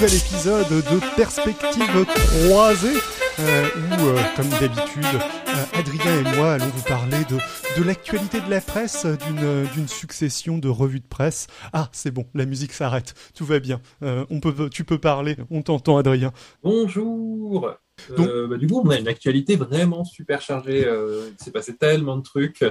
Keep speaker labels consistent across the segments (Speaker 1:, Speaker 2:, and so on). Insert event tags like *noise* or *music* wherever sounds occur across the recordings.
Speaker 1: nouvel épisode de Perspective croisée, euh, où, euh, comme d'habitude, euh, Adrien et moi allons vous parler de, de l'actualité de la presse, d'une succession de revues de presse. Ah, c'est bon, la musique s'arrête, tout va bien. On peut, tu peux parler, on t'entend, Adrien.
Speaker 2: Bonjour
Speaker 1: Donc-
Speaker 2: bah, Du coup, on a une actualité vraiment super chargée. il s'est passé tellement de trucs.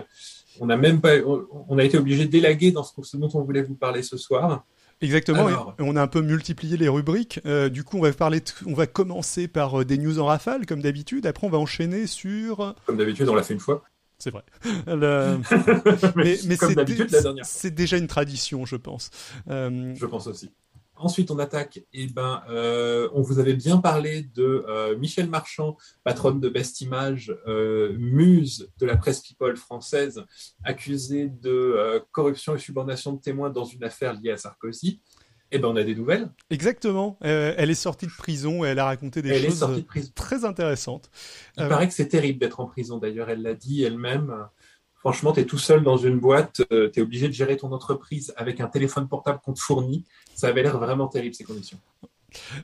Speaker 2: On a même pas, on, on a été obligé d'élaguer dans ce, ce dont on voulait vous parler ce soir.
Speaker 1: Exactement,
Speaker 2: Alors.
Speaker 1: et on a un peu multiplié les rubriques. Euh, du coup, on va parler, on va commencer par euh, des news en rafale, comme d'habitude. Après, on va enchaîner sur.
Speaker 2: Comme d'habitude, on l'a fait une fois.
Speaker 1: C'est vrai. *laughs* Le- *laughs* mais dé- c'est déjà une tradition, je pense. Euh,
Speaker 2: Je pense aussi. Ensuite, on attaque. Eh ben, euh, on vous avait bien parlé de euh, Michel Marchand, patronne de Best Image, euh, muse de la presse people française, accusée de euh, corruption et subornation de témoins dans une affaire liée à Sarkozy. Eh ben, on a des nouvelles.
Speaker 1: exactement. Euh, elle est sortie de prison et elle a raconté des
Speaker 2: Elle
Speaker 1: choses
Speaker 2: de
Speaker 1: très intéressantes.
Speaker 2: Il
Speaker 1: Euh,
Speaker 2: paraît que c'est terrible d'être en prison. D'ailleurs, elle l'a dit elle-même. Franchement, tu es tout seul dans une boîte, tu es obligé de gérer ton entreprise avec un téléphone portable qu'on te fournit. Ça avait l'air vraiment terrible, ces conditions.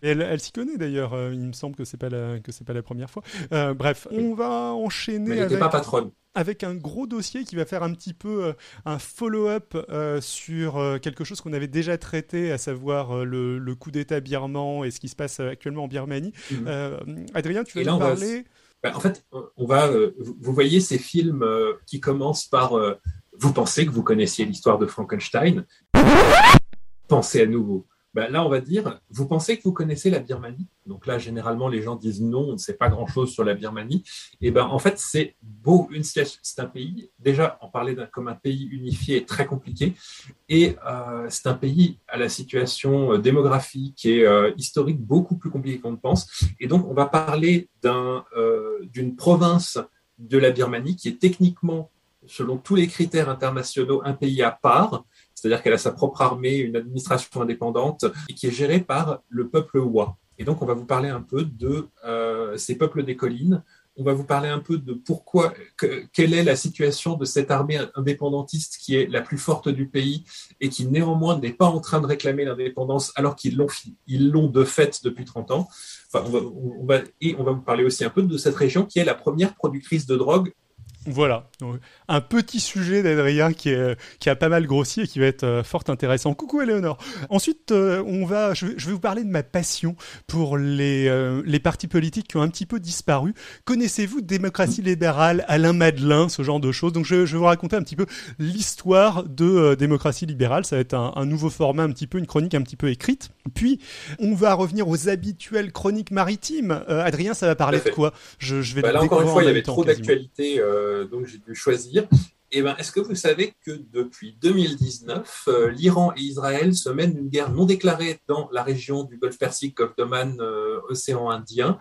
Speaker 1: Et Elle, elle s'y connaît d'ailleurs. euh, il me semble que c'est pas la que c'est pas la première fois. Euh, bref, on va enchaîner
Speaker 2: Mais elle n'était
Speaker 1: avec
Speaker 2: pas patronne.
Speaker 1: avec un gros dossier qui va faire un petit peu euh, un follow-up euh, sur euh, quelque chose qu'on avait déjà traité, à savoir euh, le, le coup d'État birman et ce qui se passe euh, actuellement en Birmanie.
Speaker 2: Mhm.
Speaker 1: Euh, Adrien, tu vas
Speaker 2: là,
Speaker 1: nous parler.
Speaker 2: Ben, en fait, on va. euh, vous vous voyez ces films euh, qui commencent par euh, vous pensez que vous connaissiez l'histoire de Frankenstein? Pensez à nouveau. Ben, là, on va dire vous pensez que vous connaissez la Birmanie? Donc là, généralement, les gens disent non, on ne sait pas grand-chose sur la Birmanie. Et ben, en fait, c'est beau. Une c'est un pays. Déjà, en parler d'un comme un pays unifié est très compliqué. Et euh, c'est un pays à la situation euh, démographique et euh, historique beaucoup plus compliquée qu'on ne pense. Et donc, on va parler d'un, d'une province de la Birmanie qui est techniquement, selon tous les critères internationaux, un pays à part. C'est-à-dire qu'elle a sa propre armée, une administration indépendante et qui est gérée par le peuple Wa. Et donc, on va vous parler un peu de euh, ces peuples des collines. On va vous parler un peu de pourquoi, que- quelle est la situation de cette armée indépendantiste qui est la plus forte du pays et qui néanmoins n'est pas en train de réclamer l'indépendance alors qu'ils l'ont, ils l'ont de fait depuis 30 ans. Enfin, on va- et on va vous parler aussi un peu de cette région qui est la première productrice de drogue.
Speaker 1: Voilà, Donc, un petit sujet d'Adrien qui, est, qui a pas mal grossi et qui va être euh, fort intéressant. Coucou Eleonore. Ensuite, euh, on va, je, vais- je vais vous parler de ma passion pour les, euh, les partis politiques qui ont un petit peu disparu. Connaissez-vous Démocratie libérale, Alain Madelin, ce genre de choses? Donc je, je vais vous raconter un petit peu l'histoire de Démocratie libérale. Ça va être un, un nouveau format, un petit peu une chronique un petit peu écrite. Puis on va revenir aux habituelles chroniques maritimes. Euh, Adrien, ça va parler de quoi? Je, je vais
Speaker 2: Bah, là encore une fois, il y avait trop d'actualités, euh, donc j'ai dû choisir. Et ben, est-ce que vous savez que depuis 2019, euh, l'Iran et Israël se mènent une guerre non déclarée dans la région du Golfe Persique, Golfe euh, océan Indien,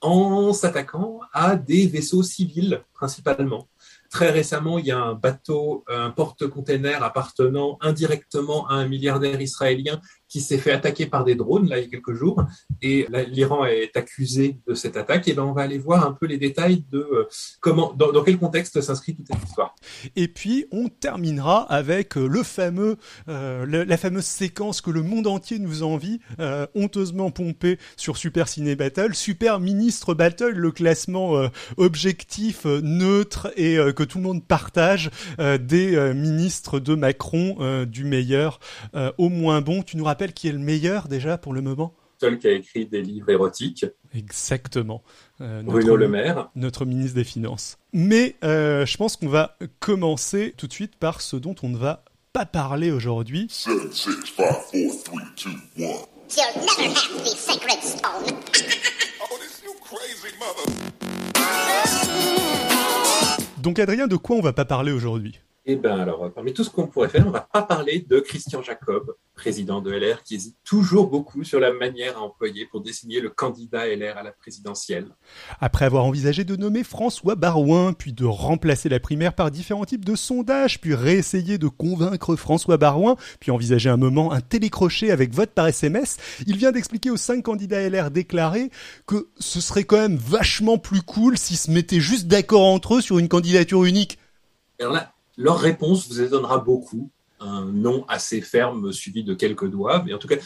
Speaker 2: en s'attaquant à des vaisseaux civils principalement. Très récemment, il y a un bateau, un porte-container appartenant indirectement à un milliardaire israélien qui s'est fait attaquer par des drones là il y a quelques jours et l'Iran est accusé de cette attaque. Et ben on va aller voir un peu les détails de euh, comment, dans, quel contexte s'inscrit toute cette histoire.
Speaker 1: Et puis on terminera avec euh, le fameux, euh, la fameuse séquence que le monde entier nous envie, honteusement pompée sur Super Ciné Battle, Super Ministre Battle, le classement objectif, neutre et que tout le monde partage des ministres de Macron, du meilleur au moins bon. Tu nous rappelles qui est le meilleur déjà pour le moment?
Speaker 2: Seul qui a écrit des livres érotiques,
Speaker 1: Exactement. Euh, notre-
Speaker 2: Bruno Le Maire.
Speaker 1: notre ministre des Finances. Mais euh, je pense qu'on va commencer tout de suite par ce dont on ne va pas parler aujourd'hui. Donc Adrien, de quoi on va pas parler aujourd'hui?
Speaker 2: Et ben alors, parmi tout ce qu'on pourrait faire, on va pas parler de Christian Jacob, président de LR, qui hésite toujours beaucoup sur la manière à employer pour désigner le candidat LR à la présidentielle.
Speaker 1: Après avoir envisagé de nommer François Barouin, puis de remplacer la primaire par différents types de sondages, puis réessayer de convaincre François Barouin, puis envisager un moment un télécrochet avec vote par SMS, il vient d'expliquer aux cinq candidats LR déclarés que ce serait quand même vachement plus cool s'ils se mettaient juste d'accord entre eux sur une candidature unique.
Speaker 2: Alors là, leur réponse vous étonnera beaucoup. un nom assez ferme suivi de quelques doigts. Mais en tout cas,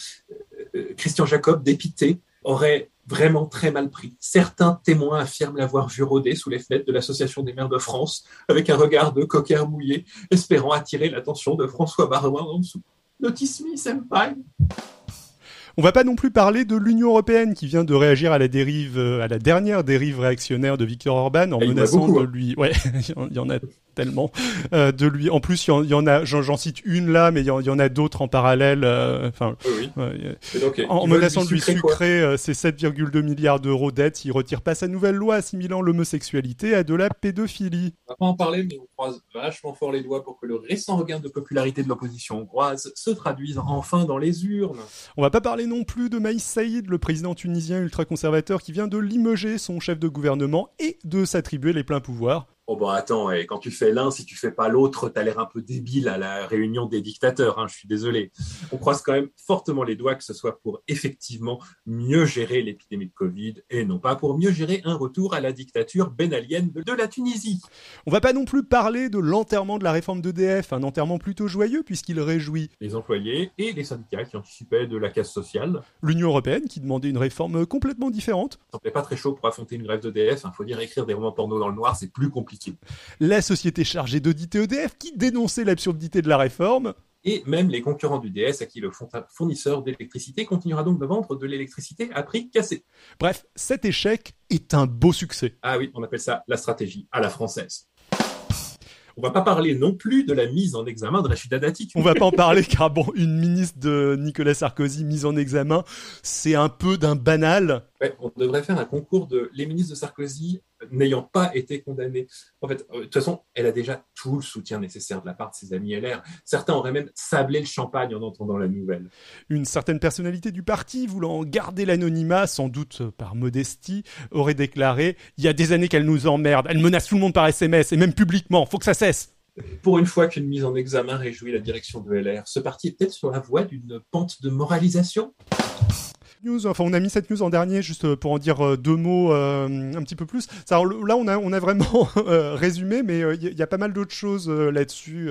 Speaker 2: euh, Christian Jacob, dépité, aurait vraiment très mal pris. Certains témoins affirment l'avoir vu rôder sous les fenêtres de l'Association des maires de France avec un regard de coquin mouillé, espérant attirer l'attention de François Barouin en dessous. Notice me, senpai.
Speaker 1: On va pas non plus parler de l'Union européenne qui vient de réagir à la dérive, euh, à la dernière dérive réactionnaire de Viktor Orban en
Speaker 2: Et
Speaker 1: menaçant
Speaker 2: beaucoup,
Speaker 1: de lui. Ouais, il y en a *laughs* tellement euh, de lui. En plus, il y en- il y en a. J'en j'en cite une là, mais il y en, il y en a d'autres en parallèle. euh, Enfin,
Speaker 2: Oui, donc,
Speaker 1: en menaçant de lui
Speaker 2: sucrer,
Speaker 1: euh, ses 7,2 milliards d'euros d'aide s'il retire pas sa nouvelle loi assimilant l'homosexualité à de la pédophilie.
Speaker 2: On va pas en parler, mais on croise vachement fort les doigts pour que le récent regain de popularité de l'opposition hongroise se traduise enfin dans les urnes.
Speaker 1: On va pas parler non plus de Maïs Saïd, le président tunisien ultra-conservateur qui vient de limoger son chef de gouvernement et de s'attribuer les pleins pouvoirs.
Speaker 2: Oh bon, attends, et quand tu fais l'un, si tu fais pas l'autre, t'as l'air un peu débile à la réunion des dictateurs, hein, je suis désolé. On croise quand même fortement les doigts que ce soit pour effectivement mieux gérer l'épidémie de Covid et non pas pour mieux gérer un retour à la dictature bénalienne de, la Tunisie.
Speaker 1: On va pas non plus parler de l'enterrement de la réforme d'EDF, un enterrement plutôt joyeux puisqu'il réjouit
Speaker 2: Les employés et les syndicats qui anticipaient de la casse sociale.
Speaker 1: l'Union européenne qui demandait une réforme complètement différente,
Speaker 2: Ça semblait pas très chaud pour affronter une grève d'EDF. Il faut dire, écrire des romans porno dans le noir, c'est plus compliqué.
Speaker 1: La société chargée d'auditer EDF qui dénonçait l'absurdité de la réforme,
Speaker 2: Et même les concurrents du DS à qui le fournisseur d'électricité continuera donc de vendre de l'électricité à prix cassé.
Speaker 1: Bref, cet échec est un beau succès.
Speaker 2: Ah oui, on appelle ça la stratégie à la française. On va pas parler non plus de la mise en examen de Rachida Dati.
Speaker 1: On va pas en parler car bon, une ministre de Nicolas Sarkozy mise en examen, c'est un peu d'un banal.
Speaker 2: Ouais, on devrait faire un concours de les ministres de Sarkozy n'ayant pas été condamnés. En fait, euh, de toute façon, elle a déjà tout le soutien nécessaire de la part de ses amis LR. Certains auraient même sablé le champagne en entendant la nouvelle.
Speaker 1: Une certaine personnalité du parti, voulant garder l'anonymat, sans doute par modestie, aurait déclaré Il y a des années qu'elle nous emmerde, elle menace tout le monde par SMS et même publiquement, faut que ça cesse.
Speaker 2: Pour une fois qu'une mise en examen réjouit la direction de LR, ce parti est peut-être sur la voie d'une pente de moralisation?
Speaker 1: News, enfin on a mis cette news en dernier juste euh, pour en dire euh, deux mots euh, un petit peu plus. Là on a on a vraiment *laughs* résumé, mais il y, a pas mal d'autres choses là-dessus.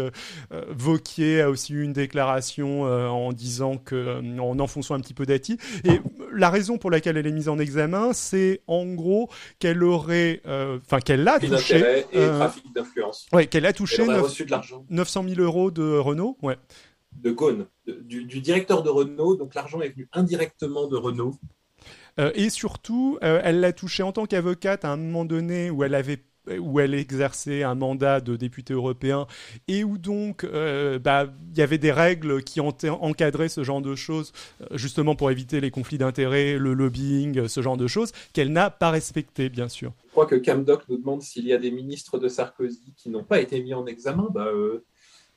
Speaker 1: Vauquier a aussi eu une déclaration en disant que en enfonçant un petit peu Dati. Et la raison pour laquelle elle est mise en examen, c'est en gros qu'elle aurait, euh, enfin qu'elle a touché,
Speaker 2: et
Speaker 1: euh,
Speaker 2: trafic d'influence.
Speaker 1: ouais, qu'elle a touché
Speaker 2: reçu de l'argent
Speaker 1: 900 000 euros de Renault. Ouais.
Speaker 2: de de- du, du directeur de Renault, donc l'argent est venu indirectement de Renault.
Speaker 1: Euh, et surtout, euh, elle l'a touché en tant qu'avocate à un moment donné où elle avait où elle exerçait un mandat de député européen et où donc euh, bah, il y avait des règles qui ont encadré ce genre de choses euh, justement pour éviter les conflits d'intérêts, le lobbying, euh, ce genre de choses qu'elle n'a pas respecté bien sûr.
Speaker 2: Je crois que Camdoc nous demande s'il y a des ministres de Sarkozy qui n'ont pas été mis en examen. Bah, euh,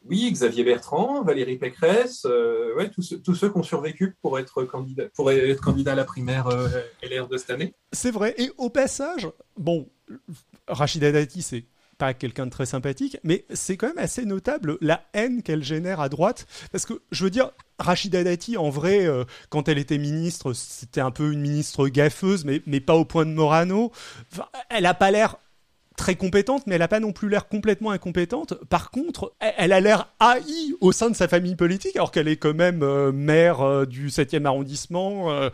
Speaker 2: oui, Xavier Bertrand, Valérie Pécresse, euh, ouais, tous, ceux, tous ceux qui ont survécu pour être candidat, pour être candidat à la primaire euh, LR de cette année.
Speaker 1: C'est vrai. Et au passage, bon, Rachida Dati, c'est pas quelqu'un de très sympathique, mais c'est quand même assez notable la haine qu'elle génère à droite. Parce que, je veux dire, Rachida Dati, en vrai, euh, quand elle était ministre, c'était un peu une ministre gaffeuse, mais, mais pas au point de Morano. Elle a pas l'air très compétente, mais elle a pas non plus l'air complètement incompétente. Par contre, elle, elle a l'air haïe au sein de sa famille politique, alors qu'elle est quand même euh, maire euh, du 7e arrondissement, euh,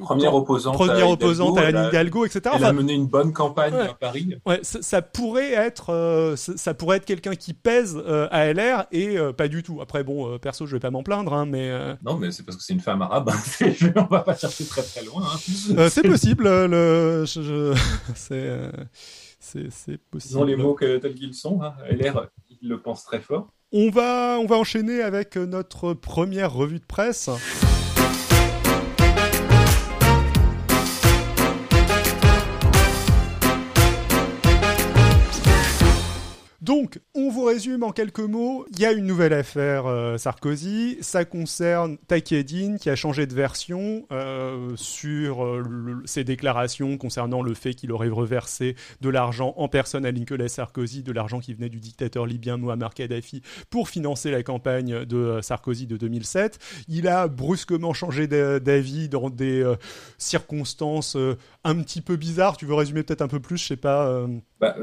Speaker 2: Première opposante,
Speaker 1: première
Speaker 2: à
Speaker 1: opposante à
Speaker 2: elle
Speaker 1: Anne
Speaker 2: a-
Speaker 1: Hidalgo, etc.
Speaker 2: Elle
Speaker 1: Enfin,
Speaker 2: a mené une bonne campagne
Speaker 1: Ouais.
Speaker 2: à Paris.
Speaker 1: ouais, ça, ça pourrait être, ça, ça pourrait être quelqu'un qui pèse à LR et pas du tout. Après, bon, perso, je vais pas m'en plaindre, hein, mais
Speaker 2: Non, mais c'est parce que c'est une femme arabe. hein. *laughs* On va pas chercher très très loin. hein.
Speaker 1: c'est possible. le, je- je- *laughs* c'est, c'est, possible.
Speaker 2: Disons les mots que, tels qu'ils sont. hein. LR, il le pense très fort.
Speaker 1: On va, on va enchaîner avec notre première revue de presse. Donc, on vous résume en quelques mots. Il y a une nouvelle affaire euh, Sarkozy. Ça concerne Takieddine qui a changé de version euh, sur euh, ses déclarations concernant le fait qu'il aurait reversé de l'argent en personne à Nicolas Sarkozy, de l'argent qui venait du dictateur libyen Muammar Kadhafi pour financer la campagne de Sarkozy de 2007. Il a brusquement changé d'a- d'avis dans des circonstances un petit peu bizarres. Tu veux résumer peut-être un peu plus, je sais pas.
Speaker 2: Bah,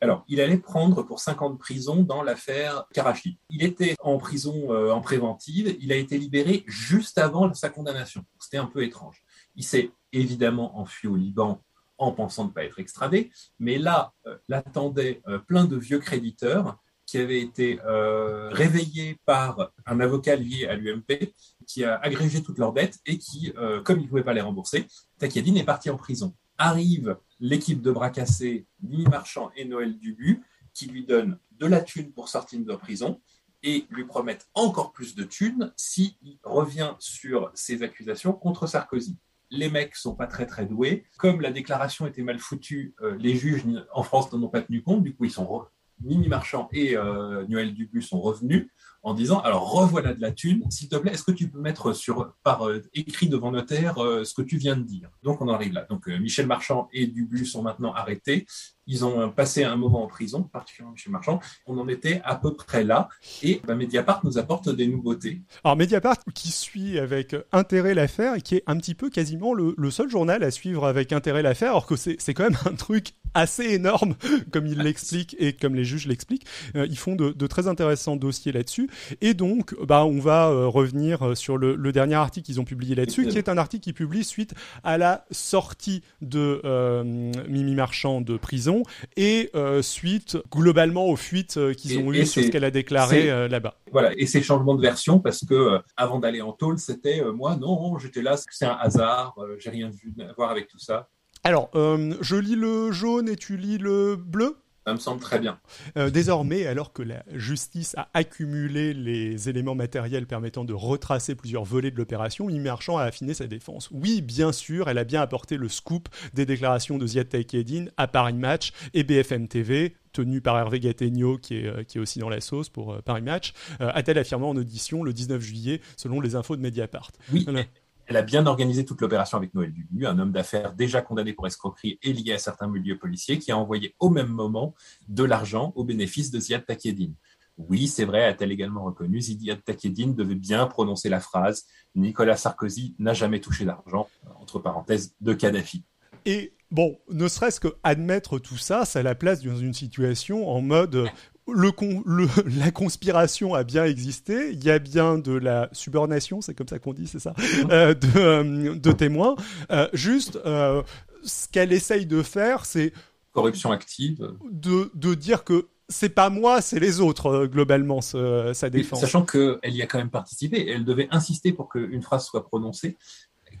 Speaker 2: alors, il allait prendre pour 50 de prison dans l'affaire Karachi. Il était en prison euh, en préventive, il a été libéré juste avant sa condamnation. C'était un peu étrange. Il s'est évidemment enfui au Liban en pensant ne pas être extradé, mais là, euh, l'attendaient euh, plein de vieux créditeurs qui avaient été euh, réveillés par un avocat lié à l'UMP qui a agrégé toutes leurs dettes et qui, comme il ne pouvait pas les rembourser, Takieddine est parti en prison. Arrive l'équipe de bras cassés, Marchand et Noël Dubu, qui lui donnent de la thune pour sortir de prison et lui promettent encore plus de thunes s'il revient sur ses accusations contre Sarkozy. Les mecs sont pas très très doués. Comme la déclaration était mal foutue, euh, les juges en France n'en ont pas tenu compte. Du coup, ils sont Mimi Marchand et euh, Noël Dubu sont revenus en disant alors revoilà de la thune, s'il te plaît, est-ce que tu peux mettre sur par euh, écrit devant notaire ce que tu viens de dire? Donc on en arrive là. Donc Michel Marchand et Dubu sont maintenant arrêtés. Ils ont euh, passé un moment en prison, particulièrement Michel Marchand. On en était à peu près là. Et bah, Mediapart nous apporte des nouveautés.
Speaker 1: Alors Mediapart qui suit avec intérêt l'affaire et qui est un petit peu quasiment le, seul journal à suivre avec intérêt l'affaire, alors que c'est quand même un truc assez énorme *laughs* comme il l'explique et comme les juges l'expliquent. Euh, ils font de, très intéressants dossiers là-dessus. Et donc, bah, on va euh, revenir sur le, dernier article qu'ils ont publié là-dessus, qui est un article qu'ils publient suite à la sortie de Mimi Marchand de prison et euh, suite globalement aux fuites euh, qu'ils ont
Speaker 2: et
Speaker 1: eues sur ce qu'elle a déclaré euh, là-bas.
Speaker 2: Voilà, et ces changements de version parce que euh, avant d'aller en tôle, c'était moi non, j'étais là, c'est un hasard, j'ai rien vu à voir avec tout ça.
Speaker 1: Alors, je lis le jaune et tu lis le bleu?
Speaker 2: Ça me semble très bien.
Speaker 1: Euh, désormais, alors que la justice a accumulé les éléments matériels permettant de retracer plusieurs volets de l'opération, Marchand a affiné sa défense. Oui, bien sûr, elle a bien apporté le scoop des déclarations de Ziad Taïkedine à Paris Match et BFM TV, tenu par Hervé Gattegno, qui est, euh, qui est aussi dans la sauce pour euh, Paris Match, a-t-elle affirmé en audition le 19 juillet, selon les infos de Mediapart.
Speaker 2: Oui. Elle a bien organisé toute l'opération avec Noël Dubu, un homme d'affaires déjà condamné pour escroquerie et lié à certains milieux policiers, qui a envoyé au même moment de l'argent au bénéfice de Ziad Takedine. Oui, c'est vrai, a-t-elle également reconnu, Ziad Takedine devait bien prononcer la phrase « Nicolas Sarkozy n'a jamais touché d'argent », entre parenthèses, de Kadhafi.
Speaker 1: Et bon, ne serait-ce que admettre tout ça, ça la place dans une situation en mode le, con- le- *laughs* la conspiration a bien existé, il y a bien de la subornation, c'est comme ça qu'on dit, c'est ça, euh, de, euh, de témoins. Euh, juste, ce qu'elle essaye de faire, c'est
Speaker 2: Corruption active,
Speaker 1: de, de dire que c'est pas moi, c'est les autres, globalement, ce- sa
Speaker 2: Oui,
Speaker 1: défense.
Speaker 2: sachant qu'elle y a quand même participé. Elle devait insister pour qu'une phrase soit prononcée.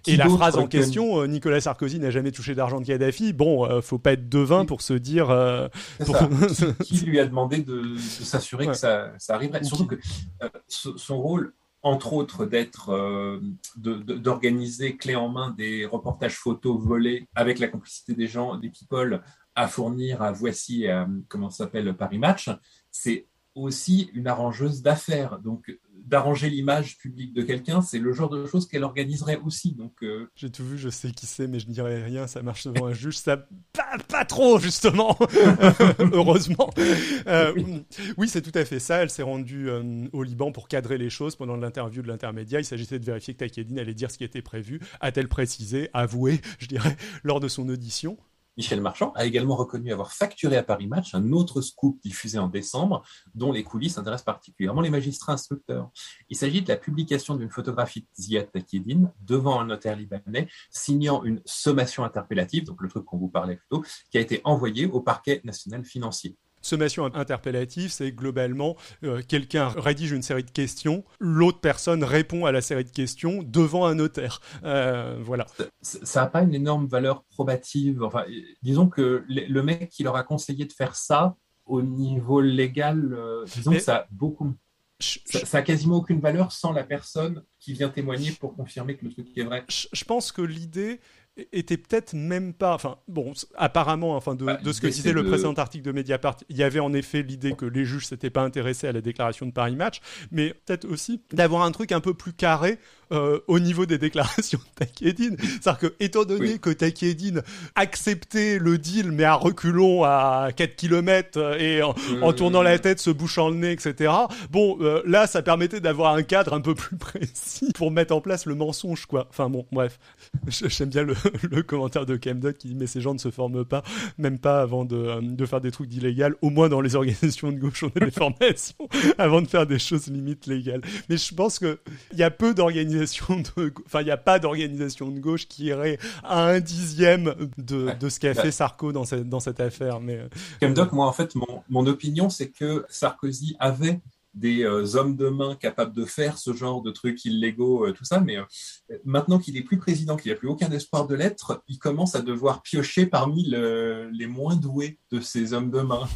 Speaker 1: Et la phrase en
Speaker 2: que-
Speaker 1: question, euh, Nicolas Sarkozy n'a jamais touché d'argent de Kadhafi. Bon, euh, faut pas être devin pour se dire. euh, pour- *laughs*
Speaker 2: qui, qui lui a demandé de, de s'assurer
Speaker 1: Ouais.
Speaker 2: que ça, ça arriverait?
Speaker 1: Ou
Speaker 2: Surtout
Speaker 1: qui-
Speaker 2: que euh, son rôle, entre autres, d'être, euh, d'organiser clé en main des reportages photos volés avec la complicité des gens des people à fournir à Voici à, comment ça s'appelle, Paris Match, c'est aussi une arrangeuse d'affaires. Donc, d'arranger l'image publique de quelqu'un, c'est le genre de choses qu'elle organiserait aussi. Donc, euh,
Speaker 1: J'ai tout vu, je sais qui c'est, mais je ne dirai rien. Ça marche devant un juge, ça pas, pas trop justement, *laughs* heureusement. Euh, oui, c'est tout à fait ça. Elle s'est rendue euh, au Liban pour cadrer les choses pendant l'interview de l'intermédiaire. Il s'agissait de vérifier que Takedine allait dire ce qui était prévu. A-t-elle précisé, avoué, je dirais, lors de son audition
Speaker 2: Michel Marchand a également reconnu avoir facturé à Paris Match un autre scoop diffusé en décembre, dont les coulisses intéressent particulièrement les magistrats instructeurs. Il s'agit de la publication d'une photographie de Ziad Takedine devant un notaire libanais, signant une sommation interpellative, donc le truc qu'on vous parlait plus tôt, qui a été envoyée au parquet national financier.
Speaker 1: Sommation interpellative, c'est globalement euh, quelqu'un rédige une série de questions, l'autre personne répond à la série de questions devant un notaire. Euh, voilà.
Speaker 2: Ça n'a pas une énorme valeur probative. Enfin, disons que le mec qui leur a conseillé de faire ça, au niveau légal, euh, disons
Speaker 1: Mais-
Speaker 2: que ça a beaucoup ça, ça a quasiment aucune valeur sans la personne qui vient témoigner pour confirmer que le truc est vrai.
Speaker 1: je pense que l'idée était peut-être même pas, enfin bon, apparemment, enfin de,
Speaker 2: Bah,
Speaker 1: de ce que disait le
Speaker 2: de-
Speaker 1: précédent article de Mediapart, il y avait en effet l'idée que les juges s'étaient pas intéressés à la déclaration de Paris Match, mais peut-être aussi d'avoir un truc un peu plus carré euh, au niveau des déclarations de Takedine. C'est-à-dire que étant donné
Speaker 2: Oui.
Speaker 1: que Takedine acceptait le deal mais à reculons à 4 km et en, en tournant la tête, se bouchant le nez, etc. Bon, euh, là, ça permettait d'avoir un cadre un peu plus *laughs* précis pour mettre en place le mensonge, quoi. Enfin bon, bref, J'aime bien le, *laughs* le commentaire de Camdot qui dit mais ces gens ne se forment pas, même pas avant de, euh, de faire des trucs d'illégal. Au moins dans les organisations de gauche, on a des *laughs* formations avant de faire des choses limites légales. Mais je pense que il y a peu d'organisations de, enfin il n'y a pas d'organisation de gauche qui irait à un dixième de,
Speaker 2: Ouais.
Speaker 1: de ce qu'a
Speaker 2: Bah.
Speaker 1: fait Sarko dans cette, dans cette affaire. Mais euh,
Speaker 2: moi, en fait, mon, mon opinion, c'est que Sarkozy avait des euh, hommes de main capables de faire ce genre de trucs illégaux, euh, tout ça, mais euh, maintenant qu'il est plus président, qu'il n'a plus aucun espoir de l'être, il commence à devoir piocher parmi le- les moins doués de ces hommes de main.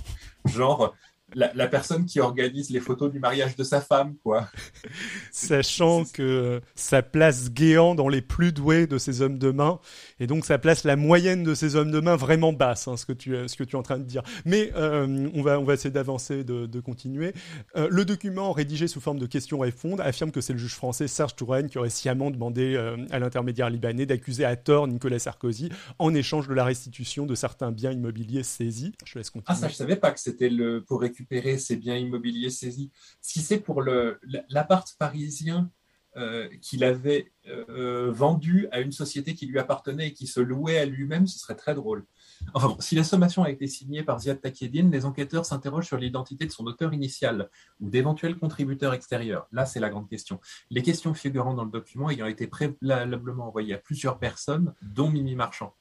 Speaker 2: Genre, la, la personne qui organise les photos du mariage de sa femme, quoi. *laughs*
Speaker 1: sachant que ça place Guéant dans les plus doués de ces hommes de main, et donc ça place la moyenne de ces hommes de main vraiment basse, hein, ce que tu ce que tu es en train de dire. Mais euh, on va on va essayer d'avancer, de, de continuer. Euh, le document rédigé sous forme de questions-réponses affirme que c'est le juge français Serge Touraine qui aurait sciemment demandé euh, à l'intermédiaire libanais d'accuser à tort Nicolas Sarkozy en échange de la restitution de certains biens immobiliers saisis. Je laisse
Speaker 2: Ah,
Speaker 1: continuer.
Speaker 2: ça, je savais pas que c'était le pour récupérer ces biens immobiliers saisis. Si c'est pour l'appart parisien euh, qu'il avait euh, vendu à une société qui lui appartenait et qui se louait à lui-même, ce serait très drôle. Enfin si la sommation a été signée par Ziad Takieddine, les enquêteurs s'interrogent sur l'identité de son auteur initial ou d'éventuels contributeurs extérieurs. Là, c'est la grande question. Les questions figurant dans le document ayant été préalablement envoyées à plusieurs personnes, dont Mimi Marchand.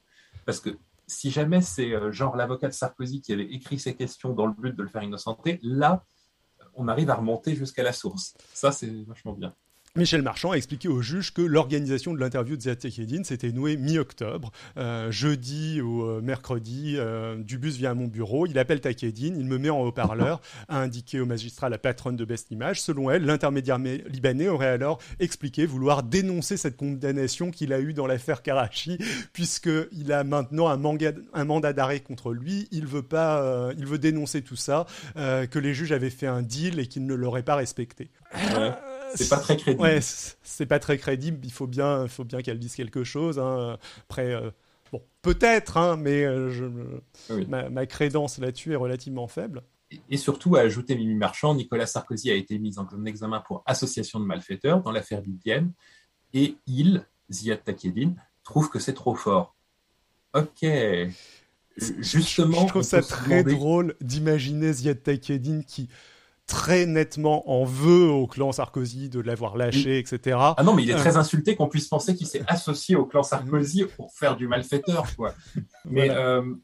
Speaker 2: Parce que si jamais c'est euh, genre l'avocat de Sarkozy qui avait écrit ces questions dans le but de le faire innocenter, là, on arrive à remonter jusqu'à la source. Ça, c'est vachement bien.
Speaker 1: Michel Marchand a expliqué au juge que l'organisation de l'interview de Ziad Takieddine s'était nouée mi-octobre. Euh, jeudi ou euh, mercredi, euh, Dubus vient à mon bureau, il appelle Takieddine, il me met en haut-parleur, a indiqué au magistrat la patronne de Best Image. Selon elle, l'intermédiaire mé- libanais aurait alors expliqué vouloir dénoncer cette condamnation qu'il a eue dans l'affaire Karachi, puisqu'il a maintenant un, un mandat d'arrêt contre lui. Il veut, pas, euh, il veut dénoncer tout ça, que les juges avaient fait un deal et qu'ils ne l'auraient pas respecté.
Speaker 2: C'est pas très crédible.
Speaker 1: Ouais, c'est pas très crédible. Il faut bien, faut bien qu'elle dise quelque chose. hein. Après, euh, bon, peut-être, hein, mais euh, je,
Speaker 2: Oui.
Speaker 1: ma, ma crédence là-dessus est relativement faible.
Speaker 2: Et- Et surtout, à ajouter Mimi Marchand, Nicolas Sarkozy a été mis en en examen pour association de malfaiteurs dans l'affaire Bibienne. Et il, Ziad Takieddine, trouve que c'est trop fort. Ok. Justement,
Speaker 1: je trouve ça très
Speaker 2: demander-
Speaker 1: drôle d'imaginer Ziad Takieddine qui très nettement en veut au clan Sarkozy de l'avoir lâché, etc.
Speaker 2: Ah non, mais il est
Speaker 1: Euh.
Speaker 2: très insulté qu'on puisse penser qu'il s'est associé au clan Sarkozy pour faire du malfaiteur, quoi. *laughs* Mais
Speaker 1: Voilà.
Speaker 2: euh,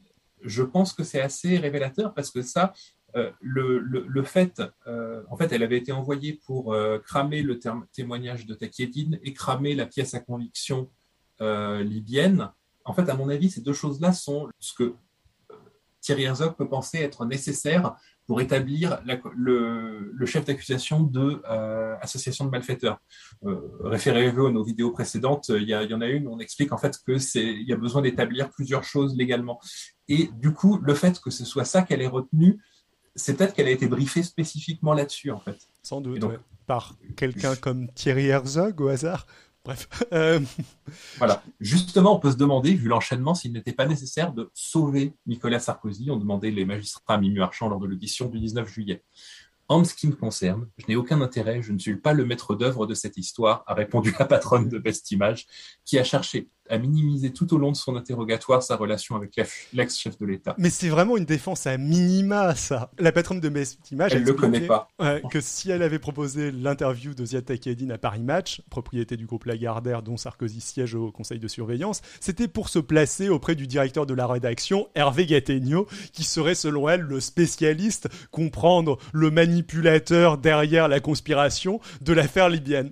Speaker 2: je pense que c'est assez révélateur parce que ça, euh, le, le, le fait, euh, en fait, elle avait été envoyée pour euh, cramer le témoignage de Takieddine et cramer la pièce à conviction euh, libyenne. En fait, à mon avis, ces deux choses-là sont ce que euh, Thierry Herzog peut penser être nécessaire pour établir la- le, le chef d'accusation de euh, association de malfaiteurs. Euh, Référez-vous à nos vidéos précédentes, il y, a- il y en a une où on explique en fait que c'est il y a besoin d'établir plusieurs choses légalement. Et du coup, le fait que ce soit ça qu'elle ait retenu, c'est peut-être qu'elle a été briefée spécifiquement là-dessus en fait.
Speaker 1: Sans doute,
Speaker 2: Et donc-
Speaker 1: ouais. par quelqu'un comme Thierry Herzog au hasard? Bref, *laughs* Euh,
Speaker 2: Voilà. Justement, on peut se demander, vu l'enchaînement, s'il n'était pas nécessaire de sauver Nicolas Sarkozy, ont demandé les magistrats à Mimi Marchand lors de l'audition du 19 juillet. En ce qui me concerne, je n'ai aucun intérêt, je ne suis pas le maître d'œuvre de cette histoire, a répondu la patronne de Best Image, qui a cherché à minimiser tout au long de son interrogatoire sa relation avec l'ex- l'ex-chef de l'État.
Speaker 1: mais c'est vraiment une défense à minima, ça. La patronne de Best Image a
Speaker 2: Elle ne le connaît pas.
Speaker 1: que si elle avait proposé l'interview de Ziad Takieddine à Paris Match, propriété du groupe Lagardère dont Sarkozy siège au conseil de surveillance, c'était pour se placer auprès du directeur de la rédaction, Hervé Gattegno, qui serait selon elle le spécialiste, comprendre le manipulateur derrière la conspiration de l'affaire libyenne.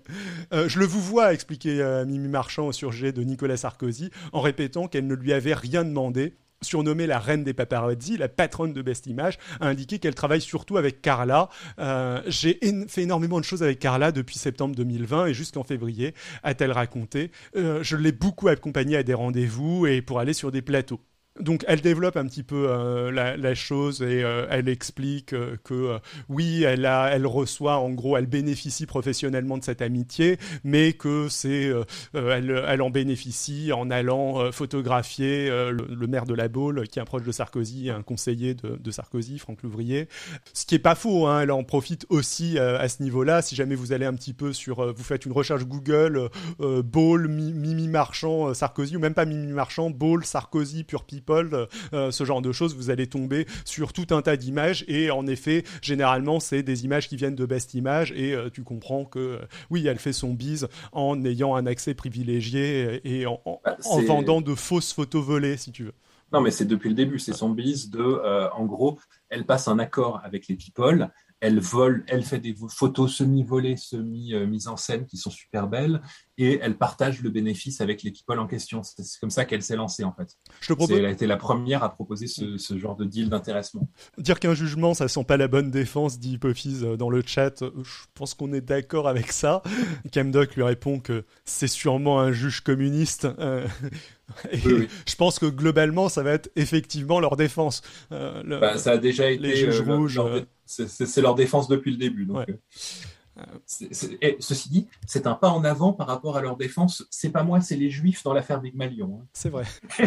Speaker 1: Euh, je le vous vois expliquer euh, Mimi Marchand au sujet de Nicolas Sarkozy en répétant qu'elle ne lui avait rien demandé. Surnommée la reine des paparazzi, la patronne de Best Image a indiqué qu'elle travaille surtout avec Carla. Euh, J'ai fait énormément de choses avec Carla depuis septembre 2020 et jusqu'en février, a-t-elle raconté. Euh, je l'ai beaucoup accompagnée à des rendez-vous et pour aller sur des plateaux. Donc elle développe un petit peu euh, la, chose et euh, elle explique euh, que oui, elle a, elle reçoit en gros, elle bénéficie professionnellement de cette amitié, mais que c'est, elle, en bénéficie en allant photographier le, maire de la Baule, qui est un proche de Sarkozy, un conseiller de, Sarkozy, Franck Louvrier. Ce qui est pas faux, hein, elle en profite aussi à ce niveau-là. Si jamais vous allez un petit peu sur, vous faites une recherche Google, Baule, Mi- Mimi Marchand, Sarkozy, ou même pas Mimi Marchand, Baule, Sarkozy, Pure People, euh, euh, ce genre de choses, vous allez tomber sur tout un tas d'images. Et en effet, généralement, c'est des images qui viennent de Best Image, et euh, tu comprends que oui, elle fait son bise en ayant un accès privilégié et en, en-
Speaker 2: Bah,
Speaker 1: en vendant de fausses photos volées, si tu veux.
Speaker 2: Non, mais c'est depuis le début, c'est son bise de, euh, en gros, elle passe un accord avec les people, elle vole, elle fait des photos semi-volées, semi-mises en scène qui sont super belles, et elle partage le bénéfice avec les people en question. C'est comme ça qu'elle s'est lancée, en fait.
Speaker 1: Je te
Speaker 2: C'est-
Speaker 1: propose
Speaker 2: Elle a été la première à proposer ce, ce genre de deal d'intéressement.
Speaker 1: dire qu'un jugement, ça sent pas la bonne défense, dit Hippophyse euh, dans le chat. Euh, Je pense qu'on est d'accord avec ça. Camdoc lui répond que c'est sûrement un juge communiste. euh, *laughs* et
Speaker 2: Oui, oui.
Speaker 1: Je pense que globalement, ça va être effectivement leur défense. Euh, le-
Speaker 2: Bah, ça a déjà été.
Speaker 1: les juges
Speaker 2: leur-
Speaker 1: rouges,
Speaker 2: leur-
Speaker 1: euh.
Speaker 2: C'est- leur défense depuis le début. Donc,
Speaker 1: Ouais.
Speaker 2: euh, et ceci dit, c'est un pas en avant par rapport à leur défense. C'est pas moi, c'est les juifs dans l'affaire Big Malion. hein.
Speaker 1: C'est vrai. *laughs*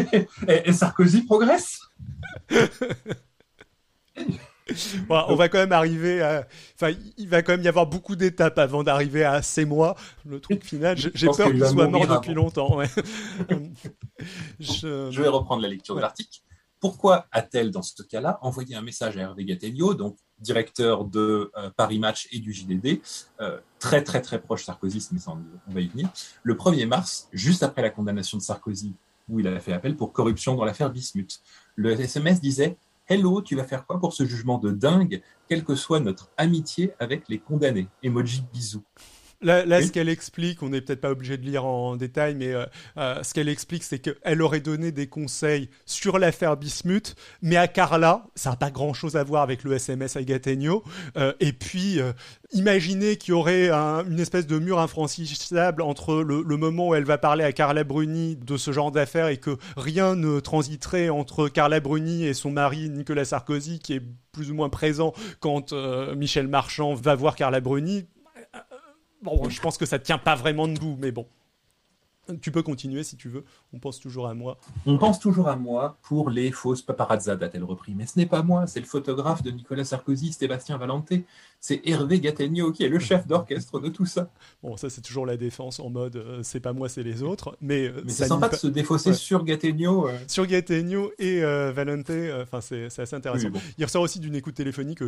Speaker 2: et, et Sarkozy progresse? *laughs*
Speaker 1: Bon, on va quand même arriver à. Enfin, il va quand même y avoir beaucoup d'étapes avant d'arriver à ces mois. Le truc final, j'ai peur
Speaker 2: qu'il va
Speaker 1: soit mort depuis
Speaker 2: avant.
Speaker 1: longtemps. ouais. *laughs* je...
Speaker 2: Je vais reprendre la lecture
Speaker 1: Ouais.
Speaker 2: de l'article. Pourquoi a-t-elle, dans ce cas-là, envoyé un message à Hervé Gattegno, donc directeur de euh, Paris Match et du JDD, euh, très très très proche Sarkozy, mais on va y venir, le 1er mars, juste après la condamnation de Sarkozy, où il a fait appel pour corruption dans l'affaire Bismuth. Le SMS disait Hello, tu vas faire quoi pour ce jugement de dingue, quelle que soit notre amitié avec les condamnés? Emoji bisous.
Speaker 1: Là, là
Speaker 2: Oui.
Speaker 1: ce qu'elle explique, on n'est peut-être pas obligé de lire en détail, mais euh, euh, ce qu'elle explique, c'est qu'elle aurait donné des conseils sur l'affaire Bismuth, mais à Carla, ça n'a pas grand-chose à voir avec le SMS à Gattegno. Euh, et puis, euh, imaginez qu'il y aurait un- une espèce de mur infranchissable entre le, le moment où elle va parler à Carla Bruni de ce genre d'affaires et que rien ne transiterait entre Carla Bruni et son mari Nicolas Sarkozy, qui est plus ou moins présent quand Michel Marchand va voir Carla Bruni. Bon, je pense que ça tient pas vraiment debout, mais bon. Tu peux continuer si tu veux. On pense toujours à moi.
Speaker 2: On pense toujours à moi pour les fausses paparazzades, a-t-elle repris. Mais ce n'est pas moi, c'est le photographe de Nicolas Sarkozy, Sébastien Valenté. C'est Hervé Gattegno qui est le chef d'orchestre de tout ça.
Speaker 1: Bon, ça c'est toujours la défense en mode euh, c'est pas moi, c'est les autres. Mais, euh,
Speaker 2: Mais c'est sympa
Speaker 1: nie
Speaker 2: de
Speaker 1: pas-
Speaker 2: se défausser
Speaker 1: Ouais.
Speaker 2: sur Gattegno. euh.
Speaker 1: Sur Gattegno et Valente, euh, enfin c'est c'est assez intéressant.
Speaker 2: Oui, bon.
Speaker 1: Il ressort aussi d'une écoute téléphonique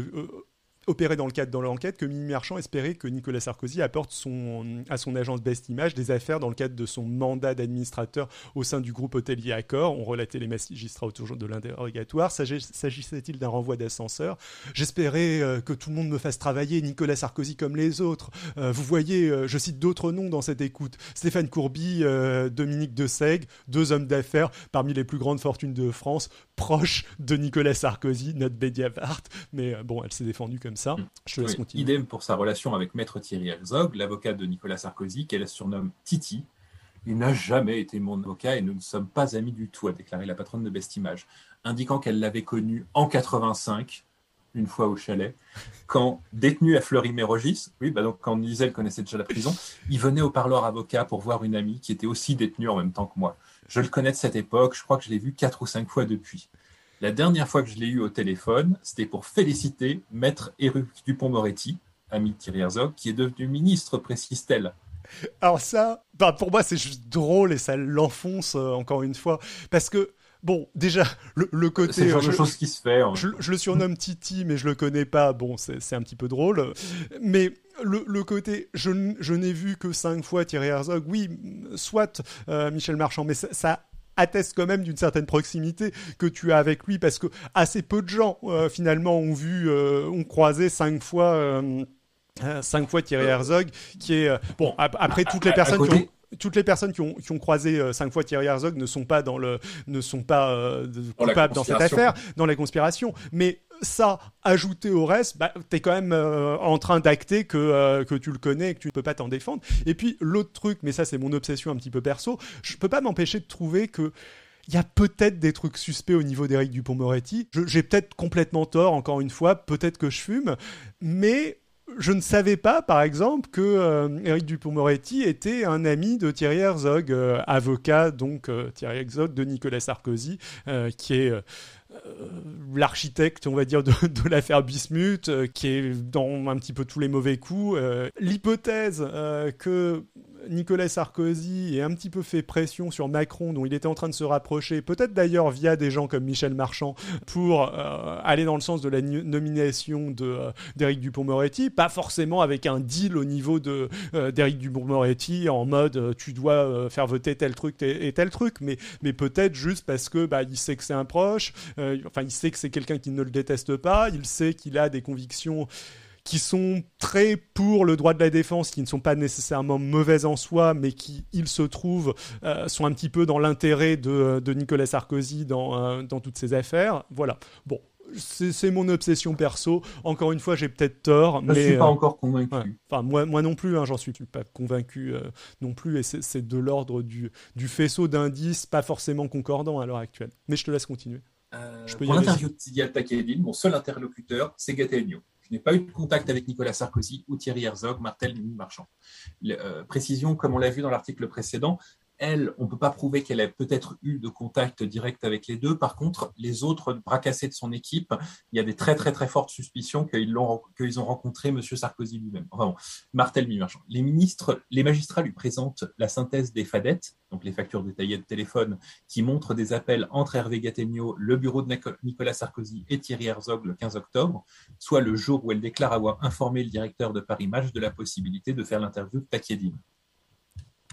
Speaker 1: opérée dans le cadre de l'enquête que Mimi Marchand espérait que Nicolas Sarkozy apporte son, à son agence Best Image des affaires dans le cadre de son mandat d'administrateur au sein du groupe hôtelier Accor. On relatait les magistrats autour de l'interrogatoire. S'agis- S'agissait-il d'un renvoi d'ascenseur? J'espérais euh, que tout le monde me fasse travailler Nicolas Sarkozy comme les autres. Euh, vous voyez, euh, je cite d'autres noms dans cette écoute. Stéphane Courby, Dominique de Sègue, deux hommes d'affaires parmi les plus grandes fortunes de France, proches de Nicolas Sarkozy, notre Bédiavart. Mais bon, elle s'est défendue comme ça. Je te laisse
Speaker 2: Oui,
Speaker 1: continuer.
Speaker 2: Idem pour sa relation avec Maître Thierry Herzog, l'avocat de Nicolas Sarkozy, qu'elle surnomme Titi. Il n'a jamais été mon avocat et nous ne sommes pas amis du tout, a déclaré la patronne de Best Image, indiquant qu'elle l'avait connu en 85, une fois au chalet, quand détenu à Fleury-Mérogis, oui, bah donc quand Nizel connaissait déjà la prison, il venait au parloir avocat pour voir une amie qui était aussi détenue en même temps que moi. Je le connais de cette époque, je crois que je l'ai vu quatre ou cinq fois depuis. La dernière fois que je l'ai eu au téléphone, c'était pour féliciter Maître Éric Dupont-Moretti, ami de Thierry Herzog, qui est devenu ministre, précise-t-elle.
Speaker 1: Alors ça, bah pour moi c'est juste drôle et ça l'enfonce euh, encore une fois. Parce que, bon, déjà, le, le côté...
Speaker 2: C'est le genre
Speaker 1: euh,
Speaker 2: de
Speaker 1: je-
Speaker 2: chose qui se fait. hein.
Speaker 1: Je, je le surnomme Titi, mais je le connais pas. Bon, c'est un petit peu drôle. Mais le, le côté, je n'ai vu que cinq fois Thierry Herzog. Oui, soit euh, Michel Marchand, mais ça, ça atteste quand même d'une certaine proximité que tu as avec lui, parce que assez peu de gens euh, finalement ont vu, euh, ont croisé cinq fois. euh, cinq fois Thierry Herzog, qui est bon. ap- Après, toutes les personnes qui ont toutes les personnes qui ont, qui ont croisé euh, cinq fois Thierry Herzog ne sont pas dans le ne sont pas euh, de-
Speaker 2: Dans
Speaker 1: coupables dans cette affaire dans la conspiration mais ça ajouté au reste bah, t'es quand même euh, en train d'acter que euh, que tu le connais et que tu ne peux pas t'en défendre et puis l'autre truc mais ça c'est mon obsession un petit peu perso je peux pas m'empêcher de trouver que il y a peut-être des trucs suspects au niveau d'Éric Dupont-Moretti. J'ai peut-être complètement tort, encore une fois, peut-être que je fume, mais je ne savais pas, par exemple, que euh, Éric Dupond-Moretti était un ami de Thierry Herzog, euh, avocat, donc Thierry Herzog de Nicolas Sarkozy, qui est l'architecte, on va dire, de, l'affaire Bismuth, euh, qui est dans un petit peu tous les mauvais coups. Euh, L'hypothèse euh, que Nicolas Sarkozy ait un petit peu fait pression sur Macron, dont il était en train de se rapprocher, peut-être d'ailleurs via des gens comme Michel Marchand, pour euh, aller dans le sens de la nomination euh, d'Éric Dupont-Moretti, pas forcément avec un deal au niveau euh, d'Éric Dupont-Moretti en mode euh, tu dois euh, faire voter tel truc et, tel truc, mais mais peut-être juste parce que bah il sait que c'est un proche, euh, enfin il sait que c'est quelqu'un qui ne le déteste pas, il sait qu'il a des convictions qui sont très pour le droit de la défense, qui ne sont pas nécessairement mauvaises en soi, mais qui, il se trouve, euh, sont un petit peu dans l'intérêt de, de Nicolas Sarkozy dans, euh, dans toutes ces affaires. Voilà. Bon, c'est mon obsession perso. Encore une fois, j'ai peut-être tort,
Speaker 2: Je
Speaker 1: mais
Speaker 2: suis pas
Speaker 1: euh,
Speaker 2: encore convaincu.
Speaker 1: ouais. Enfin, moi, moi non plus, hein, j'en suis pas convaincu euh, non plus, et c'est de l'ordre du, du faisceau d'indices pas forcément concordants à l'heure actuelle. Mais je te laisse continuer.
Speaker 2: Euh,
Speaker 1: Je peux
Speaker 2: pour l'interview de Ziad Takieddine, mon seul interlocuteur, c'est Gattegno. Je n'ai pas eu de contact avec Nicolas Sarkozy ou Thierry Herzog, Martel ni Marchand. Euh, précision, comme on l'a vu dans l'article précédent, elle, on ne peut pas prouver qu'elle ait peut-être eu de contact direct avec les deux. Par contre, les autres bras cassés de son équipe, il y a des très très très fortes suspicions qu'ils l'ont- qu'ils ont rencontré M. Sarkozy lui-même. Enfin bon, Martel mi Marchand. Les ministres, les magistrats lui présentent la synthèse des fadettes, donc les factures détaillées de téléphone, qui montrent des appels entre Hervé Gattegno, le bureau de Nico- Nicolas Sarkozy et Thierry Herzog le 15 octobre, soit le jour où elle déclare avoir informé le directeur de Paris Match de la possibilité de faire l'interview de Takieddine.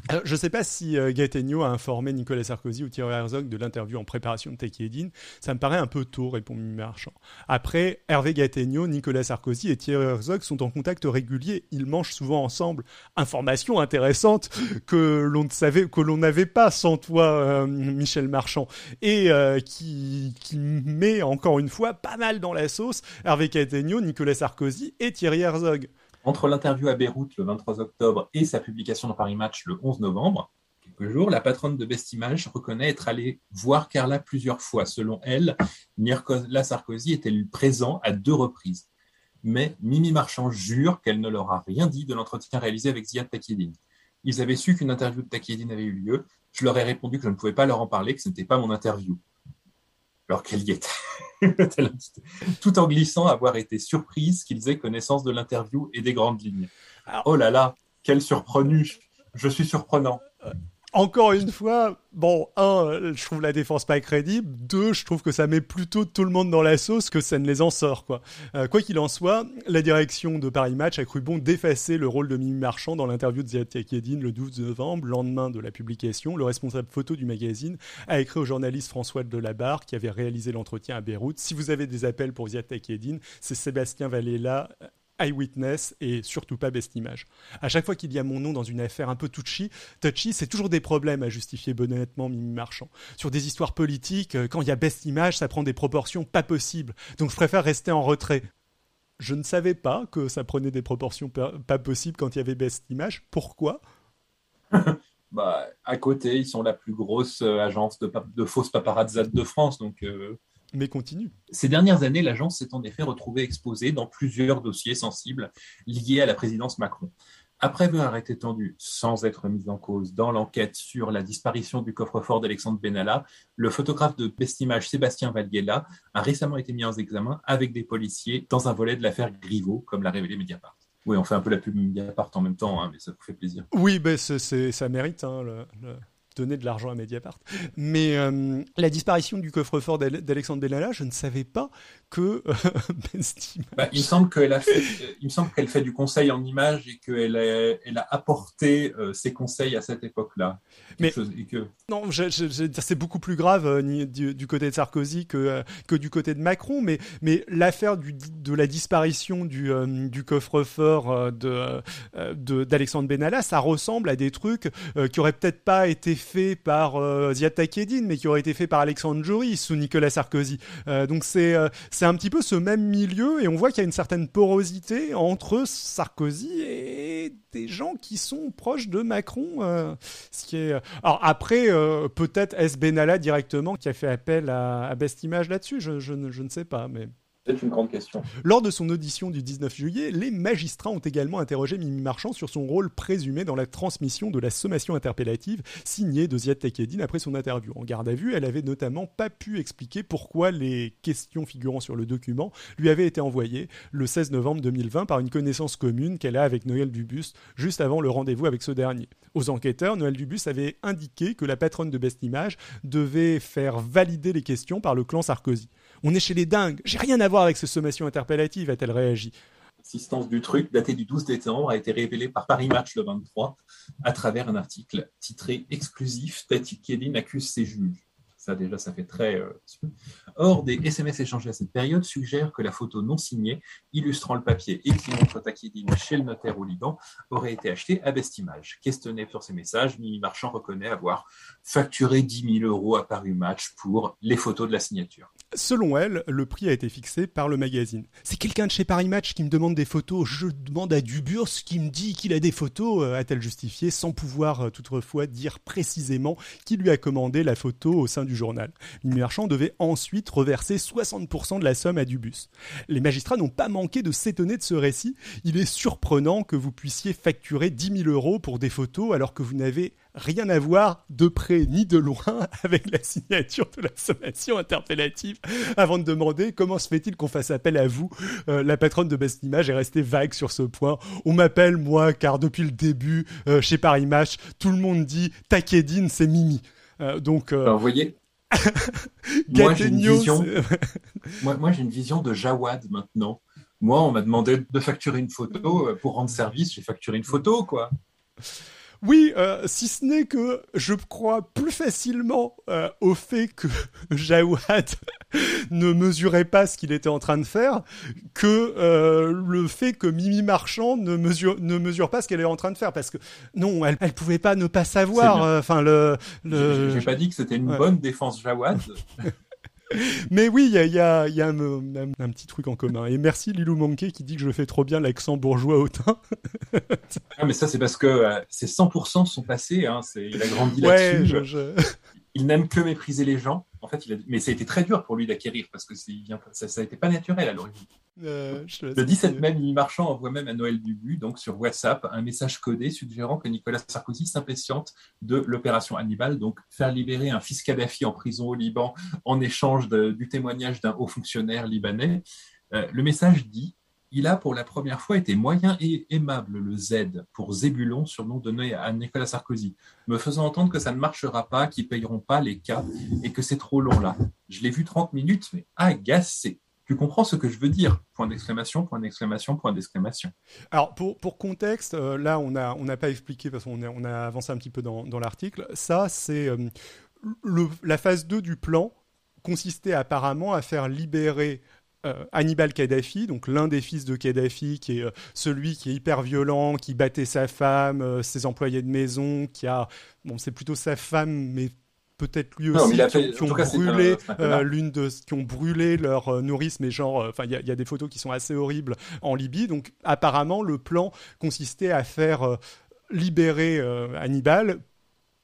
Speaker 1: Alors, je ne sais pas si euh, a informé Nicolas Sarkozy ou Thierry Herzog de l'interview en préparation de Takieddine. Ça me paraît un peu tôt, répond Mimi Marchand. Après, Hervé Gattegno, Nicolas Sarkozy et Thierry Herzog sont en contact régulier. Ils mangent souvent ensemble. Information intéressante que l'on ne savait, que l'on n'avait pas sans toi, euh, Michel Marchand, et euh, qui, qui met encore une fois pas mal dans la sauce Hervé Gattegno, Nicolas Sarkozy et Thierry Herzog.
Speaker 2: Entre l'interview à Beyrouth le 23 octobre et sa publication dans Paris Match le 11 novembre, quelques jours, la patronne de Best Image reconnaît être allée voir Carla plusieurs fois. Selon elle, Nicolas Sarkozy était présent à deux reprises? Mais Mimi Marchand jure qu'elle ne leur a rien dit de l'entretien réalisé avec Ziad Takieddine. Ils avaient su qu'une interview de Takieddine avait eu lieu. Je leur ai répondu que je ne pouvais pas leur en parler, que ce n'était pas mon interview. Alors qu'elle y était. *laughs* Tout en glissant avoir été surprise qu'ils aient connaissance de l'interview et des grandes lignes. Oh là là, quel surprenant. Je suis surprenant.
Speaker 1: Encore une fois, bon, un, je trouve la défense pas crédible. Deux, je trouve que ça met plutôt tout le monde dans la sauce que ça ne les en sort, quoi. Euh, qu'il en soit, la direction de Paris Match a cru bon d'effacer le rôle de Mimi Marchand dans l'interview de Ziad Takieddine le 12 novembre, lendemain de la publication. Le responsable photo du magazine a écrit au journaliste François Delabarre qui avait réalisé l'entretien à Beyrouth. Si vous avez des appels pour Ziad Takieddine, c'est Sébastien Vallela, Eyewitness et surtout pas Best Image. À chaque fois qu'il y a mon nom dans une affaire un peu touchy, touchy, c'est toujours des problèmes à justifier honnêtement Mimi Marchand. Sur des histoires politiques, euh, quand il y a Best Image, ça prend des proportions pas possibles. Donc je préfère rester en retrait. Je ne savais pas que ça prenait des proportions pas possibles quand il y avait Best Image. Pourquoi? *laughs*
Speaker 2: Bah, à côté, ils sont la plus grosse euh, agence de fausses paparazzades de France. Donc, euh,
Speaker 1: Mais continue.
Speaker 2: Ces dernières années, l'agence s'est en effet retrouvée exposée dans plusieurs dossiers sensibles liés à la présidence Macron. Après avoir été tendu sans être mis en cause dans l'enquête sur la disparition du coffre-fort d'Alexandre Benalla, le photographe de Bestimage Sébastien Valguela a récemment été mis en examen avec des policiers dans un volet de l'affaire Griveaux, comme l'a révélé Mediapart. Oui, on fait un peu la pub Mediapart en même temps, hein, mais ça vous fait plaisir.
Speaker 1: Oui, ben ça mérite hein, le- le- donner de l'argent à Mediapart. Mais euh, la disparition du coffre-fort d'Ale- d'Alexandre Benalla, je ne savais pas que euh, *laughs* Image-
Speaker 2: Bah, il me semble qu'elle a fait, euh, il me semble qu'elle fait du conseil en images et qu'elle a, elle a apporté euh, ses conseils à cette époque-là.
Speaker 1: Mais-
Speaker 2: chose- et que
Speaker 1: Non, c'est beaucoup plus grave du, du côté de Sarkozy que, que du côté de Macron, mais, mais l'affaire de la disparition du, du coffre-fort de, d'Alexandre Benalla, ça ressemble à des trucs qui auraient peut-être pas été fait par euh, Ziad Takedin, mais qui aurait été fait par Alexandre Jory sous Nicolas Sarkozy. Euh, donc c'est euh, c'est un petit peu ce même milieu, et on voit qu'il y a une certaine porosité entre Sarkozy et des gens qui sont proches de Macron. euh, ce qui est alors après peut-être S Benalla directement qui a fait appel à, à Best Image là-dessus. Je, je, je ne sais pas, mais
Speaker 2: C'est une grande question.
Speaker 1: lors de son audition du 19 juillet, les magistrats ont également interrogé Mimi Marchand sur son rôle présumé dans la transmission de la sommation interpellative signée de Ziad Takedine après son interview. En garde à vue, elle avait notamment pas pu expliquer pourquoi les questions figurant sur le document lui avaient été envoyées le 16 novembre 2020 par une connaissance commune qu'elle a avec Noël Dubus juste avant le rendez-vous avec ce dernier. Aux enquêteurs, Noël Dubus avait indiqué que la patronne de Best Image devait faire valider les questions par le clan Sarkozy. On est chez les dingues, j'ai rien à voir avec ces sommations interpellatives, a-t-elle réagi.
Speaker 2: L'existence du truc, daté du 12 décembre, a été révélée par Paris Match le 23 à travers un article titré Exclusif, Tati Kedin accuse ses juges. Ça, déjà, ça fait très. euh, Or, des SMS échangés à cette période suggèrent que la photo non signée, illustrant le papier et qui montre Takedine chez le notaire au Liban, aurait été achetée à Best Image. Questionné sur ces messages, Mimi Marchand reconnaît avoir facturé 10 000 euros à Paris Match pour les photos de la signature.
Speaker 1: Selon elle, le prix a été fixé par le magazine. C'est quelqu'un de chez Paris Match qui me demande des photos. Je demande à Duburs qui me dit qu'il a des photos, euh, a-t-elle justifié, sans pouvoir euh, toutefois dire précisément qui lui a commandé la photo au sein du journal. Mimi Marchand devait ensuite reverser 60% de la somme à Dubus. Les magistrats n'ont pas manqué de s'étonner de ce récit. Il est surprenant que vous puissiez facturer 10 000 euros pour des photos alors que vous n'avez rien à voir de près ni de loin *laughs* avec la signature de la sommation interpellative avant de demander comment se fait-il qu'on fasse appel à vous? Euh, la patronne de Best Image est restée vague sur ce point. On m'appelle moi car depuis le début euh, chez Paris Match, tout le monde dit Takedine c'est Mimi. Euh, donc
Speaker 2: Alors, vous voyez, moi, j'ai une vision. moi j'ai une vision de Jawad maintenant. Moi, on m'a demandé de facturer une photo euh, pour rendre service. J'ai facturé une photo, quoi.
Speaker 1: Oui, euh, si ce n'est que je crois plus facilement euh, au fait que *laughs* Jawad *laughs* ne mesurait pas ce qu'il était en train de faire que euh, le fait que Mimi Marchand ne mesure, ne mesure pas ce qu'elle est en train de faire. Parce que non, elle, elle pouvait pas ne pas savoir. Enfin, le,
Speaker 2: j'ai pas dit que c'était une
Speaker 1: ouais.
Speaker 2: bonne défense Jawad. *laughs*
Speaker 1: Mais oui, il y a, il y a- il y a un, un- un petit truc en commun. Et merci Lilou Monkey qui dit que je fais trop bien l'accent bourgeois hautain.
Speaker 2: Ah, mais ça, c'est parce que euh, c'est 100% son passé. Hein. Il a grandi
Speaker 1: Ouais,
Speaker 2: là-dessus.
Speaker 1: je,
Speaker 2: Il n'aime que mépriser les gens. En fait, il a... mais ça a été très dur pour lui d'acquérir parce que vient- ça, ça a été pas naturel à l'origine.
Speaker 1: Euh,
Speaker 2: Le 17
Speaker 1: continuer.
Speaker 2: mai, Mimi Marchand envoie même à Noël Dubu, donc sur WhatsApp, un message codé suggérant que Nicolas Sarkozy s'impatiente de l'opération Hannibal, donc faire libérer un fils Kadhafi en prison au Liban en échange de- du témoignage d'un haut fonctionnaire libanais. Euh, le message dit il a pour la première fois été moyen et aimable, le Z, pour Zébulon, surnom donné à Nicolas Sarkozy, me faisant entendre que ça ne marchera pas, qu'ils payeront pas les cas et que c'est trop long là. Je l'ai vu 30 minutes, mais agacé. Tu comprends ce que je veux dire? Point d'exclamation, point d'exclamation, point d'exclamation.
Speaker 1: Alors pour, pour contexte, euh, là on n'a on n'a pas expliqué parce qu'on est- on a avancé un petit peu dans, dans l'article. Ça c'est euh, la phase 2 du plan consistait apparemment à faire libérer euh, Hannibal Kadhafi, donc l'un des fils de Kadhafi, qui est celui qui est hyper violent, qui battait sa femme, ses employés de maison, qui a, bon c'est plutôt sa femme, mais peut-être lui aussi,
Speaker 2: a
Speaker 1: qui, ont-
Speaker 2: fait-
Speaker 1: qui
Speaker 2: en
Speaker 1: ont
Speaker 2: tout cas, c'est
Speaker 1: brûlé euh, l'une de, qui ont brûlé leur euh, nourrice, mais genre, euh, enfin il y, a- il y a des photos qui sont assez horribles en Libye. Donc apparemment le plan consistait à faire libérer euh, Hannibal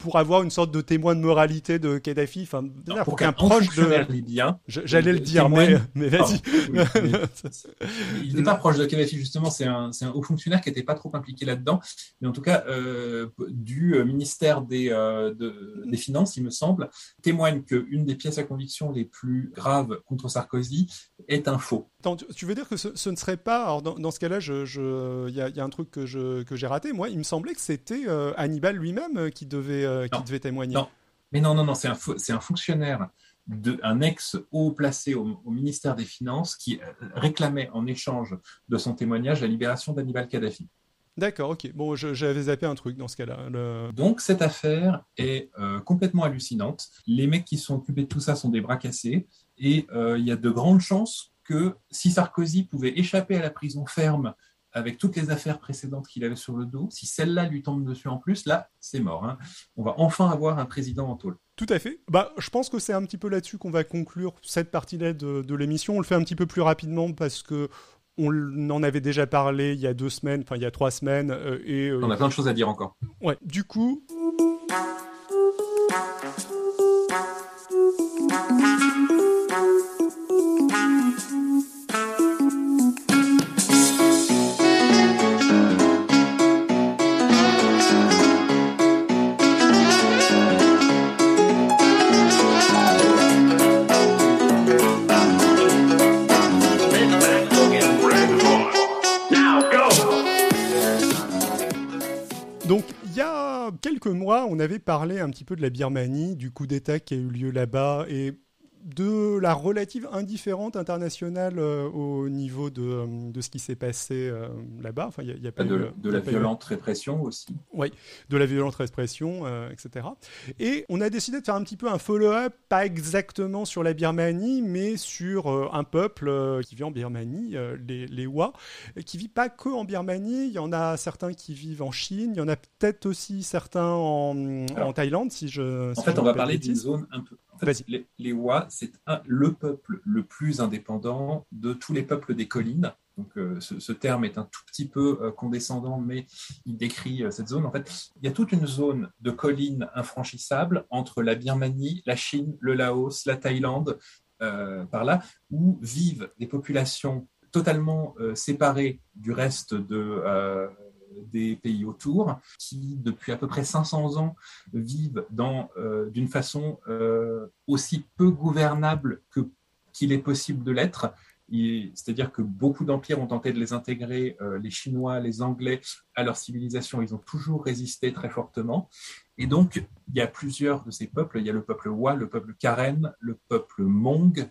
Speaker 1: pour avoir une sorte de témoin de moralité de Kadhafi, enfin pour qu'un proche de,
Speaker 2: libyen,
Speaker 1: Je- j'allais le dire, mais,
Speaker 2: témoigne-
Speaker 1: mais vas-y.
Speaker 2: Pardon, oui, mais- *laughs* il n'est pas proche de Kadhafi, justement, c'est un, haut fonctionnaire qui n'était pas trop impliqué là-dedans, mais en tout cas, euh, du euh, ministère des, euh, de- des Finances, il me semble, témoigne qu'une des pièces à conviction les plus graves contre Sarkozy est un faux.
Speaker 1: Attends, tu, veux dire que ce, ce ne serait pas. Alors, dans, dans ce cas-là, je- je- il y, a, il y a un truc que, j'ai raté. Moi, il me semblait que c'était euh, Hannibal lui-même qui devait, euh, qui devait témoigner.
Speaker 2: Non. Mais non, non, non, c'est un, fonctionnaire, de, un ex-haut placé au, au ministère des Finances qui euh, réclamait en échange de son témoignage la libération d'Hannibal Kadhafi.
Speaker 1: D'accord, ok. Bon, j'avais zappé un truc dans ce cas-là. Le-
Speaker 2: Donc cette affaire est euh, complètement hallucinante. Les mecs qui sont occupés de tout ça sont des bras cassés et euh, il y a de grandes chances que si Sarkozy pouvait échapper à la prison ferme avec toutes les affaires précédentes qu'il avait sur le dos, si celle-là lui tombe dessus en plus, là, c'est mort. hein. On va enfin avoir un président en tôle.
Speaker 1: Tout à fait. Bah, je pense que c'est un petit peu là-dessus qu'on va conclure cette partie-là de, de l'émission. On le fait un petit peu plus rapidement parce que on en avait déjà parlé il y a deux semaines, enfin il y a trois semaines, euh, et euh,
Speaker 2: On a plein de choses à dire encore.
Speaker 1: ouais. Du coup, quelques mois, on avait parlé un petit peu de la Birmanie, du coup d'État qui a eu lieu là-bas et de la relative indifférente internationale euh, au niveau de, euh, de ce qui s'est passé euh, là-bas. Enfin, il y a, y a pas
Speaker 2: De,
Speaker 1: eu,
Speaker 2: la
Speaker 1: pas eu-
Speaker 2: violente répression aussi.
Speaker 1: de la violente répression, euh, etc. Et on a décidé de faire un petit peu un follow-up, pas exactement sur la Birmanie, mais sur un peuple qui vit en Birmanie, les, les Wa, qui vit pas que en Birmanie. Il y en a certains qui vivent en Chine, il y en a peut-être aussi certains en,
Speaker 2: Alors,
Speaker 1: en Thaïlande, si je.
Speaker 2: En
Speaker 1: si
Speaker 2: fait,
Speaker 1: je
Speaker 2: on va parler d'une zone un peu. En fait,
Speaker 1: Vas-y.
Speaker 2: les, les Wa, c'est le peuple le plus indépendant de tous les peuples des collines. Donc, euh, ce, ce terme est un tout petit peu euh, condescendant, mais il décrit euh, cette zone. En fait, il y a toute une zone de collines infranchissables entre la Birmanie, la Chine, le Laos, la Thaïlande, par là, où vivent des populations totalement séparées du reste de, des pays autour, qui, depuis à peu près 500 ans, vivent euh, d'une façon euh, aussi peu gouvernable que qu'il est possible de l'être. C'est-à-dire que beaucoup d'empires ont tenté de les intégrer, euh, les Chinois, les Anglais, à leur civilisation. Ils ont toujours résisté très fortement. Et donc, il y a plusieurs de ces peuples. Il y a le peuple Wa, le peuple Karen, le peuple Hmong,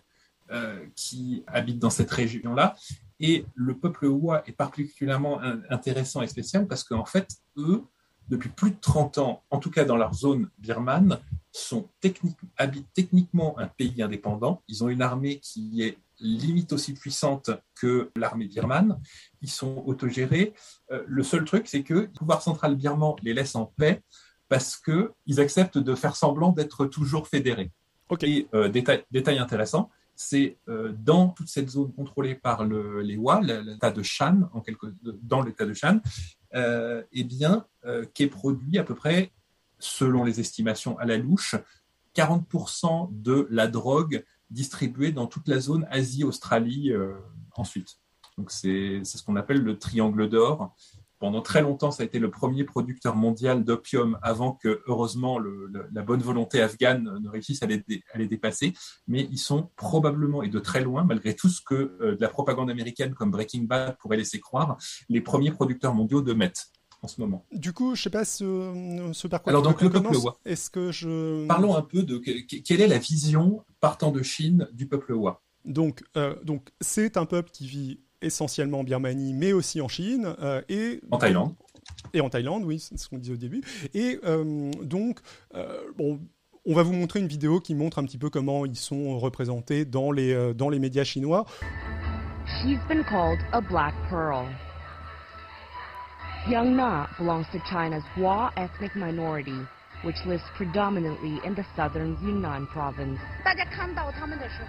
Speaker 2: euh, qui habitent dans cette région-là. Et le peuple Wa est particulièrement in- intéressant et spécial parce qu'en fait, eux, depuis plus de 30 ans, en tout cas dans leur zone birmane, sont technique, habitent techniquement un pays indépendant. Ils ont une armée qui est limite aussi puissante que l'armée birmane. Ils sont autogérés. Euh, le seul truc, c'est que le pouvoir central birman les laisse en paix parce qu'ils acceptent de faire semblant d'être toujours fédérés.
Speaker 1: Ok.
Speaker 2: Et euh, détail, détail intéressant, c'est euh, dans toute cette zone contrôlée par le, les Wa, l'État de Shan, dans l'État de Shan, euh, eh bien, euh, qu'est produit à peu près, selon les estimations à la louche, 40% de la drogue distribuée dans toute la zone Asie-Australie ensuite. Donc c'est ce qu'on appelle le triangle d'or. Pendant très longtemps, ça a été le premier producteur mondial d'opium avant que, heureusement, le- le- la bonne volonté afghane ne réussisse à les, dé- à les dépasser. Mais ils sont probablement, et de très loin, malgré tout ce que euh, de la propagande américaine comme Breaking Bad pourrait laisser croire, les premiers producteurs mondiaux de meth en ce moment.
Speaker 1: Du coup, je sais pas ce, ce par quoi
Speaker 2: Alors, donc, le peuple. Wa.
Speaker 1: Est-ce que je.
Speaker 2: Parlons un peu de que- que- quelle est la vision partant de Chine du peuple Wa.
Speaker 1: Donc, euh, donc c'est un peuple qui vit essentiellement en Birmanie, mais aussi en Chine. Euh, et
Speaker 2: en Thaïlande.
Speaker 1: Et en Thaïlande, oui, c'est ce qu'on disait au début. Et euh, donc, euh, bon, on va vous montrer une vidéo qui montre un petit peu comment ils sont représentés dans les, dans les médias chinois.
Speaker 3: She's been called a black pearl. Yang Na belongs to China's Hua ethnic minority, which lives predominantly in the southern Yunnan province.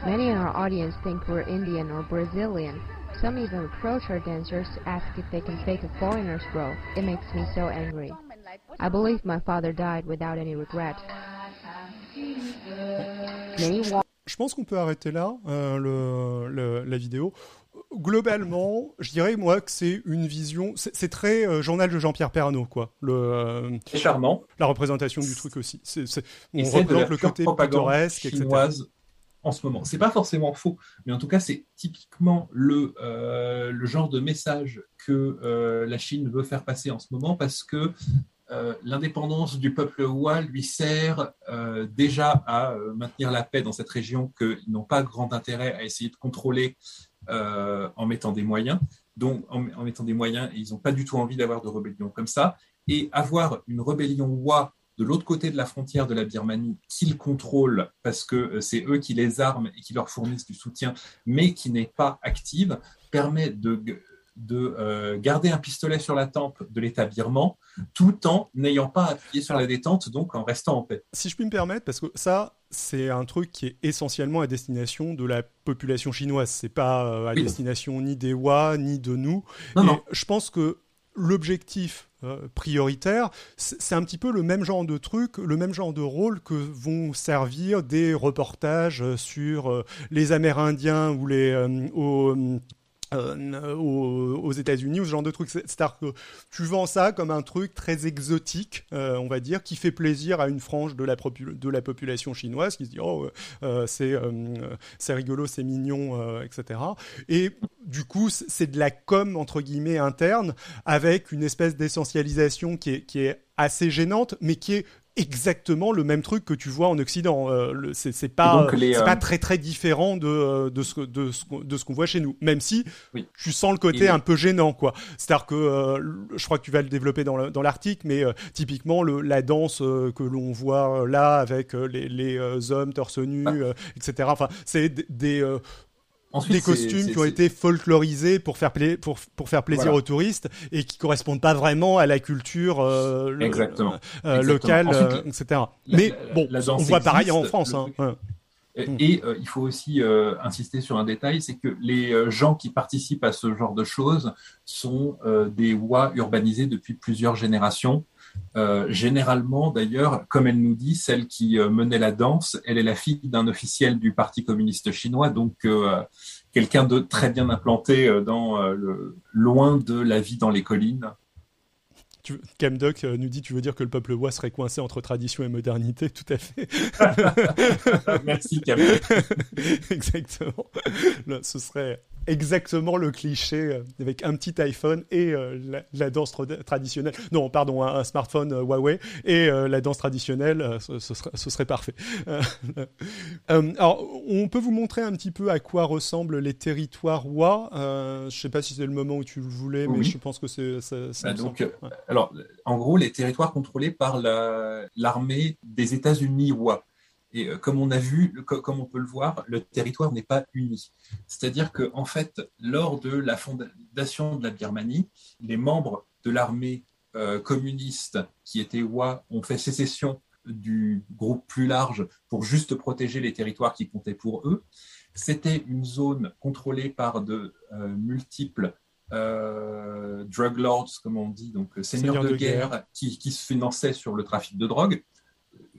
Speaker 4: Many in our audience think we're Indian or Brazilian, Some even approach our dancers to ask if they can a foreigner's role. It makes me so angry.
Speaker 1: Je pense qu'on peut arrêter là euh, la vidéo. Globalement, je dirais moi que c'est une vision, c'est très euh, journal de Jean-Pierre Pernaud euh, La représentation du truc aussi. Représente le côté pittoresque, etc
Speaker 2: en ce moment. C'est pas forcément faux, mais en tout cas, c'est typiquement le, euh, le genre de message que euh, la Chine veut faire passer en ce moment parce que euh, l'indépendance du peuple Hua lui sert déjà à maintenir la paix dans cette région qu'ils n'ont pas grand intérêt à essayer de contrôler en mettant des moyens. Donc, en, en mettant des moyens, ils n'ont pas du tout envie d'avoir de rébellion comme ça. Et avoir une rébellion Hua de l'autre côté de la frontière de la Birmanie qu'ils contrôlent parce que euh, c'est eux qui les arment et qui leur fournissent du soutien, mais qui n'est pas active, permet de, de euh, garder un pistolet sur la tempe de l'État birman, tout en n'ayant pas appuyé sur la détente, donc en restant en paix.
Speaker 1: Si je puis me permettre, parce que ça, c'est un truc qui est essentiellement à destination de la population chinoise. C'est pas euh, à
Speaker 2: Oui.
Speaker 1: destination ni des Wa ni de nous.
Speaker 2: Non,
Speaker 1: Et
Speaker 2: non.
Speaker 1: Je pense que l'objectif euh, prioritaire, c'est un petit peu le même genre de truc, le même genre de rôle que vont servir des reportages euh, sur euh, les Amérindiens ou les euh, aux, aux États-Unis ou ce genre de truc. C'est- C'est-à-dire que tu vends ça comme un truc très exotique, euh, on va dire, qui fait plaisir à une frange de la, de la population chinoise qui se dit oh euh, c'est euh, c'est rigolo, c'est mignon, euh, etc. Et du coup c'est de la com entre guillemets interne avec une espèce d'essentialisation qui est, qui est assez gênante, mais qui est exactement le même truc que tu vois en Occident. Euh, c'est pas,
Speaker 2: les, euh,
Speaker 1: pas très très différent de, euh, de ce, de ce, qu'on- de ce qu'on voit chez nous, même si
Speaker 2: Oui.
Speaker 1: tu sens le côté
Speaker 2: Et-
Speaker 1: un peu gênant, quoi. C'est-à-dire que euh, je crois que tu vas le développer dans le- dans l'article, mais typiquement le, la danse que l'on voit là avec les, les hommes torse nu,
Speaker 2: Ah.
Speaker 1: etc. Enfin, c'est des
Speaker 2: Ensuite,
Speaker 1: des costumes qui ont été folklorisés pour faire, pla- pour, pour faire plaisir
Speaker 2: Voilà.
Speaker 1: aux touristes et qui correspondent pas vraiment à la culture euh, le-
Speaker 2: Exactement.
Speaker 1: euh,
Speaker 2: Exactement.
Speaker 1: locale,
Speaker 2: Ensuite,
Speaker 1: euh, etc.
Speaker 2: la-
Speaker 1: Mais
Speaker 2: la-
Speaker 1: bon,
Speaker 2: la
Speaker 1: on voit pareil en France. hein. Ouais.
Speaker 2: Et, euh, il faut aussi euh, insister sur un détail, c'est que les euh, gens qui participent à ce genre de choses sont euh, des Wa urbanisés depuis plusieurs générations. Euh, généralement, d'ailleurs, comme elle nous dit, celle qui euh, menait la danse, elle est la fille d'un officiel du Parti communiste chinois, donc euh, quelqu'un de très bien implanté dans le loin de la vie dans les collines.
Speaker 1: Tu, Camdoc nous dit tu veux dire que le peuple Wa serait coincé entre tradition et modernité? Tout à fait. *laughs*
Speaker 2: Merci Camille. *laughs*
Speaker 1: exactement. Là, ce serait exactement le cliché euh, avec un petit iPhone et euh, la, la danse tra- traditionnelle. Non, pardon, un, un smartphone euh, Huawei et la danse traditionnelle, ce, ce serait, ce serait parfait. *laughs* Alors, on peut vous montrer un petit peu à quoi ressemblent les territoires Wa. Je sais pas si c'est le moment où tu le voulais, mais
Speaker 2: Oui.
Speaker 1: je pense que c'est ça, ça
Speaker 2: Bah, donc, alors, en gros, les territoires contrôlés par la- l'armée des États-Unis Wa. Et euh, comme on a vu, comme on peut le voir, le territoire n'est pas uni. C'est-à-dire que, en fait, lors de la fondation de la Birmanie, les membres de l'armée euh, communiste qui étaient Wa ont fait sécession du groupe plus large pour juste protéger les territoires qui comptaient pour eux. C'était une zone contrôlée par de euh, multiples euh, drug lords, comme on dit, donc seigneurs
Speaker 1: Seigneurs
Speaker 2: de,
Speaker 1: de
Speaker 2: guerre,
Speaker 1: guerre.
Speaker 2: Qui, qui se finançaient sur le trafic de drogue.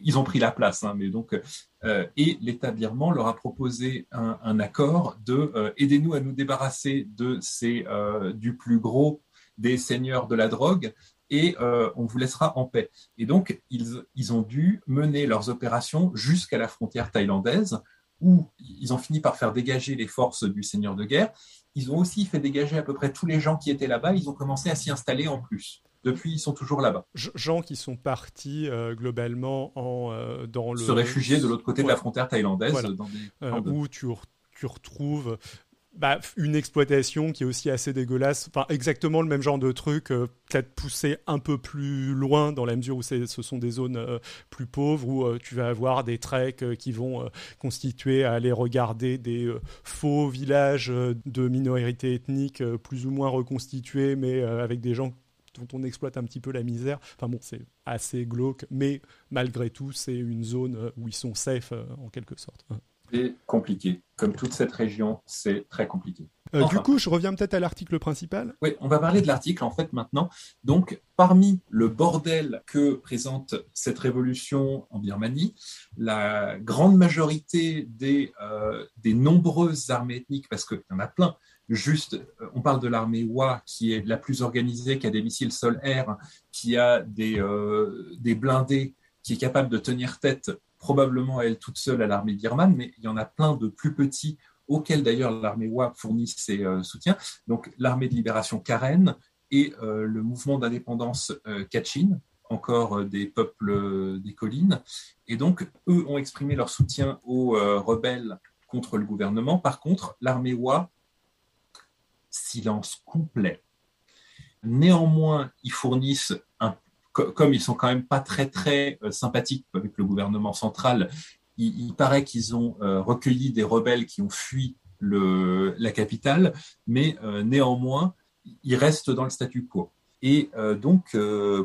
Speaker 2: Ils ont pris la place, hein, mais donc euh, et l'État birman leur a proposé un, accord de euh, aidez-nous à nous débarrasser de ces euh, du plus gros des seigneurs de la drogue et euh, on vous laissera en paix. Et donc ils, ils ont dû mener leurs opérations jusqu'à la frontière thaïlandaise où ils ont fini par faire dégager les forces du seigneur de guerre. Ils ont aussi fait dégager à peu près tous les gens qui étaient là-bas. Ils ont commencé à s'y installer en plus. Depuis, ils sont toujours là-bas.
Speaker 1: Gens qui sont partis euh, globalement en, euh, dans le...
Speaker 2: Se réfugier de l'autre côté de la frontière thaïlandaise
Speaker 1: Voilà.
Speaker 2: dans des
Speaker 1: euh, où tu, re- tu retrouves bah, une exploitation qui est aussi assez dégueulasse. Enfin, exactement le même genre de truc, euh, peut-être poussé un peu plus loin dans la mesure où ce sont des zones euh, plus pauvres où euh, tu vas avoir des treks qui vont constituer à aller regarder des faux villages de minorités ethniques plus ou moins reconstitués, mais avec des gens dont on exploite un petit peu la misère. Enfin bon, c'est assez glauque, mais malgré tout, c'est une zone euh, où ils sont safe euh, en quelque sorte.
Speaker 2: C'est compliqué. Comme toute cette région, c'est très compliqué.
Speaker 1: Euh,
Speaker 2: Enfin.
Speaker 1: Du coup, je reviens peut-être à l'article principal.
Speaker 2: Oui, on va parler de l'article en fait maintenant. Donc, parmi le bordel que présente cette révolution en Birmanie, la grande majorité des, euh, des nombreuses armées ethniques, parce qu'il y en a plein, juste, euh, on parle de l'armée Wa qui est la plus organisée, qui a des missiles sol-air, qui a des, euh, blindés, qui est capable de tenir tête probablement elle toute seule à l'armée birmane, mais il y en a plein de plus petits auxquels d'ailleurs l'armée Wa fournit ses euh, soutiens. Donc l'armée de libération Karen et le mouvement d'indépendance Kachin, encore des peuples des collines. Et donc eux ont exprimé leur soutien aux rebelles contre le gouvernement. Par contre, l'armée Wa, silence complet. Néanmoins, ils fournissent un co- comme ils sont quand même pas très très euh, sympathiques avec le gouvernement central, il, il paraît qu'ils ont euh, recueilli des rebelles qui ont fui le, la capitale, mais euh, néanmoins, ils restent dans le statu quo. Et donc,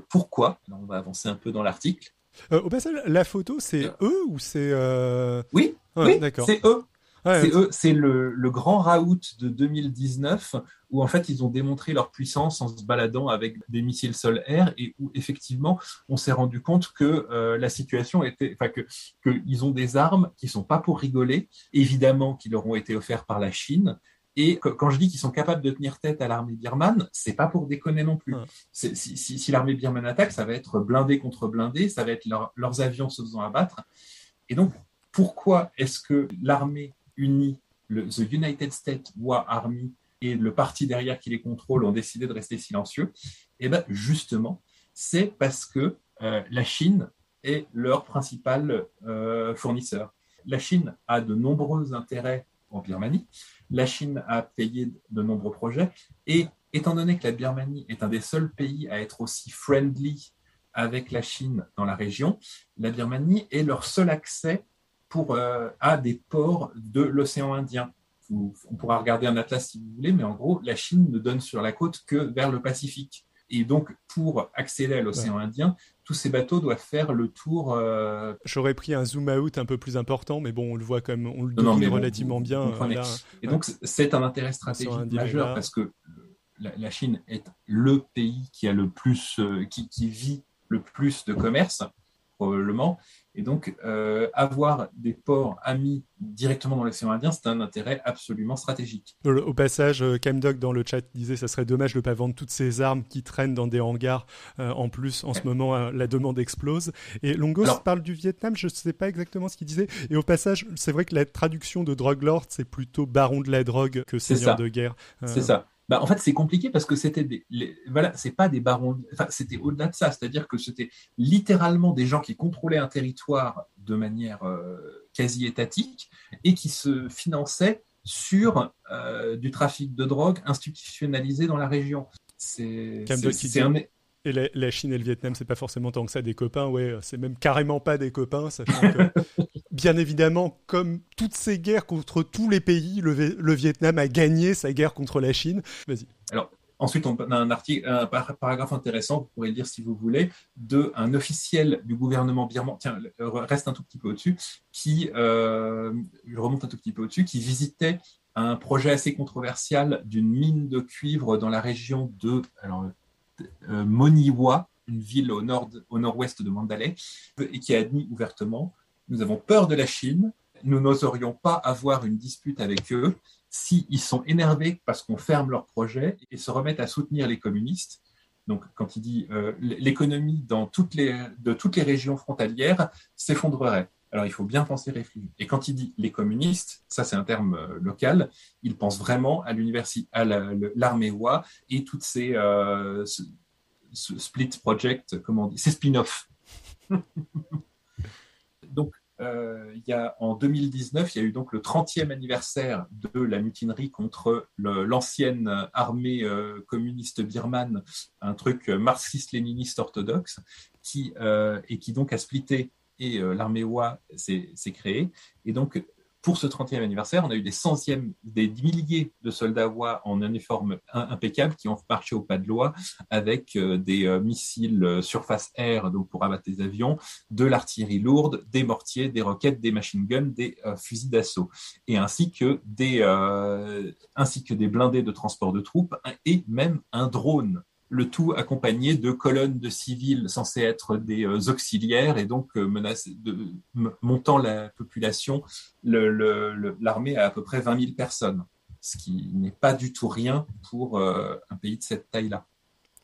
Speaker 2: pourquoi? On va avancer un peu dans l'article.
Speaker 1: Euh, au passage, la photo, c'est eux ou c'est. euh,
Speaker 2: Oui,
Speaker 1: ouais,
Speaker 2: oui,
Speaker 1: d'accord.
Speaker 2: c'est eux.
Speaker 1: Ouais,
Speaker 2: C'est eux, c'est le, le grand raout de 2019 où en fait ils ont démontré leur puissance en se baladant avec des missiles sol-air et où effectivement on s'est rendu compte que euh, la situation était, enfin que qu'ils ont des armes qui sont pas pour rigoler, évidemment qui leur ont été offertes par la Chine. Et quand je dis qu'ils sont capables de tenir tête à l'armée birmane, c'est pas pour déconner non plus. Si, si, si l'armée birmane attaque, ça va être blindé contre blindé, ça va être leur- leurs avions se faisant abattre. Et donc, pourquoi est-ce que l'armée unie, le The United States War Army et le parti derrière qui les contrôle ont décidé de rester silencieux Eh bien, justement, c'est parce que euh, la Chine est leur principal euh, fournisseur. La Chine a de nombreux intérêts en Birmanie. La Chine a payé de nombreux projets. Et étant donné que la Birmanie est un des seuls pays à être aussi friendly avec la Chine dans la région, la Birmanie est leur seul accès pour, euh, à des ports de l'océan Indien. Vous- on pourra regarder un atlas si vous voulez, mais en gros, la Chine ne donne sur la côte que vers le Pacifique. Et donc, pour accéder à l'océan Indien, tous ces bateaux doivent faire le tour. euh,
Speaker 1: J'aurais pris un zoom out un peu plus important, mais bon, on le voit quand même, on le
Speaker 2: Non,
Speaker 1: relativement
Speaker 2: vous-
Speaker 1: bien.
Speaker 2: vous
Speaker 1: là.
Speaker 2: Et donc, c'est un intérêt stratégique majeur parce que la, la Chine est le pays qui a le plus, euh, qui, qui vit le plus de commerce, probablement. Et donc, euh, avoir des ports amis directement dans l'océan Indien, c'est un intérêt absolument stratégique.
Speaker 1: Au, passage, euh, Camdog dans le chat disait ça serait dommage de ne pas vendre toutes ces armes qui traînent dans des hangars. Euh, en plus, en ce moment, euh, la demande explose. Et Longos
Speaker 2: Alors-
Speaker 1: parle du Vietnam, je ne sais pas exactement ce qu'il disait. Et au passage, c'est vrai que la traduction de Drug Lord, c'est plutôt baron de la drogue que seigneur de guerre.
Speaker 2: C'est ça. Bah, en fait, c'est compliqué parce que c'était des, les- voilà, c'est pas des barons, enfin, c'était au-delà de ça, c'est-à-dire que c'était littéralement des gens qui contrôlaient un territoire de manière euh, quasi étatique et qui se finançaient sur euh, du trafic de drogue institutionnalisé dans la région. C'est un,
Speaker 1: Et la, la Chine et le Vietnam, c'est pas forcément tant que ça des copains, ouais, c'est même carrément pas des copains, sachant que, *laughs* bien évidemment, comme toutes ces guerres contre tous les pays, le, Viet- le Vietnam a gagné sa guerre contre la Chine. Vas-y.
Speaker 2: Ensuite, on a un article, un par- paragraphe intéressant, vous pourrez le lire si vous voulez, de un officiel du gouvernement birman. Tiens, reste un tout petit peu au-dessus, qui, euh, remonte un tout petit peu au-dessus, qui visitait un projet assez controversial d'une mine de cuivre dans la région de alors, euh, Moniwa, une ville au nord, au nord-ouest de Mandalay, et qui a admis ouvertement nous avons peur de la Chine, nous n'oserions pas avoir une dispute avec eux s'ils sont énervés parce qu'on ferme leur projet et se remettent à soutenir les communistes. Donc, quand il dit euh, l'économie dans toutes les, de toutes les régions frontalières s'effondrerait. Alors, il faut bien penser réfléchir. Et quand il dit les communistes, ça c'est un terme euh, local, il pense vraiment à l'université, à la- l'armée WA et toutes ces euh, split project, comment on ces spin-offs. *laughs* donc, il y a, en 2019, il y a eu donc le 30e anniversaire de la mutinerie contre l'ancienne armée euh, communiste birmane, un truc euh, marxiste-léniniste orthodoxe, qui, euh, et qui donc a splitté et euh, l'armée s'est s'est créée. Et donc, pour ce 30e anniversaire, on a eu des centièmes, des milliers de soldats OA en uniforme im- impeccable qui ont marché au pas de loi avec euh, des euh, missiles euh, surface-air donc pour abattre des avions, de l'artillerie lourde, des mortiers, des roquettes, des machine guns, des fusils d'assaut, et ainsi que des ainsi que des blindés de transport de troupes et même un drone. Le tout accompagné de colonnes de civils censés être des euh, auxiliaires et donc euh, menace- de, montant la population. Le- le- le- L'armée a à peu près 20 000 personnes, ce qui n'est pas du tout rien pour euh, un pays de cette taille-là.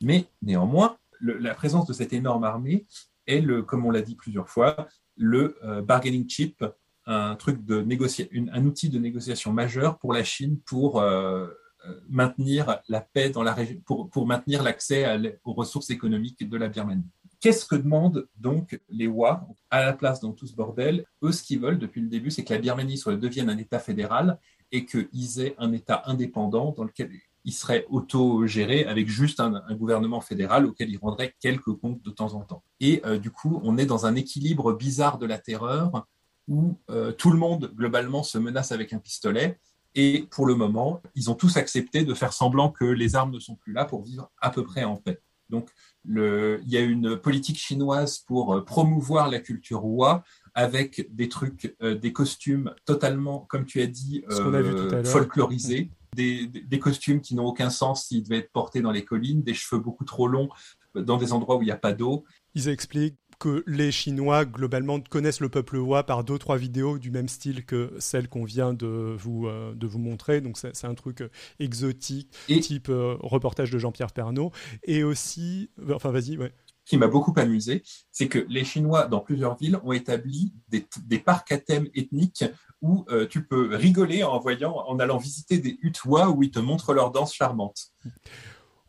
Speaker 2: Mais néanmoins, le- la présence de cette énorme armée est, le, comme on l'a dit plusieurs fois, le bargaining chip, un truc de une- un outil de négociation majeur pour la Chine pour maintenir la paix dans la région, pour, maintenir l'accès aux ressources économiques de la Birmanie. Qu'est-ce que demandent donc les Wa à la place dans tout ce bordel Eux, ce qu'ils veulent depuis le début, c'est que la Birmanie soit, devienne un État fédéral et qu'ils aient un État indépendant dans lequel ils seraient auto-gérés avec juste un, un gouvernement fédéral auquel ils rendraient quelques comptes de temps en temps. Et euh, du coup, on est dans un équilibre bizarre de la terreur où euh, tout le monde, globalement, se menace avec un pistolet Et pour le moment, ils ont tous accepté de faire semblant que les armes ne sont plus là pour vivre à peu près en paix. Donc, le, il y a une politique chinoise pour euh, promouvoir la culture Hua avec des trucs, euh, des costumes totalement, comme tu as dit, euh, folklorisés, des, des- des costumes qui n'ont aucun sens s'ils devaient être portés dans les collines, des cheveux beaucoup trop longs euh, dans des endroits où il n'y a pas d'eau.
Speaker 1: Ils expliquent que les Chinois, globalement, connaissent le peuple Hua par deux, trois vidéos du même style que celle qu'on vient de vous, euh, de vous montrer. Donc, c'est un truc euh, exotique,
Speaker 2: Et-
Speaker 1: type euh, reportage de Jean-Pierre Pernaut. Et aussi, enfin, vas-y, ouais.
Speaker 2: qui m'a beaucoup amusé, c'est que les Chinois, dans plusieurs villes, ont établi des, des parcs à thème ethnique où euh, tu peux rigoler en voyant, en allant visiter des huttes Hua où ils te montrent leurs danses charmantes.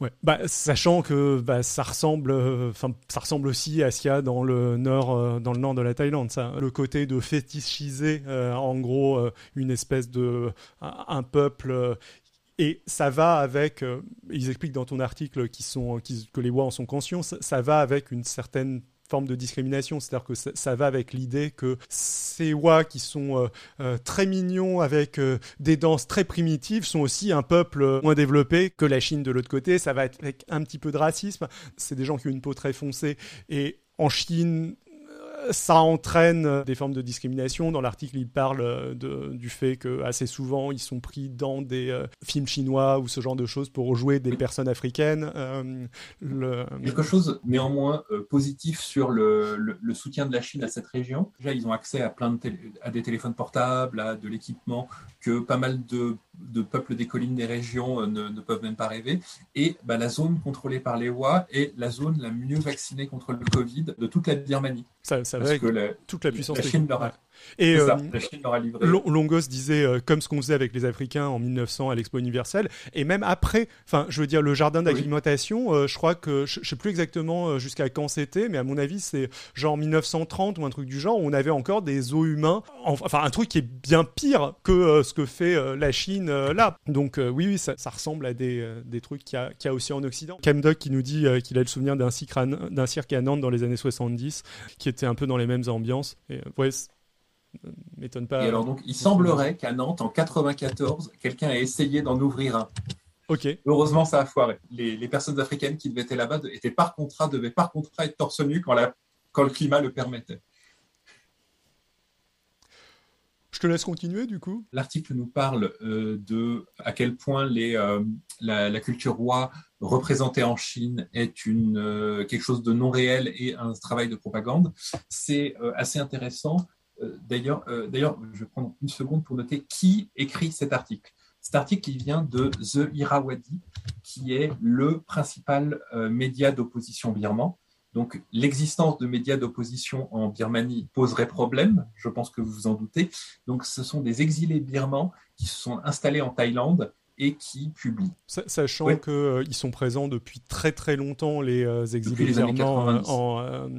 Speaker 1: Ouais. Bah, sachant que bah, ça ressemble, euh, enfin, ça ressemble aussi à ce qu'il y a dans le nord, euh, dans le nord de la Thaïlande. Ça, le côté de fétichiser, euh, en gros, une espèce de un, peuple. et ça va avec, ils expliquent dans ton article qui sont, que les Wa en sont conscients, ça va avec une certaine forme de discrimination, c'est-à-dire que ça, va avec l'idée que ces Wa qui sont euh, euh, très mignons avec euh, des danses très primitives sont aussi un peuple moins développé que la Chine de l'autre côté. Ça va être avec un petit peu de racisme. C'est des gens qui ont une peau très foncée et en Chine. Ça entraîne euh, des formes de discrimination. Dans l'article, il parle euh, du fait que assez souvent ils sont pris dans des euh, films chinois ou ce genre de choses pour jouer des personnes africaines.
Speaker 2: Quelque chose néanmoins positif sur le, soutien de la Chine à cette région. Déjà, ils ont accès à plein de à des téléphones portables, à de l'équipement que pas mal de, de peuples des collines des régions euh, ne, ne peuvent même pas rêver. Et bah, la zone contrôlée par les Hua est la zone la mieux vaccinée contre le Covid de toute la Birmanie.
Speaker 1: ça, ça
Speaker 2: Parce que la,
Speaker 1: toute la puissance
Speaker 2: la. Chine leur a.
Speaker 1: Et
Speaker 2: ça,
Speaker 1: euh,
Speaker 2: la Chine livré.
Speaker 1: Longos disait euh, comme ce qu'on faisait avec les Africains en 1900 à l'Expo universelle et même après enfin je veux dire le jardin d'acclimatation euh, je crois que je, je sais plus exactement jusqu'à quand c'était mais à mon avis c'est genre 1930 ou un truc du genre où on avait encore des zoos humains. En- enfin un truc qui est bien pire que ce que fait la Chine là. Donc oui oui ça, ça ressemble à des, des trucs qu'il y, a- qu'il y a aussi en Occident. Camdoc qui nous dit qu'il a le souvenir d'un cirque, à- d'un cirque à Nantes dans les années 70 qui était un peu dans les mêmes ambiances. Et ouais c'est- m'étonne pas
Speaker 2: Et alors donc, il semblerait qu'à Nantes, en 94, quelqu'un ait essayé d'en ouvrir un.
Speaker 1: ok
Speaker 2: Heureusement, ça a foiré. Les, les personnes africaines qui devaient être là-bas étaient par contrat, devaient par contrat être torse nu quand, la- quand le climat le permettait.
Speaker 1: Je te laisse continuer du coup.
Speaker 2: L'article nous parle euh, de à quel point les, euh, la, la culture roi représentée en Chine est une, euh, quelque chose de non réel et un travail de propagande. C'est assez intéressant. Euh, D'ailleurs, euh, d'ailleurs, je vais prendre une seconde pour noter qui écrit cet article. Cet article, il vient de The Irrawaddy, qui est le principal euh, média d'opposition birman. Donc, l'existence de médias d'opposition en Birmanie poserait problème, je pense que vous vous en doutez. Donc, ce sont des exilés birmans qui se sont installés en Thaïlande et qui publient.
Speaker 1: Sa- Sachant
Speaker 2: Ouais.
Speaker 1: qu'ils sont présents depuis très très longtemps, les euh, exilés birmans
Speaker 2: 90.
Speaker 1: en, euh,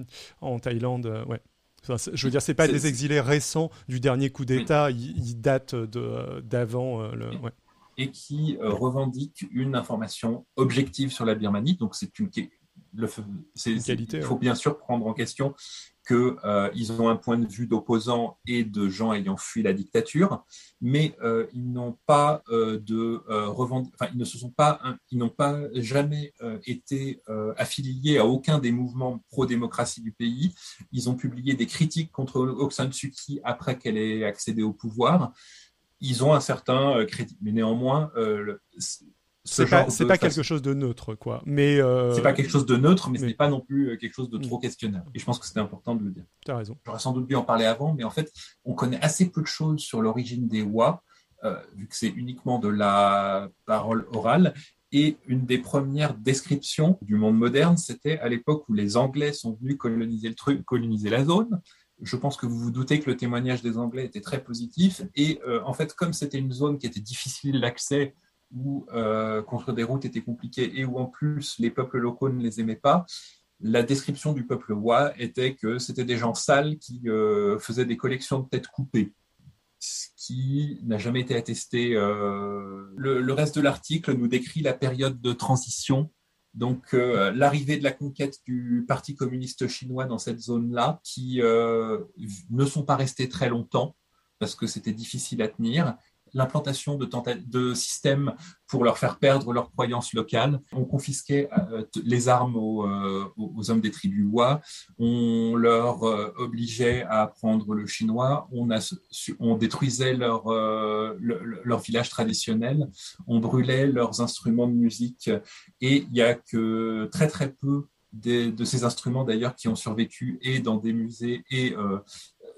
Speaker 1: en Thaïlande. ouais. Enfin, je veux dire, c'est pas des exilés récents du dernier coup d'État, ils, ils datent d'avant. euh, le, ouais.
Speaker 2: et qui euh, revendiquent une information objective sur la Birmanie. Donc, c'est une, le, c'est,
Speaker 1: Une
Speaker 2: c'est-
Speaker 1: qualité,
Speaker 2: il faut bien sûr prendre en question que euh, ont un point de vue d'opposants et de gens ayant fui la dictature, mais euh, ils n'ont pas euh, de revendic- enfin, ils ne se sont pas, ils n'ont pas jamais été affiliés à aucun des mouvements pro-démocratie du pays. Ils ont publié des critiques contre Aung San après qu'elle ait accédé au pouvoir. Ils ont un certain crédit, mais néanmoins,
Speaker 1: C'est pas, c'est pas quelque chose de neutre, quoi. Mais euh,
Speaker 2: c'est pas quelque chose de neutre, mais ce
Speaker 1: oui.
Speaker 2: n'est pas non plus euh, quelque chose de
Speaker 1: Mm.
Speaker 2: trop questionnable. Et je pense que c'était important de le dire.
Speaker 1: t'as raison.
Speaker 2: J'aurais sans doute dû en parler avant, mais en fait, on connaît assez peu de choses sur l'origine des Wa, euh, vu que c'est uniquement de la parole orale. Et une des premières descriptions du monde moderne, c'était à l'époque où les Anglais sont venus coloniser le truc, coloniser la zone. Je pense que vous vous doutez que le témoignage des Anglais était très positif. Et euh, en fait, comme c'était une zone qui était difficile d'accès, où euh, construire des routes était compliqué et où en plus les peuples locaux ne les aimaient pas, la description du peuple Wa était que c'était des gens sales qui euh, faisaient des collections de têtes coupées, ce qui n'a jamais été attesté. euh. Le, le reste de l'article nous décrit la période de transition, donc euh, l'arrivée de la conquête du Parti communiste chinois dans cette zone-là, qui ne sont pas restés très longtemps parce que c'était difficile à tenir. L'implantation de, systèmes pour leur faire perdre leurs croyances locales. On confisquait euh, les armes euh, aux, hommes des tribus Wa. On leur euh, obligeait à apprendre le chinois. On, détruisait leur, leur, leur village traditionnel. On brûlait leurs instruments de musique. Et il y a que très très peu de ces instruments d'ailleurs qui ont survécu et dans des musées et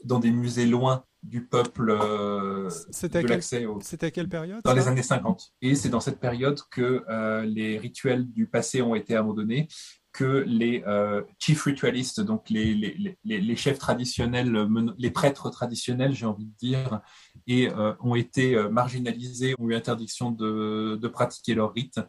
Speaker 2: dans des musées loin du peuple euh, de l'accès au...
Speaker 1: C'était à quelle période
Speaker 2: Dans les années 50. Et c'est dans cette période que euh, les rituels du passé ont été abandonnés, que les chief ritualistes, donc les, les, les, les, chefs traditionnels, les prêtres traditionnels, j'ai envie de dire, et ont été marginalisés, ont eu interdiction de, de pratiquer leurs rites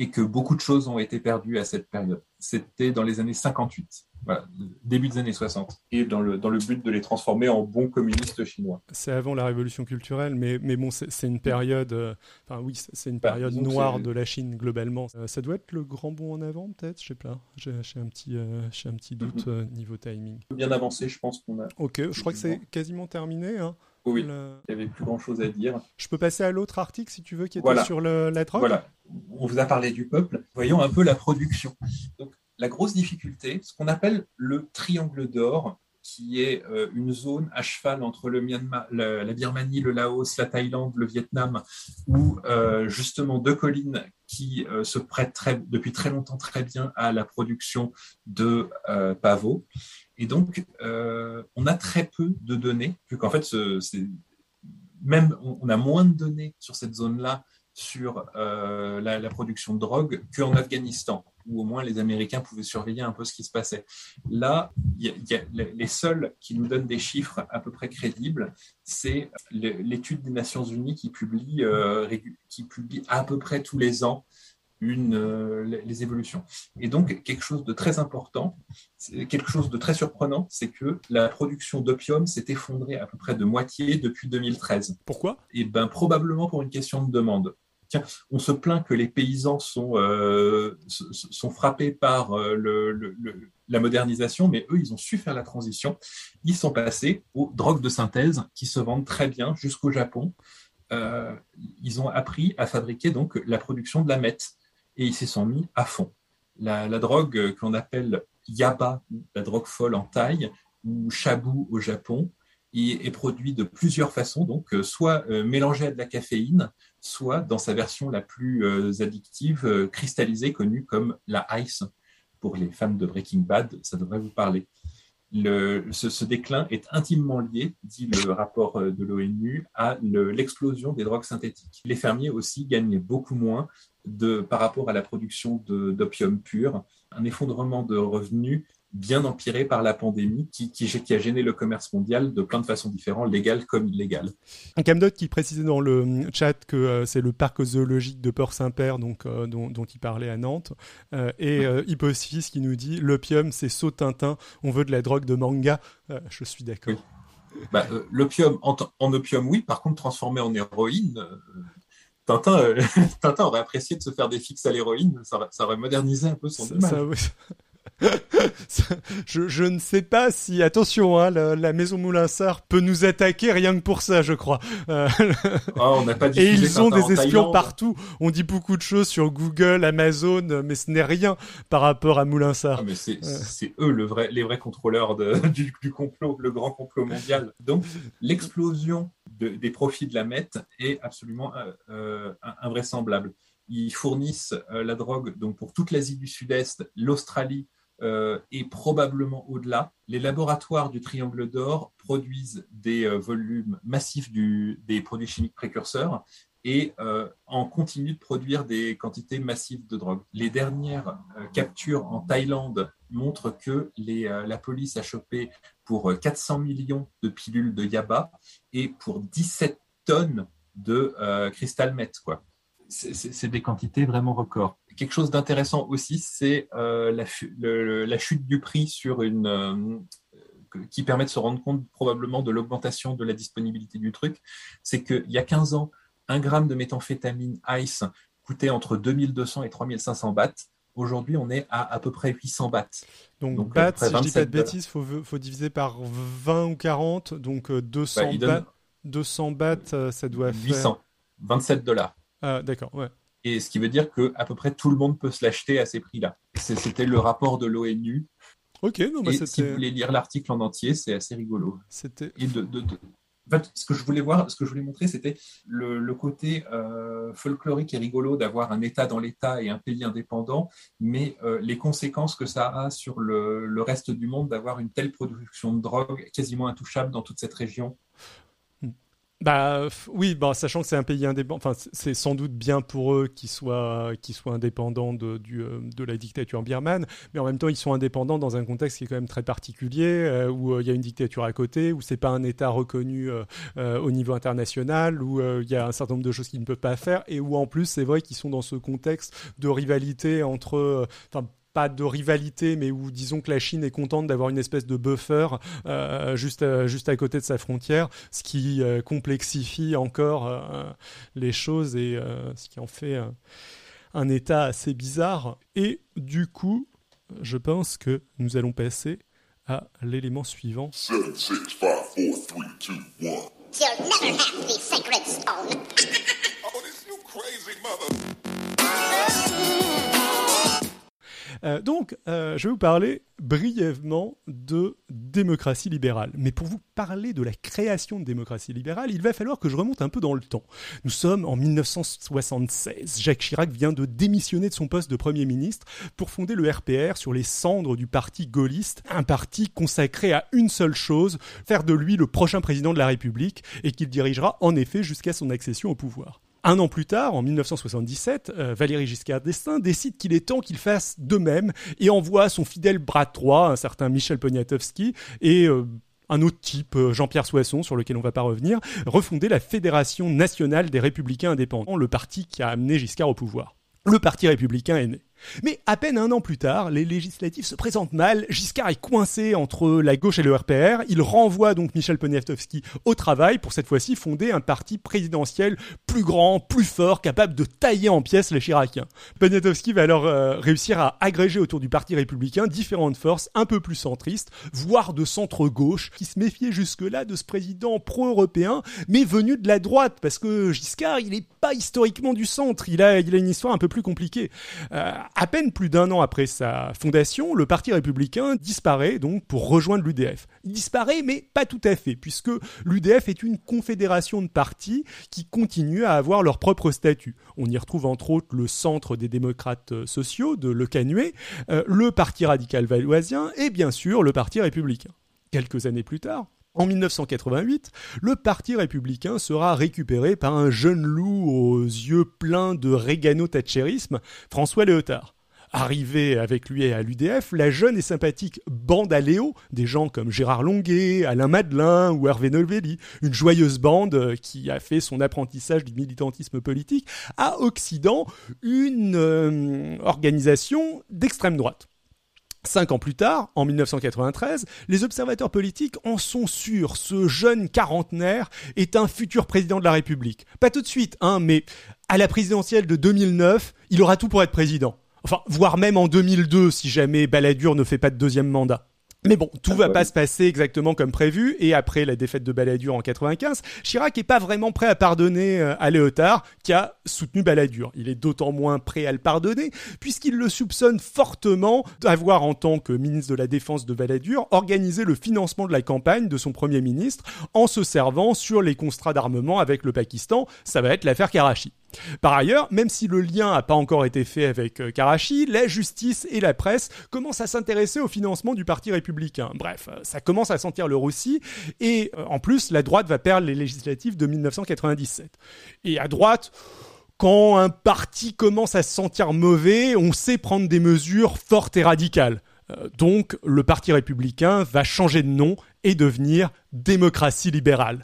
Speaker 2: et que beaucoup de choses ont été perdues à cette période. C'était dans les années 58, voilà, début des années 60, et dans le, dans le but de les transformer en bons communistes chinois.
Speaker 1: C'est avant la révolution culturelle, mais, mais bon, c'est une période, euh, enfin oui, c'est une bah, période noire de la Chine globalement. Euh, ça doit être le grand bond en avant, peut-être, je sais pas. J'ai un petit, euh, un petit doute mhm. niveau timing.
Speaker 2: Bien avancé, je pense qu'on a.
Speaker 1: Ok, je crois que c'est quasiment terminé. Hein.
Speaker 2: Oui, il n'y avait plus grand-chose à dire.
Speaker 1: Je peux passer à l'autre article si tu veux, qui était sur le, la drogue.
Speaker 2: Voilà, on vous a parlé du peuple. Voyons un peu la production. Donc, la grosse difficulté, ce qu'on appelle le triangle d'or, qui est euh, une zone à cheval entre le Myanmar, la, Birmanie, le Laos, la Thaïlande, le Vietnam, où euh, justement deux collines qui euh, se prêtent depuis très longtemps très bien à la production de pavots. Et donc, on a très peu de données, vu qu'en fait, même on a moins de données sur cette zone-là sur euh, la, production de drogue qu'en Afghanistan, où au moins les Américains pouvaient surveiller un peu ce qui se passait. Là, les seuls qui nous donnent des chiffres à peu près crédibles, c'est l'étude des Nations Unies qui publie, euh, qui publie à peu près tous les ans une, euh, les évolutions. Et donc, quelque chose de très important, quelque chose de très surprenant, c'est que la production d'opium s'est effondrée à peu près de moitié depuis 2013.
Speaker 1: Pourquoi?
Speaker 2: Eh ben, probablement pour une question de demande. Tiens, on se plaint que les paysans sont, euh, sont frappés par euh, le, la modernisation, mais eux, ils ont su faire la transition. Ils sont passés aux drogues de synthèse qui se vendent très bien jusqu'au Japon. Euh, ils ont appris à fabriquer donc la production de la meth et ils s'y sont mis à fond. La, drogue qu'on appelle yaba, la drogue folle en taille, ou shabu au Japon, est produit de plusieurs façons, donc soit mélangé à de la caféine, soit dans sa version la plus euh, addictive, euh, cristallisée, connue comme la ice. Pour les fans de Breaking Bad, ça devrait vous parler. Le, ce, déclin est intimement lié, dit le rapport euh, de l'ONU, à l'explosion des drogues synthétiques. Les fermiers aussi gagnent beaucoup moins de, par rapport à la production d'opium pur, un effondrement de revenus bien empiré par la pandémie qui, qui, a gêné le commerce mondial de plein de façons différentes, légales comme illégales.
Speaker 1: Un Camdot qui précisait dans le chat que euh, c'est le parc zoologique de Port-Saint-Père donc, euh, dont, dont, il parlait à Nantes. Euh, et Hipposis qui nous dit l'opium c'est saut Tintin, on veut de la drogue de manga. je suis d'accord.
Speaker 2: Bah, l'opium en, en, opium, oui, par contre, transformé en héroïne. Tintin, *laughs* Tintin aurait apprécié de se faire des fixes à l'héroïne, ça, ça, aurait modernisé un peu son image. *laughs*
Speaker 1: je, je, ne sais pas si, attention, hein, la, maison Moulinsart peut nous attaquer rien que pour ça, je crois.
Speaker 2: Euh, *laughs* on pas
Speaker 1: Et ils ont des espions partout. On dit beaucoup de choses sur Google, Amazon, mais ce n'est rien par rapport à Moulinsart.
Speaker 2: Ah, mais c'est eux le vrai, les vrais contrôleurs de, *laughs* du, du, complot, le grand complot mondial. Donc l'explosion de, des profits de la MET est absolument euh, euh invraisemblable. Ils fournissent euh, la drogue donc pour toute l'Asie du Sud-Est, l'Australie, euh, et probablement au-delà. Les laboratoires du Triangle d'Or produisent des euh, volumes massifs des produits chimiques précurseurs et euh, en continuent de produire des quantités massives de drogue. Les dernières captures en Thaïlande montrent que la police a chopé pour 400 millions de pilules de yaba et pour 17 tonnes de cristal meth. C'est des quantités vraiment records. Quelque chose d'intéressant aussi, c'est euh, la, chute du prix sur une euh, qui permet de se rendre compte probablement de l'augmentation de la disponibilité du truc. C'est qu'il y a 15 ans, un gramme de méthamphétamine ICE coûtait entre 2200 et 3500 bahts. Aujourd'hui, on est à à peu près 800 bahts.
Speaker 1: Donc, donc bahts, si je dis pas de bêtises, il faut, faut, diviser par 20 ou 40, donc 200 euh, bah, bahts. 200 bahts, euh, ça doit faire.
Speaker 2: 800, 27 dollars.
Speaker 1: Ah, d'accord, ouais.
Speaker 2: Et ce qui veut dire que à peu près tout le monde peut se l'acheter à ces prix-là. C'était le rapport de l'ONU.
Speaker 1: Ok, non, bah
Speaker 2: Et si vous voulez lire l'article en entier, c'est assez rigolo.
Speaker 1: c'était-
Speaker 2: Et de, de- de- En fait, ce que je voulais voir, ce que je voulais montrer, c'était le, le côté euh, folklorique et rigolo d'avoir un État dans l'État et un pays indépendant, mais euh, les conséquences que ça a sur le, le reste du monde d'avoir une telle production de drogue quasiment intouchable dans toute cette région.
Speaker 1: Bah oui, bah, sachant que c'est un pays indépendant, enfin c'est sans doute bien pour eux qu'ils soient, qu'ils soient indépendants de, du, euh, de la dictature birmane, mais en même temps ils sont indépendants dans un contexte qui est quand même très particulier, euh, où euh, il y a une dictature à côté, où c'est pas un État reconnu euh, au niveau international, où il y a un certain nombre de choses qu'ils ne peuvent pas faire, et où en plus c'est vrai qu'ils sont dans ce contexte de rivalité entre, enfin pas de rivalité, mais où disons que la Chine est contente d'avoir une espèce de buffer euh, juste, à, juste à côté de sa frontière, ce qui euh, complexifie encore euh, les choses et euh, ce qui en fait euh, un état assez bizarre. Et du coup, je pense que nous allons passer à l'élément suivant.
Speaker 5: 7, 6, 5, 4, 3, 2, 1.
Speaker 6: You'll never have the sacred stone. *laughs*
Speaker 5: Oh, this you crazy mother.
Speaker 1: Euh, donc, euh, je vais vous parler brièvement de démocratie libérale. Mais pour vous parler de la création de démocratie libérale, il va falloir que je remonte un peu dans le temps. Nous sommes en 1976. Jacques Chirac vient de démissionner de son poste de Premier ministre pour fonder le RPR sur les cendres du parti gaulliste, un parti consacré à une seule chose, faire de lui le prochain président de la République, et qu'il dirigera en effet jusqu'à son accession au pouvoir. Un an plus tard, en 1977, euh, Valéry Giscard d'Estaing décide qu'il est temps qu'il fasse de même et envoie son fidèle bras droit, un certain Michel Poniatowski, et euh, un autre type, euh, Jean-Pierre Soisson, sur lequel on va pas revenir, refonder la Fédération nationale des républicains indépendants, le parti qui a amené Giscard au pouvoir. Le parti républicain est né. Mais à peine un an plus tard, les législatives se présentent mal, Giscard est coincé entre la gauche et le RPR, il renvoie donc Michel Poniatowski au travail pour cette fois-ci fonder un parti présidentiel plus grand, plus fort, capable de tailler en pièces les Chiraciens. Poniatowski va alors euh, réussir à agréger autour du parti républicain différentes forces un peu plus centristes, voire de centre-gauche, qui se méfiaient jusque-là de ce président pro-européen, mais venu de la droite, parce que Giscard, il n'est pas historiquement du centre, il a, il a une histoire un peu plus compliquée. Euh, à peine plus d'un an après sa fondation, le Parti républicain disparaît donc pour rejoindre l'UDF. Il disparaît, mais pas tout à fait, puisque l'UDF est une confédération de partis qui continuent à avoir leur propre statut. On y retrouve entre autres le Centre des démocrates sociaux de Le Canuet, euh, le Parti radical valoisien et bien sûr le Parti républicain. Quelques années plus tard, en 1988, le Parti républicain sera récupéré par un jeune loup aux yeux pleins de régano-thatchérisme, François Léotard. Arrivé avec lui à l'UDF, la jeune et sympathique bande à Léo, des gens comme Gérard Longuet, Alain Madelin ou Hervé Novelli, une joyeuse bande qui a fait son apprentissage du militantisme politique, à Occident, une euh, organisation d'extrême droite. Cinq ans plus tard, en 1993, les observateurs politiques en sont sûrs. Ce jeune quarantenaire est un futur président de la République. Pas tout de suite, hein, mais à la présidentielle de 2009, il aura tout pour être président. Enfin, voire même en 2002 si jamais Balladur ne fait pas de deuxième mandat. Mais bon, tout va pas se passer exactement comme prévu, et après la défaite de Balladur en 95, Chirac est pas vraiment prêt à pardonner euh, à Léotard, qui a soutenu Balladur. Il est d'autant moins prêt à le pardonner, puisqu'il le soupçonne fortement d'avoir, en tant que ministre de la Défense de Balladur, organisé le financement de la campagne de son Premier ministre en se servant sur les contrats d'armement avec le Pakistan. Ça va être l'affaire Karachi. Par ailleurs, même si le lien n'a pas encore été fait avec euh, Karachi, la justice et la presse commencent à s'intéresser au financement du Parti républicain. Bref, euh, ça commence à sentir le roussi, et euh, en plus, la droite va perdre les législatives de 1997. Et à droite, quand un parti commence à se sentir mauvais, on sait prendre des mesures fortes et radicales. Donc, le Parti républicain va changer de nom et devenir démocratie libérale.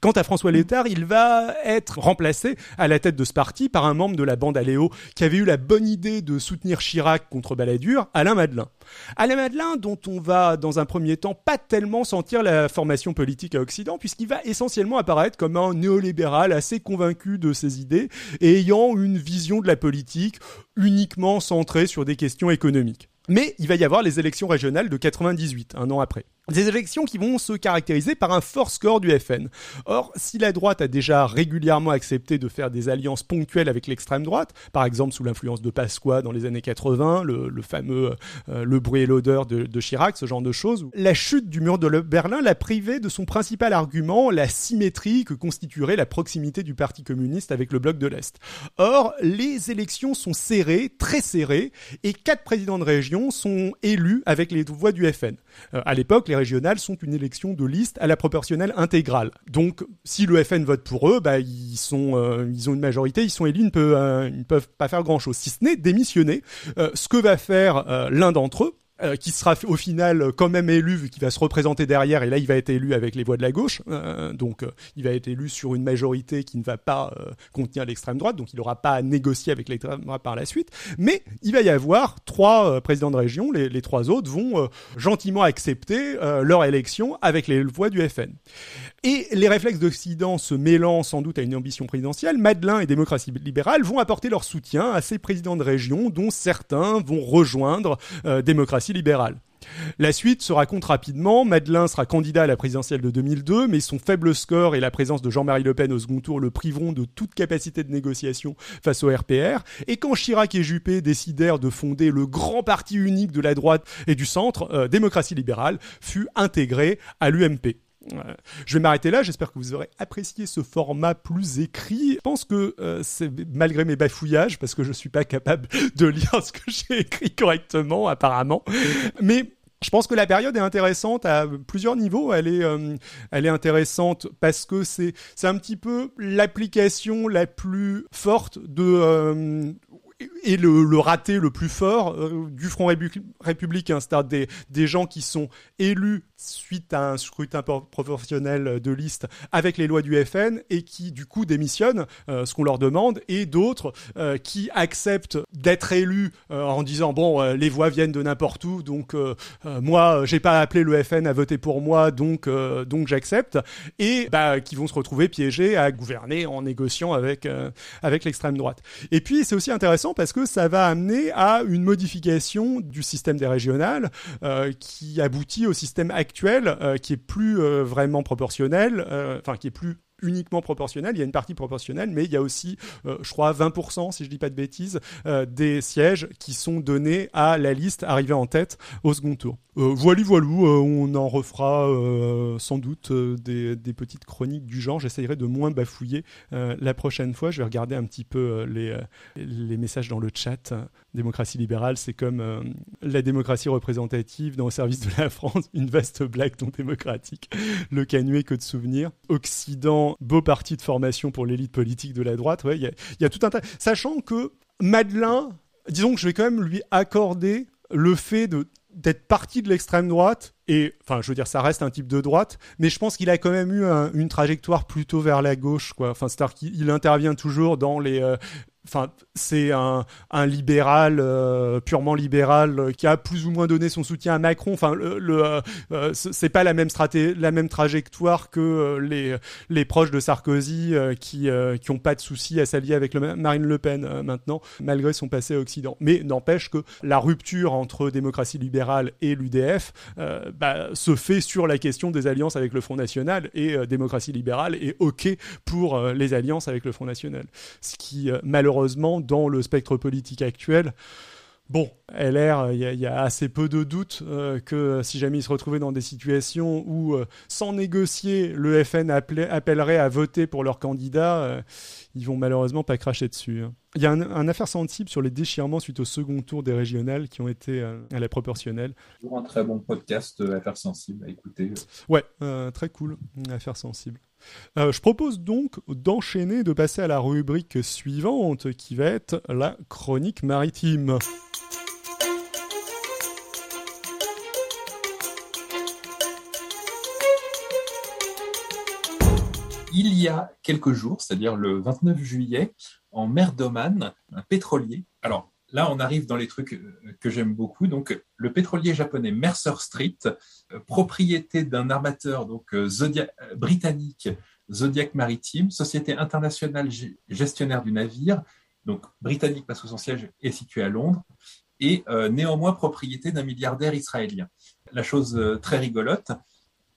Speaker 1: Quant à François Létard, il va être remplacé à la tête de ce parti par un membre de la bande Aléo qui avait eu la bonne idée de soutenir Chirac contre Balladur, Alain Madelin. Alain Madelin, dont on va dans un premier temps pas tellement sentir la formation politique à Occident, puisqu'il va essentiellement apparaître comme un néolibéral assez convaincu de ses idées et ayant une vision de la politique uniquement centrée sur des questions économiques. Mais il va y avoir les élections régionales de 98, un an après. Des élections qui vont se caractériser par un fort score du FN. Or, si la droite a déjà régulièrement accepté de faire des alliances ponctuelles avec l'extrême droite, par exemple sous l'influence de Pasqua dans les années 80, le, fameux euh, Le bruit et l'odeur de, de, Chirac, ce genre de choses, la chute du mur de Berlin l'a privé de son principal argument, la symétrie que constituerait la proximité du Parti communiste avec le bloc de l'Est. Or, les élections sont serrées, très serrées, et quatre présidents de région sont élus avec les voix du FN. Euh, à l'époque, les sont une élection de liste à la proportionnelle intégrale. Donc, si le FN vote pour eux, bah, euh, ils ont une majorité, ils sont élus, ils ne peuvent, euh, ils ne peuvent pas faire grand chose, si ce n'est démissionner. ce que va faire l'un d'entre eux, euh, qui sera au final quand même élu vu qu'il va se représenter derrière et là il va être élu avec les voix de la gauche euh, donc euh, il va être élu sur une majorité qui ne va pas contenir l'extrême droite donc il n'aura pas à négocier avec l'extrême droite par la suite. Mais il va y avoir trois présidents de région les, trois autres vont gentiment accepter leur élection avec les voix du FN et les réflexes d'Occident se mêlant sans doute à une ambition présidentielle, Madelin et démocratie libérale vont apporter leur soutien à ces présidents de région dont certains vont rejoindre euh, démocratie libérale. La suite se raconte rapidement. Madelin sera candidat à la présidentielle de 2002, mais son faible score et la présence de Jean-Marie Le Pen au second tour le priveront de toute capacité de négociation face au RPR. Et quand Chirac et Juppé décidèrent de fonder le grand parti unique de la droite et du centre, euh, démocratie libérale fut intégré à l'UMP. Je vais m'arrêter là. J'espère que vous aurez apprécié ce format plus écrit. Je pense que euh, c'est malgré mes bafouillages, parce que je suis pas capable *laughs* de lire ce que j'ai écrit correctement, apparemment. Mais je pense que la période est intéressante à plusieurs niveaux. Elle est, euh, elle est intéressante parce que c'est, c'est un petit peu l'application la plus forte de euh, et le, raté le plus fort du Front républicain, c'est-à-dire des, gens qui sont élus suite à un scrutin proportionnel de liste avec les lois du FN et qui du coup démissionnent euh, ce qu'on leur demande et d'autres euh, qui acceptent d'être élus euh, en disant bon les voix viennent de n'importe où donc moi j'ai pas appelé le FN à voter pour moi donc donc j'accepte et bah, qui vont se retrouver piégés à gouverner en négociant avec avec l'extrême droite. Et puis c'est aussi intéressant parce que ça va amener à une modification du système des régionales qui aboutit au système actuel euh, qui est plus euh, vraiment proportionnel, euh, enfin qui est plus uniquement proportionnel, il y a une partie proportionnelle, mais il y a aussi, je crois, 20%, si je dis pas de bêtises, des sièges qui sont donnés à la liste arrivée en tête au second tour. Euh, voilou, on en refera sans doute des, petites chroniques du genre. J'essayerai de moins bafouiller la prochaine fois. Je vais regarder un petit peu les messages dans le chat démocratie libérale, c'est comme euh, la démocratie représentative dans le service de la *laughs* France, une vaste blague non démocratique. Le canuet que de souvenirs. Occident, beau parti de formation pour l'élite politique de la droite. Il ouais, y, y, a tout un tas. Sachant que Madelin, disons que je vais quand même lui accorder le fait de d'être parti de l'extrême droite et enfin je veux dire ça reste un type de droite mais je pense qu'il a quand même eu un, une trajectoire plutôt vers la gauche quoi enfin c'est-à-dire qu'il intervient toujours dans les euh, Enfin, c'est un, libéral euh, purement libéral euh, qui a plus ou moins donné son soutien à Macron. Enfin, le, euh, c'est pas la même trajectoire que les proches de Sarkozy qui qui ont pas de souci à s'allier avec Marine Le Pen maintenant, malgré son passé à Occident. Mais n'empêche que la rupture entre démocratie libérale et l'UDF bah, se fait sur la question des alliances avec le Front National et démocratie libérale est ok pour les alliances avec le Front National, ce qui malheureusement malheureusement, dans le spectre politique actuel, Bon, LR, il y, a assez peu de doutes euh, que si jamais ils se retrouvaient dans des situations où, euh, sans négocier, le FN appellerait à voter pour leur candidat, euh, ils vont malheureusement pas cracher dessus. Hein. Il y a un, affaire sensible sur les déchirements suite au second tour des régionales qui ont été à la proportionnelle.
Speaker 2: Toujours un très bon podcast, Affaires sensibles à écouter.
Speaker 1: Ouais, très cool, Affaire sensible. Euh, je propose donc d'enchaîner, de passer à la rubrique suivante qui va être la chronique maritime.
Speaker 2: Il y a quelques jours, c'est-à-dire le 29 juillet, en mer d'Oman, un pétrolier. Alors, là, on arrive dans les trucs euh, que j'aime beaucoup. Donc, le pétrolier japonais Mercer Street, euh, propriété d'un armateur donc euh, britannique Zodiac Maritime, société internationale gestionnaire du navire, donc britannique parce que son siège est situé à Londres, et néanmoins propriété d'un milliardaire israélien. la chose euh, très rigolote.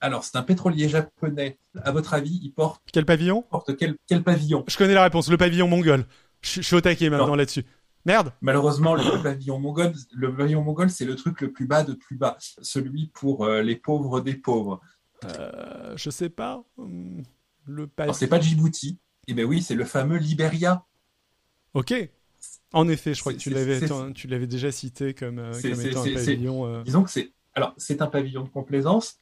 Speaker 2: Alors, c'est un pétrolier japonais. À votre avis, il porte,
Speaker 1: Quel pavillon?
Speaker 2: Porte quel, quel pavillon?
Speaker 1: Je connais la réponse, le pavillon mongol. Je, je suis au taquet maintenant là-dessus. Merde
Speaker 2: Malheureusement, le pavillon mongol, le pavillon mongol, c'est le truc le plus bas de plus bas, celui pour euh, les pauvres des pauvres.
Speaker 1: Euh, Je sais pas. Hum, Le
Speaker 2: Alors,
Speaker 1: pavillon.
Speaker 2: c'est pas Djibouti. Eh ben oui, c'est le fameux Liberia.
Speaker 1: Ok. En effet, je crois que tu l'avais, tu l'avais déjà cité comme, euh, comme étant un pavillon. euh,
Speaker 2: Disons que c'est, alors c'est un pavillon de complaisance,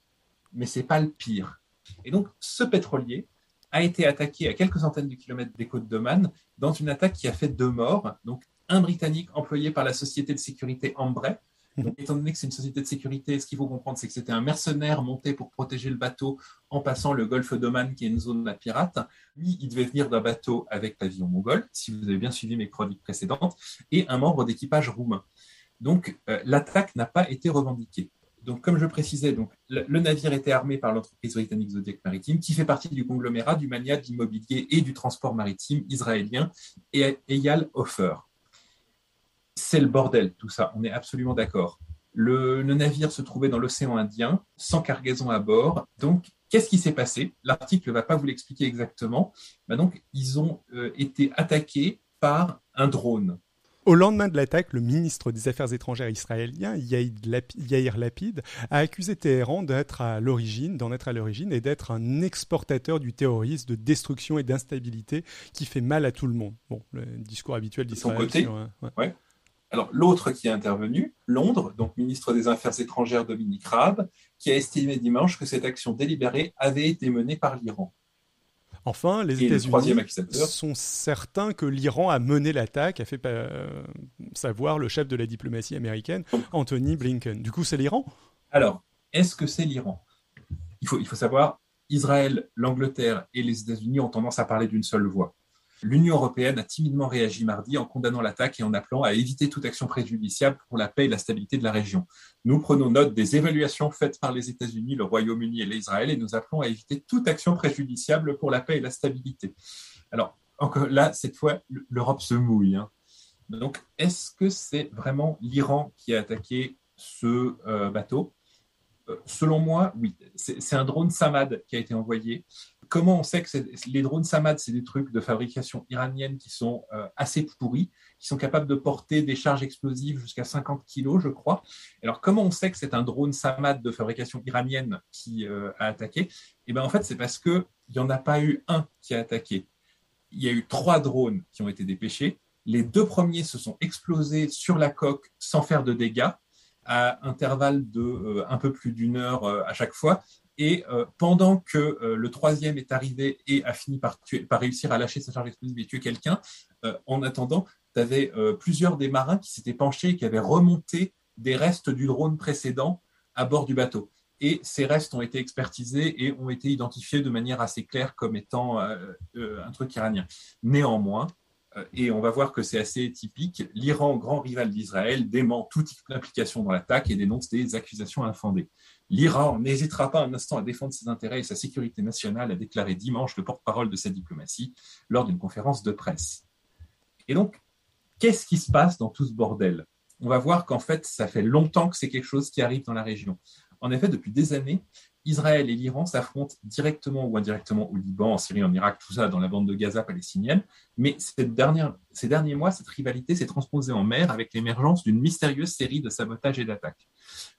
Speaker 2: mais c'est pas le pire. Et donc, ce pétrolier a été attaqué à quelques centaines de kilomètres des côtes d'Oman dans une attaque qui a fait deux morts. Donc, un Britannique employé par la société de sécurité Ambray. Donc, étant donné que c'est une société de sécurité, ce qu'il faut comprendre, c'est que c'était un mercenaire monté pour protéger le bateau en passant le golfe d'Oman, qui est une zone à pirates. Lui, il devait venir d'un bateau avec pavillon mongol, si vous avez bien suivi mes chroniques précédentes, et un membre d'équipage roumain. Donc, euh, l'attaque n'a pas été revendiquée. Donc, comme je précisais, donc, le, navire était armé par l'entreprise britannique Zodiac Maritime, qui fait partie du conglomérat du mania de l'immobilier et du transport maritime israélien, et Eyal Hofer. C'est le bordel, tout ça, on est absolument d'accord. Le, le navire se trouvait dans l'océan Indien, sans cargaison à bord. Donc, qu'est-ce qui s'est passé? L'article ne va pas vous l'expliquer exactement. Ben donc, ils ont euh, été attaqués par un drone.
Speaker 1: Au lendemain de l'attaque, le ministre des Affaires étrangères israélien, Yair Lapi- Yair Lapid, a accusé Téhéran d'être à l'origine, d'en être à l'origine et d'être un exportateur du terrorisme, de destruction et d'instabilité qui fait mal à tout le monde. Bon, le discours habituel
Speaker 2: De son
Speaker 1: d'Israël.
Speaker 2: côté,
Speaker 1: sur, euh, ouais.
Speaker 2: Alors, l'autre qui est intervenu, Londres, donc ministre des Affaires étrangères Dominique Raab, qui a estimé dimanche que cette action délibérée avait été menée par l'Iran.
Speaker 1: Enfin, les
Speaker 2: le
Speaker 1: États-Unis sont certains que l'Iran a mené l'attaque, a fait euh, savoir le chef de la diplomatie américaine, Anthony Blinken. Du coup, c'est l'Iran?
Speaker 2: Alors, est-ce que c'est l'Iran? Il faut, il faut savoir, Israël, l'Angleterre et les États-Unis ont tendance à parler d'une seule voix. L'Union européenne a timidement réagi mardi en condamnant l'attaque et en appelant à éviter toute action préjudiciable pour la paix et la stabilité de la région. Nous prenons note des évaluations faites par les États-Unis, le Royaume-Uni et l'Israël et nous appelons à éviter toute action préjudiciable pour la paix et la stabilité. Alors, encore là, cette fois, l'Europe se mouille. hein. Donc, est-ce que c'est vraiment l'Iran qui a attaqué ce euh, bateau? Euh, Selon moi, oui. C'est c'est un drone Samad qui a été envoyé. Comment on sait que les drones Samad, c'est des trucs de fabrication iranienne qui sont euh, assez pourris, qui sont capables de porter des charges explosives jusqu'à 50 kilos, je crois. Alors, comment on sait que c'est un drone Samad de fabrication iranienne qui euh, a attaqué? Eh bien, en fait, c'est parce qu'il n'y en a pas eu un qui a attaqué. Il y a eu trois drones qui ont été dépêchés. Les deux premiers se sont explosés sur la coque sans faire de dégâts à intervalle de euh, un peu plus d'une heure à chaque fois. Et euh, pendant que euh, le troisième est arrivé et a fini par, réussir à lâcher sa charge explosive et tuer quelqu'un, euh, en attendant, tu avais plusieurs des marins qui s'étaient penchés et qui avaient remonté des restes du drone précédent à bord du bateau. Et ces restes ont été expertisés et ont été identifiés de manière assez claire comme étant un truc iranien. Néanmoins, et on va voir que c'est assez typique, l'Iran, grand rival d'Israël, dément toute implication dans l'attaque et dénonce des accusations infondées. L'Iran n'hésitera pas un instant à défendre ses intérêts et sa sécurité nationale, a déclaré dimanche le porte-parole de sa diplomatie lors d'une conférence de presse. Et donc, qu'est-ce qui se passe dans tout ce bordel? On va voir qu'en fait, ça fait longtemps que c'est quelque chose qui arrive dans la région. En effet, depuis des années, Israël et l'Iran s'affrontent directement ou indirectement au Liban, en Syrie, en Irak, tout ça dans la bande de Gaza palestinienne. Mais ces derniers mois, cette rivalité s'est transposée en mer avec l'émergence d'une mystérieuse série de sabotages et d'attaques.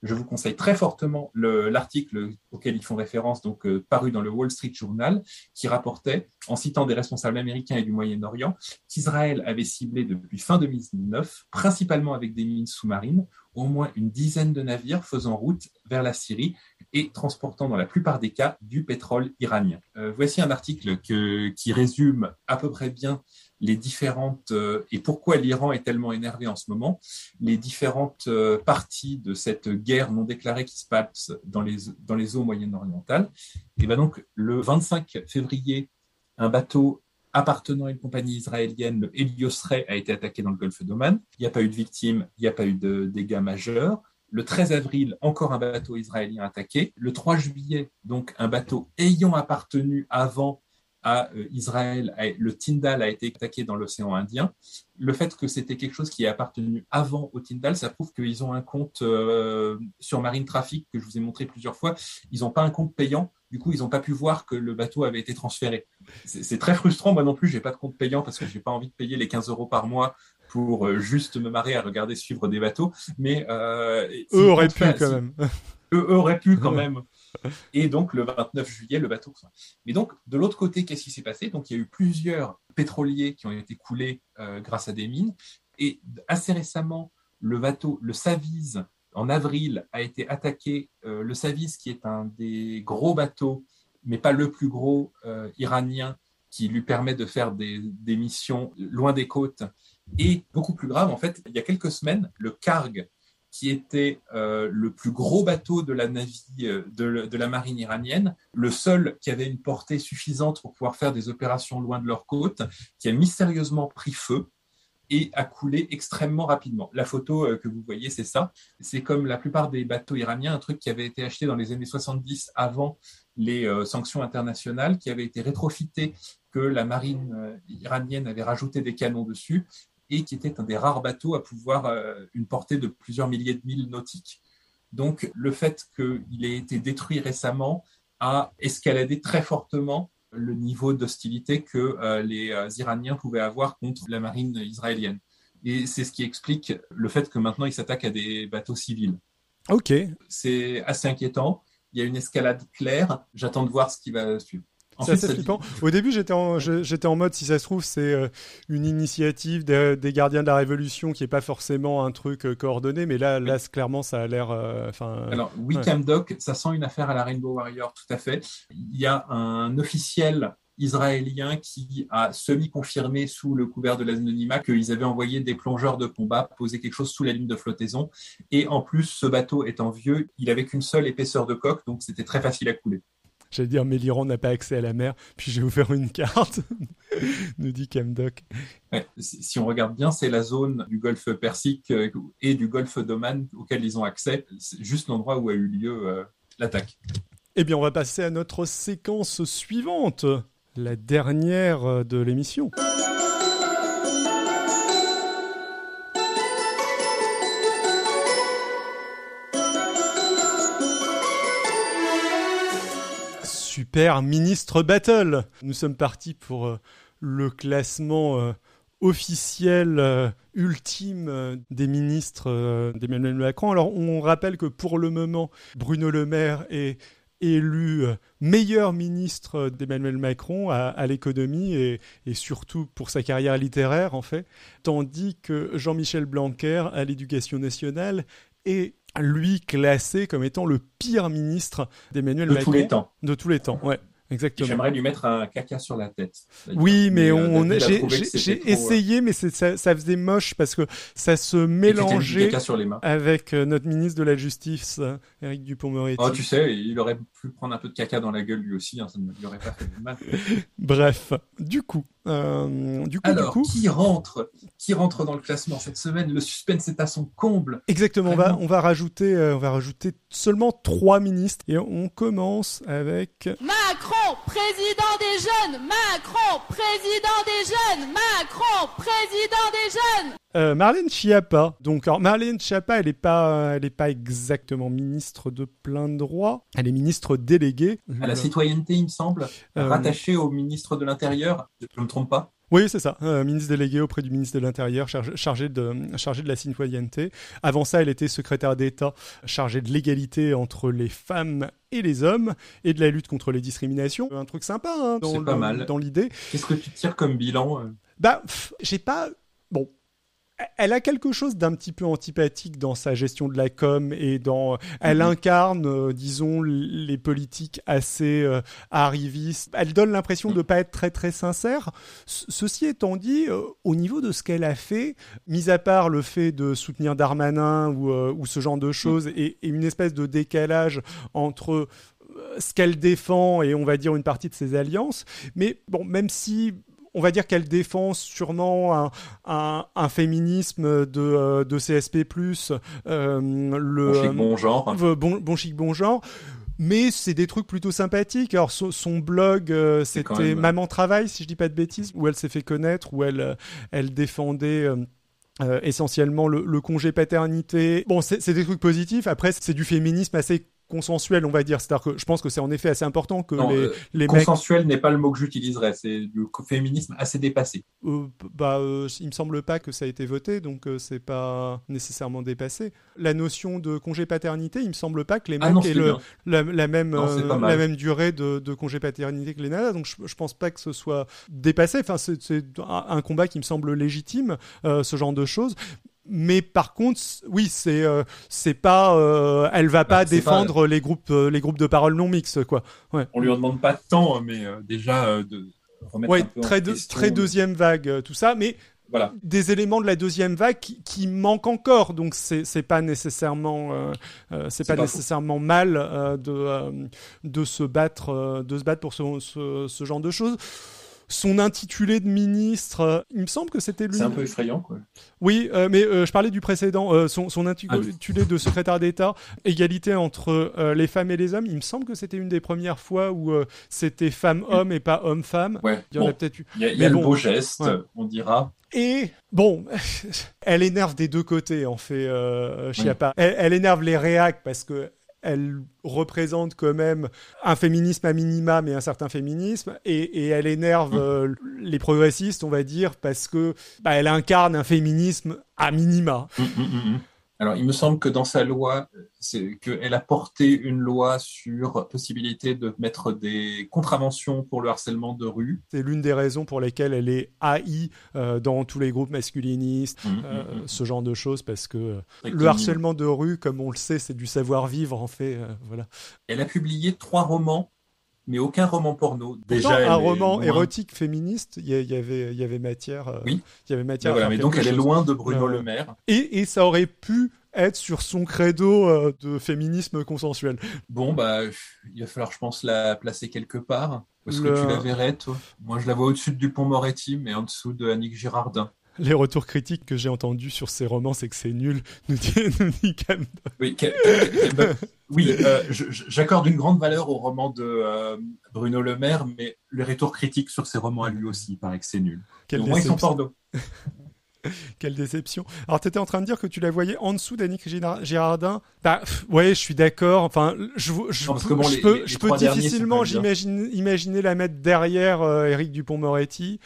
Speaker 2: Je vous conseille très fortement l'article auquel ils font référence, donc euh, paru dans le Wall Street Journal, qui rapportait, en citant des responsables américains et du Moyen-Orient, qu'Israël avait ciblé depuis fin 2009, principalement avec des mines sous-marines, au moins une dizaine de navires faisant route vers la Syrie et transportant dans la plupart des cas du pétrole iranien. Euh, voici un article qui résume à peu près bien les différentes euh, et pourquoi l'Iran est tellement énervé en ce moment, les différentes euh, parties de cette guerre non déclarée qui se passe dans les, dans les eaux moyen-orientales. Et ben donc le 25 février, un bateau appartenant à une compagnie israélienne, le Helios Ray, a été attaqué dans le golfe d'Oman. Il n'y a pas eu de victimes, il n'y a pas eu de dégâts majeurs. Le 13 avril, encore un bateau israélien attaqué. Le 3 juillet, donc un bateau ayant appartenu avant à euh, Israël, le Tyndall a été attaqué dans l'océan Indien. Le fait que c'était quelque chose qui est appartenu avant au Tyndall, ça prouve qu'ils ont un compte euh, sur Marine Traffic que je vous ai montré plusieurs fois. Ils n'ont pas un compte payant. Du coup, ils n'ont pas pu voir que le bateau avait été transféré. C'est très frustrant. Moi non plus, j'ai pas de compte payant parce que j'ai pas envie de payer les 15 euros par mois pour euh, juste me marrer à regarder suivre des bateaux. Mais euh,
Speaker 1: Eux auraient pu quand même.
Speaker 2: eux auraient pu quand même. *laughs* Et donc, le 29 juillet, le bateau. Mais donc, de l'autre côté, qu'est-ce qui s'est passé? Donc, il y a eu plusieurs pétroliers qui ont été coulés euh, grâce à des mines. Et assez récemment, le bateau, le Saviz, en avril, a été attaqué. Euh, le Saviz, qui est un des gros bateaux, mais pas le plus gros euh, iranien, qui lui permet de faire des, des missions loin des côtes. Et beaucoup plus grave, en fait, il y a quelques semaines, le Karg, qui était euh, le plus gros bateau de la navire euh, de, la marine iranienne, le seul qui avait une portée suffisante pour pouvoir faire des opérations loin de leur côte, qui a mystérieusement pris feu et a coulé extrêmement rapidement. La photo euh, que vous voyez, c'est ça. C'est comme la plupart des bateaux iraniens, un truc qui avait été acheté dans les années 70 avant les sanctions internationales, qui avait été rétrofité, que la marine iranienne avait rajouté des canons dessus et qui était un des rares bateaux à pouvoir euh, une portée de plusieurs milliers de milles nautiques. Donc le fait qu'il ait été détruit récemment a escaladé très fortement le niveau d'hostilité que euh, les euh, Iraniens pouvaient avoir contre la marine israélienne. Et c'est ce qui explique le fait que maintenant ils s'attaquent à des bateaux civils.
Speaker 1: Ok.
Speaker 2: C'est assez inquiétant. Il y a une escalade claire. J'attends de voir ce qui va suivre.
Speaker 1: C'est assez flippant. Au début, j'étais en, je- j'étais en mode, si ça se trouve, c'est euh, une initiative des, des gardiens de la Révolution qui est pas forcément un truc euh, coordonné, mais là, là, c'est- clairement, ça a l'air. euh.
Speaker 2: Alors, Wickham Dock, ça sent une affaire à la Rainbow Warrior, tout à fait. Il y a un officiel israélien qui a semi-confirmé sous le couvert de l'anonymat qu'ils avaient envoyé des plongeurs de combat poser quelque chose sous la ligne de flottaison. Et en plus, ce bateau étant vieux, il avait qu'une seule épaisseur de coque, donc c'était très facile à couler.
Speaker 1: J'allais dire, mais l'Iran n'a pas accès à la mer. Puis j'ai ouvert une carte, *laughs* nous dit Camdoc.
Speaker 2: Ouais, si si on regarde bien, c'est la zone du golfe Persique euh, et du golfe d'Oman auquel ils ont accès. C'est juste l'endroit où a eu lieu euh, l'attaque.
Speaker 1: Eh bien, on va passer à notre séquence suivante, la dernière euh, de l'émission. Super Ministre Battle. Nous sommes partis pour euh, le classement euh, officiel euh, ultime des ministres d'Emmanuel Macron. Alors, on rappelle que pour le moment, Bruno Le Maire est élu meilleur ministre d'Emmanuel Macron à, à l'économie et, et surtout pour sa carrière littéraire en fait, tandis que Jean-Michel Blanquer à l'éducation nationale est lui classé comme étant le pire ministre d'Emmanuel
Speaker 2: De
Speaker 1: Macron
Speaker 2: tous les temps.
Speaker 1: de tous les temps. Ouais, exactement.
Speaker 2: J'aimerais lui mettre un caca sur la tête.
Speaker 1: Oui, mais,
Speaker 2: euh,
Speaker 1: on,
Speaker 2: David a
Speaker 1: j'ai,
Speaker 2: trop, euh,
Speaker 1: essayé, mais ça, ça faisait moche parce que ça se mélangeait
Speaker 2: caca sur les mains.
Speaker 1: avec euh, notre ministre de la Justice, Éric Dupond-Moretti.
Speaker 2: Oh, tu sais, il aurait pu prendre un peu de caca dans la gueule lui aussi, hein, ça ne lui aurait pas fait de mal. *laughs*
Speaker 1: Bref, du coup, euh, du coup,
Speaker 2: Alors,
Speaker 1: du coup,
Speaker 2: qui rentre Qui rentre dans le classement cette semaine? Le suspense est à son comble.
Speaker 1: exactement, on va, on va rajouter, euh, on va rajouter seulement trois ministres et on commence avec
Speaker 7: Macron, président des jeunes Macron, président des jeunes Macron, président des jeunes
Speaker 1: euh, Marlène Schiappa. Donc, alors, Marlène Schiappa, elle est pas, elle est pas exactement ministre de plein droit. Elle est ministre déléguée.
Speaker 2: À la citoyenneté, il me semble,
Speaker 1: Euh,
Speaker 2: rattaché au ministre de l'Intérieur. Je ne me trompe pas
Speaker 1: Oui, c'est ça. Euh, ministre délégué auprès du ministre de l'Intérieur, chargé, chargé de, chargé de la citoyenneté. Avant ça, elle était secrétaire d'État chargée de l'égalité entre les femmes et les hommes et de la lutte contre les discriminations. Un truc sympa hein, dans,
Speaker 2: pas mal.
Speaker 1: dans l'idée.
Speaker 2: Qu'est-ce que tu tires comme bilan euh?
Speaker 1: Bah, j'ai pas. Bon. Elle a quelque chose d'un petit peu antipathique dans sa gestion de la com et dans. Elle
Speaker 2: Mhm.
Speaker 1: incarne, euh, disons, les politiques assez euh, arrivistes. Elle donne l'impression
Speaker 2: Mhm.
Speaker 1: de pas être très très sincère. Ce- ceci étant dit, euh, au niveau de ce qu'elle a fait, mis à part le fait de soutenir Darmanin ou, euh, ou ce genre de choses et, et une espèce de décalage entre euh, ce qu'elle défend et on va dire une partie de ses alliances. Mais bon, même si on va dire qu'elle défend sûrement un, un, un féminisme de, euh, de CSP+, euh, le
Speaker 2: Bon chic, bon genre.
Speaker 1: euh, bon, bon chic, bon genre. mais c'est des trucs plutôt sympathiques. Alors son, blog, euh, c'était
Speaker 2: même-
Speaker 1: Maman Travail, si je dis pas de bêtises, où elle s'est fait connaître, où elle, euh, elle défendait. euh, euh, essentiellement le, le congé paternité. Bon, c'est des trucs positifs. Après, c'est du féminisme assez consensuel, on va dire. C'est-à-dire que je pense que c'est en effet assez important que
Speaker 2: Non,
Speaker 1: les,
Speaker 2: euh,
Speaker 1: les mecs
Speaker 2: Consensuel n'est pas le mot que j'utiliserais, c'est du féminisme assez dépassé.
Speaker 1: Euh, bah, euh, il me semble pas que ça a été voté, donc euh, c'est pas nécessairement dépassé. La notion de congé paternité, il me semble pas que les
Speaker 2: Ah
Speaker 1: mecs
Speaker 2: non,
Speaker 1: aient le- la, la même
Speaker 2: Non,
Speaker 1: euh, la même durée de, de congé paternité que les nanas, donc je, je pense pas que ce soit dépassé. Enfin, c'est un, combat qui me semble légitime, ce genre de choses. Mais par contre, oui, c'est euh, c'est pas, euh, elle va pas
Speaker 2: Bah, pas-
Speaker 1: défendre les groupes euh, les groupes de parole non mixtes, quoi. Ouais.
Speaker 2: On lui en demande pas de temps, mais euh, déjà euh, de remettre
Speaker 1: Ouais,
Speaker 2: un peu en
Speaker 1: très, de-
Speaker 2: question,
Speaker 1: très
Speaker 2: euh,
Speaker 1: deuxième vague, euh, tout ça, mais
Speaker 2: Voilà.
Speaker 1: des éléments de la deuxième vague qui, qui manquent encore, donc c'est pas nécessairement euh, euh, c'est pas, nécessairement mal euh, de euh, de se battre euh, de se battre pour ce, ce, ce genre de choses. Son intitulé de ministre, euh, il me semble que c'était lui.
Speaker 2: C'est un peu effrayant, quoi.
Speaker 1: Oui, euh, mais euh, je parlais du précédent, euh, son, son
Speaker 2: Ah
Speaker 1: intitulé de secrétaire d'État, égalité entre les femmes et les hommes. Il me semble que c'était une des premières fois où c'était femme-homme et pas homme-femme.
Speaker 2: Ouais.
Speaker 1: Il y en a
Speaker 2: Bon,
Speaker 1: peut-être eu.
Speaker 2: il y a, y a le
Speaker 1: bon,
Speaker 2: beau geste,
Speaker 1: ouais.
Speaker 2: on dira.
Speaker 1: Et bon, *laughs* elle énerve des deux côtés, en fait,
Speaker 2: Oui.
Speaker 1: Chiappa. Elle, elle énerve les réacs parce que elle représente quand même un féminisme à minima, mais un certain féminisme, et, et elle énerve
Speaker 2: Mm.
Speaker 1: euh, les progressistes, on va dire, parce que bah, elle incarne un féminisme à minima.
Speaker 2: Alors, il me semble que dans sa loi, c'est qu'elle a porté une loi sur possibilité de mettre des contraventions pour le harcèlement de rue.
Speaker 1: C'est l'une des raisons pour lesquelles elle est haïe euh, dans tous les groupes masculinistes,
Speaker 2: hum,
Speaker 1: euh,
Speaker 2: hum.
Speaker 1: ce genre de choses, parce que euh, le harcèlement de rue, comme on le sait, c'est du savoir-vivre, en fait. voilà.
Speaker 2: Elle a publié trois romans, mais aucun roman porno. Déjà,
Speaker 1: Pourtant, un roman
Speaker 2: loin-
Speaker 1: érotique féministe, il y, avait, il y avait matière. euh,
Speaker 2: Oui.
Speaker 1: Il y avait
Speaker 2: Mais
Speaker 1: matière. à
Speaker 2: voilà, mais donc elle est loin de Bruno
Speaker 1: Euh,
Speaker 2: Le Maire.
Speaker 1: Et, et ça aurait pu être sur son credo euh, de féminisme consensuel.
Speaker 2: Bon, bah, il va falloir, je pense, la placer quelque part. Est-ce
Speaker 1: Le-
Speaker 2: que tu la verrais, toi? Moi, je la vois au-dessus du pont Moretti, mais en dessous de Annick Girardin.
Speaker 1: Les retours critiques que j'ai entendus sur ces romans, c'est que c'est nul, *laughs* nous dit, nous dit Cam.
Speaker 2: Oui, oui euh, j'accorde une grande valeur au roman de euh, Bruno Le Maire, mais les retours critiques sur ses romans à lui aussi, il paraît que c'est nul.
Speaker 1: Quelle
Speaker 2: Au moins, ils sont
Speaker 1: déception.
Speaker 2: porno. *laughs*
Speaker 1: Quelle déception. Alors, tu étais en train de dire que tu la voyais en dessous d'Annick Girard- Girardin. Bah, pff, ouais, je suis d'accord. Enfin, je, je,
Speaker 2: Non,
Speaker 1: peux-
Speaker 2: bon,
Speaker 1: je
Speaker 2: les-
Speaker 1: peux,
Speaker 2: les-
Speaker 1: je
Speaker 2: les
Speaker 1: peux
Speaker 2: trois derniers,
Speaker 1: difficilement j'imagine, imaginer la mettre derrière euh, Éric Dupont-Moretti.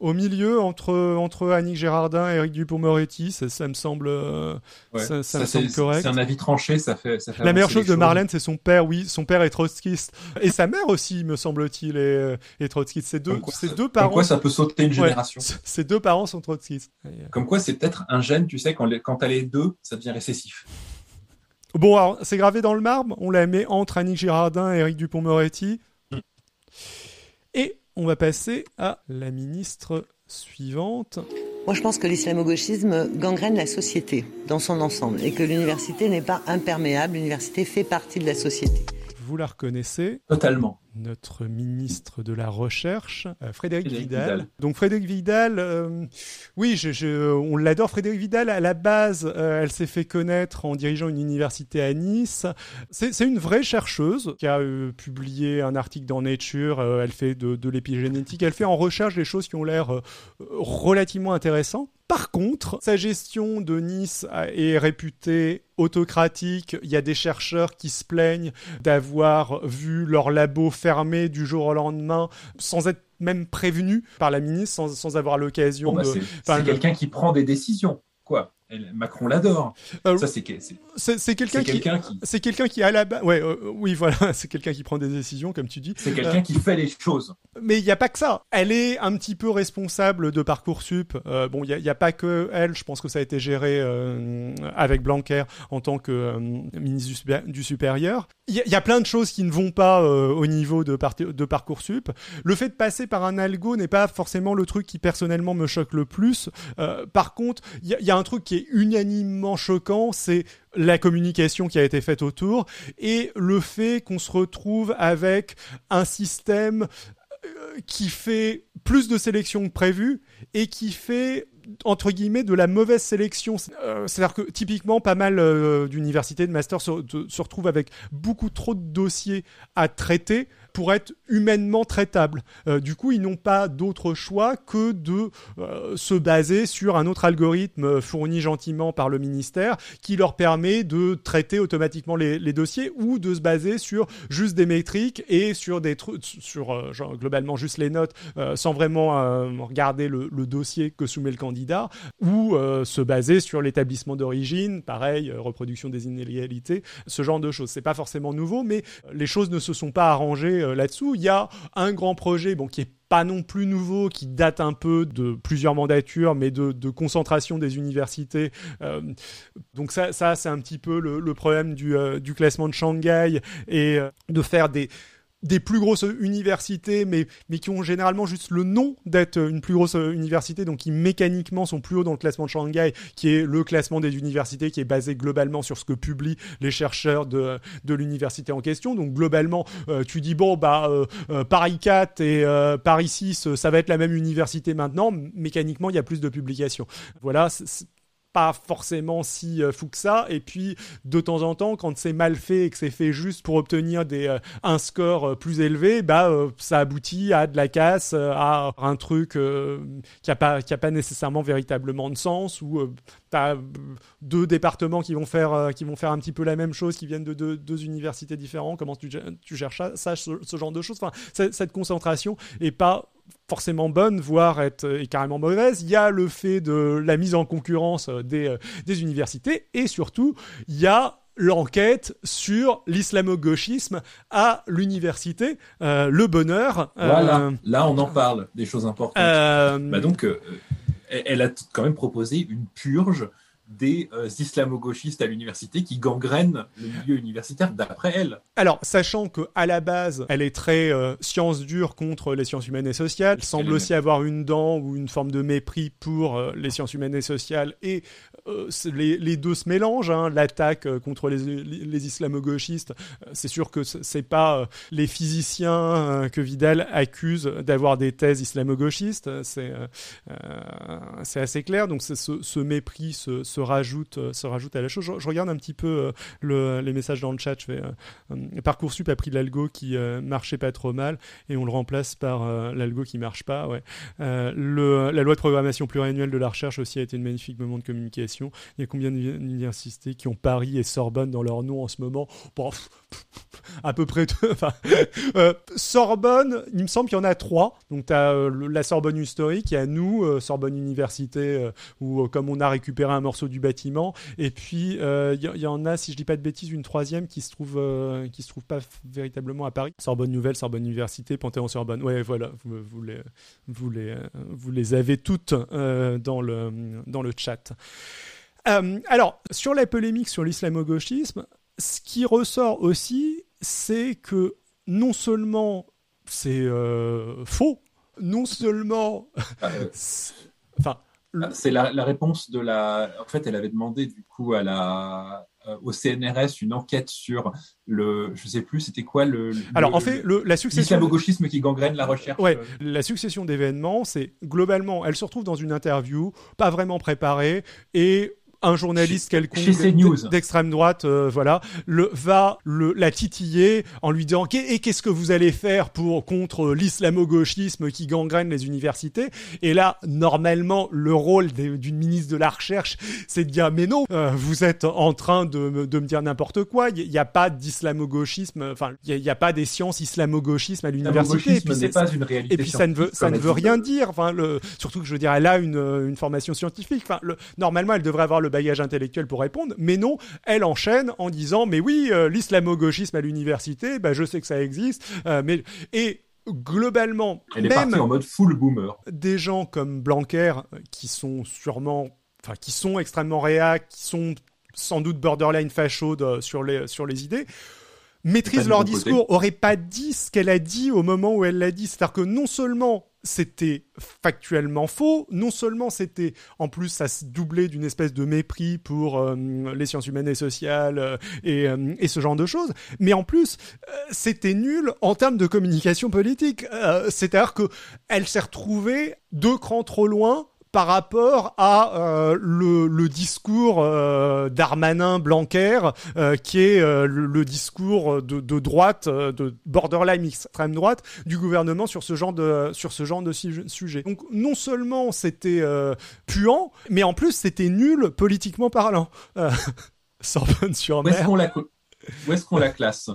Speaker 1: Au milieu, entre, entre Annick Girardin et Éric Dupont-Moretti, ça, ça me semble, euh,
Speaker 2: Ouais.
Speaker 1: ça, ça
Speaker 2: Ça,
Speaker 1: me
Speaker 2: c'est
Speaker 1: semble correct.
Speaker 2: c'est un avis tranché, ça fait. Ça fait
Speaker 1: La meilleure chose de Marlène, c'est son père, oui. Son père est trotskiste. Et sa mère aussi, me semble-t-il, est, euh, est trotskiste. Ses deux,
Speaker 2: Comme quoi,
Speaker 1: deux
Speaker 2: Comme
Speaker 1: parents.
Speaker 2: quoi, ça peut sauter une
Speaker 1: Ouais,
Speaker 2: génération.
Speaker 1: ses deux parents sont trotskistes.
Speaker 2: Comme quoi, c'est peut-être un gène, tu sais, quand, les- quand t'as les deux, ça devient récessif.
Speaker 1: Bon, alors, c'est gravé dans le marbre. On la met entre Annick Girardin et Éric Dupont-Moretti. Et on va passer à la ministre suivante.
Speaker 8: Moi, je pense que l'islamo-gauchisme gangrène la société dans son ensemble et que l'université n'est pas imperméable. L'université fait partie de la société.
Speaker 1: Vous la reconnaissez,
Speaker 2: Totalement.
Speaker 1: notre ministre de la Recherche, euh, Frédéric,
Speaker 2: Frédéric
Speaker 1: Vidal.
Speaker 2: Vidal.
Speaker 1: Donc Frédéric Vidal, euh, oui, je, je- on l'adore. Frédéric Vidal, à la base, euh, elle s'est fait connaître en dirigeant une université à Nice. C'est une vraie chercheuse qui a euh, publié un article dans Nature. elle fait de, de l'épigénétique. Elle fait en recherche des choses qui ont l'air relativement intéressantes. Par contre, sa gestion de Nice est réputée autocratique. Il y a des chercheurs qui se plaignent d'avoir vu leur labo fermé du jour au lendemain sans être même prévenus par la ministre, sans, sans avoir l'occasion
Speaker 2: Bon, bah,
Speaker 1: de...
Speaker 2: c'est
Speaker 1: enfin,
Speaker 2: c'est
Speaker 1: le-
Speaker 2: quelqu'un qui prend des décisions. Quoi Macron l'adore.
Speaker 1: Euh,
Speaker 2: Ça, c'est que- c'est-
Speaker 1: C'est quelqu'un
Speaker 2: c'est
Speaker 1: qui...
Speaker 2: quelqu'un qui.
Speaker 1: C'est quelqu'un qui à la base, ouais, euh, oui, voilà, *laughs* c'est quelqu'un qui prend des décisions, comme tu dis.
Speaker 2: C'est quelqu'un qui fait les choses.
Speaker 1: Mais il n'y a pas que ça. Elle est un petit peu responsable de Parcoursup. Euh, bon, il n'y a, a pas que elle. Je pense que ça a été géré euh, avec Blanquer en tant que euh, ministre du supérieur. Il y, a- plein de choses qui ne vont pas euh, au niveau de, Parcoursup. Le fait de passer par un algo n'est pas forcément le truc qui personnellement me choque le plus. Euh, par contre, il y, a- il y a un truc qui est unanimement choquant, c'est la communication qui a été faite autour et le fait qu'on se retrouve avec un système euh, qui fait plus de sélection que prévu et qui fait entre guillemets de la mauvaise sélection. Euh, C'est-à-dire que typiquement pas mal euh, d'universités de master se, retrouvent avec beaucoup trop de dossiers à traiter pour être humainement traitables. Euh, du coup, ils n'ont pas d'autre choix que de euh, se baser sur un autre algorithme fourni gentiment par le ministère qui leur permet de traiter automatiquement les, dossiers ou de se baser sur juste des métriques et sur des trucs, sur euh, globalement juste les notes euh, sans vraiment euh, regarder le, le dossier que soumet le candidat ou euh, se baser sur l'établissement d'origine, pareil, euh, reproduction des inégalités, ce genre de choses. C'est pas forcément nouveau, mais euh, les choses ne se sont pas arrangées euh, là-dessous. Il y a un grand projet, bon, qui est pas non plus nouveau, qui date un peu de plusieurs mandatures, mais de, concentration des universités. Euh, donc ça, ça c'est un petit peu le, problème du, euh, du classement de Shanghai et de faire des des plus grosses universités, mais, mais qui ont généralement juste le nom d'être une plus grosse université, donc qui mécaniquement sont plus hauts dans le classement de Shanghai, qui est le classement des universités, qui est basé globalement sur ce que publient les chercheurs de, de l'université en question. Donc globalement, euh, tu dis, bon, bah, euh, euh, Paris 4 et euh, Paris 6, euh, ça va être la même université maintenant, mécaniquement, il y a plus de publications. Voilà, pas forcément si euh, fou que ça. Et puis, de temps en temps, quand c'est mal fait et que c'est fait juste pour obtenir des, euh, un score euh, plus élevé, bah, ça aboutit à de la casse, à un truc qui a pas, qui a pas nécessairement véritablement de sens, ou t'as deux départements qui vont faire, qui vont faire un petit peu la même chose, qui viennent de deux, universités différentes. Comment tu, tu gères ça, ce, ce genre de choses? Enfin, cette concentration est pas forcément bonne, voire être euh, est carrément mauvaise. Il y a le fait de la mise en concurrence euh, des, euh, des universités et surtout, il y a l'enquête sur l'islamo-gauchisme à l'université, euh, le bonheur. euh,
Speaker 2: Voilà, là on en parle, des choses importantes.
Speaker 1: euh,
Speaker 2: Bah donc, elle a quand même proposé une purge des euh, islamo-gauchistes à l'université qui gangrènent le milieu universitaire d'après elle.
Speaker 1: Alors, sachant que à la base, elle est très euh, science dure contre les sciences humaines et sociales, elle semble
Speaker 2: Elle
Speaker 1: aussi avoir une dent ou une forme de mépris pour euh, les sciences humaines et sociales, et euh, les, les deux se mélangent. hein. L'attaque euh, contre les, les, islamo-gauchistes, euh, c'est sûr que c'est pas euh, les physiciens que Vidal accuse d'avoir des thèses islamo-gauchistes, c'est assez clair. Donc ce, ce mépris se, se rajoute, se rajoute à la chose. Je, regarde un petit peu le- les messages dans le chat. Je fais Parcoursup a pris l'algo qui marchait pas trop mal et on le remplace par l'algo qui marche pas. Ouais. Le, la loi de programmation pluriannuelle de la recherche aussi a été une magnifique moment de communication. Il y a combien d'universités qui ont Paris et Sorbonne dans leur nom en ce moment? À peu près. *laughs* Enfin, euh, Sorbonne, il me semble qu'il y en a trois. Donc tu as la Sorbonne historique, il y a nous, euh, Sorbonne Université, euh, où euh, comme on a récupéré un morceau du bâtiment, et puis euh, il y, en a, si je dis pas de bêtises, une troisième qui se trouve euh, qui se trouve pas véritablement à Paris. Sorbonne Nouvelle, Sorbonne Université, Panthéon Sorbonne. Ouais, voilà, vous, les vous les euh, vous les avez toutes euh, dans le dans le chat. Euh, alors, sur la polémique sur l'islamo-gauchisme, ce qui ressort aussi, c'est que non seulement c'est euh, faux, non seulement...
Speaker 2: Euh, *laughs*
Speaker 1: c'est- enfin,
Speaker 2: Ah, C'est la, la réponse de la. En fait, elle avait demandé du coup à la euh, au CNRS une enquête sur le. Je sais plus, c'était quoi le. le-
Speaker 1: alors, en fait, le- la succession...
Speaker 2: l'islamo-gauchisme qui gangrène la recherche.
Speaker 1: Ouais,
Speaker 2: euh,
Speaker 1: la succession d'événements, c'est globalement, elle se retrouve dans une interview, pas vraiment préparée, et un journaliste quelconque d'extrême droite, euh, voilà, le, va le, la titiller en lui disant et qu'est-ce que vous allez faire pour contre l'islamo-gauchisme qui gangrène les universités? Et là, normalement, le rôle d'une ministre de la recherche, c'est de dire mais non, euh, vous êtes en train de, me- de me dire n'importe quoi. Il n'y a pas d'islamo-gauchisme, enfin, il n'y a, pas des sciences islamo-gauchisme à l'université. Et puis
Speaker 2: n'est
Speaker 1: c'est-
Speaker 2: pas une réalité
Speaker 1: et puis ça ne veut, ça ne veut rien dire. Enfin, le, surtout que je veux dire, elle a une, une formation scientifique. Enfin, le, normalement, elle devrait avoir le bagage intellectuel pour répondre, mais non, elle enchaîne en disant, mais oui, euh, l'islamo-gauchisme à l'université, bah, je sais que ça existe, euh, mais et globalement,
Speaker 2: Elle est
Speaker 1: même
Speaker 2: en mode full boomer.
Speaker 1: des gens comme Blanquer euh, qui sont sûrement, enfin, qui sont extrêmement réac, qui sont sans doute borderline facho de- sur les sur les idées maîtrisent
Speaker 2: du
Speaker 1: leur discours, auraient pas dit ce qu'elle a dit au moment où elle l'a dit. C'est-à-dire que non seulement c'était factuellement faux, non seulement c'était, en plus, ça se doublait d'une espèce de mépris pour euh, les sciences humaines et sociales euh, et, euh, et ce genre de choses, mais en plus, c'était nul en termes de communication politique. C'est-à-dire que elle s'est retrouvée deux crans trop loin par rapport à euh, le, le discours euh, d'Armanin Blanquer, euh, qui est le, le discours de, de droite, de borderline extrême droite du gouvernement sur ce genre de sur ce genre de su- sujet. Donc non seulement c'était puant, mais en plus c'était nul politiquement parlant. *laughs*
Speaker 2: Où est-ce
Speaker 1: Sorbonne-sur-Mer.
Speaker 2: qu'on la, co- où est-ce qu'on la classe?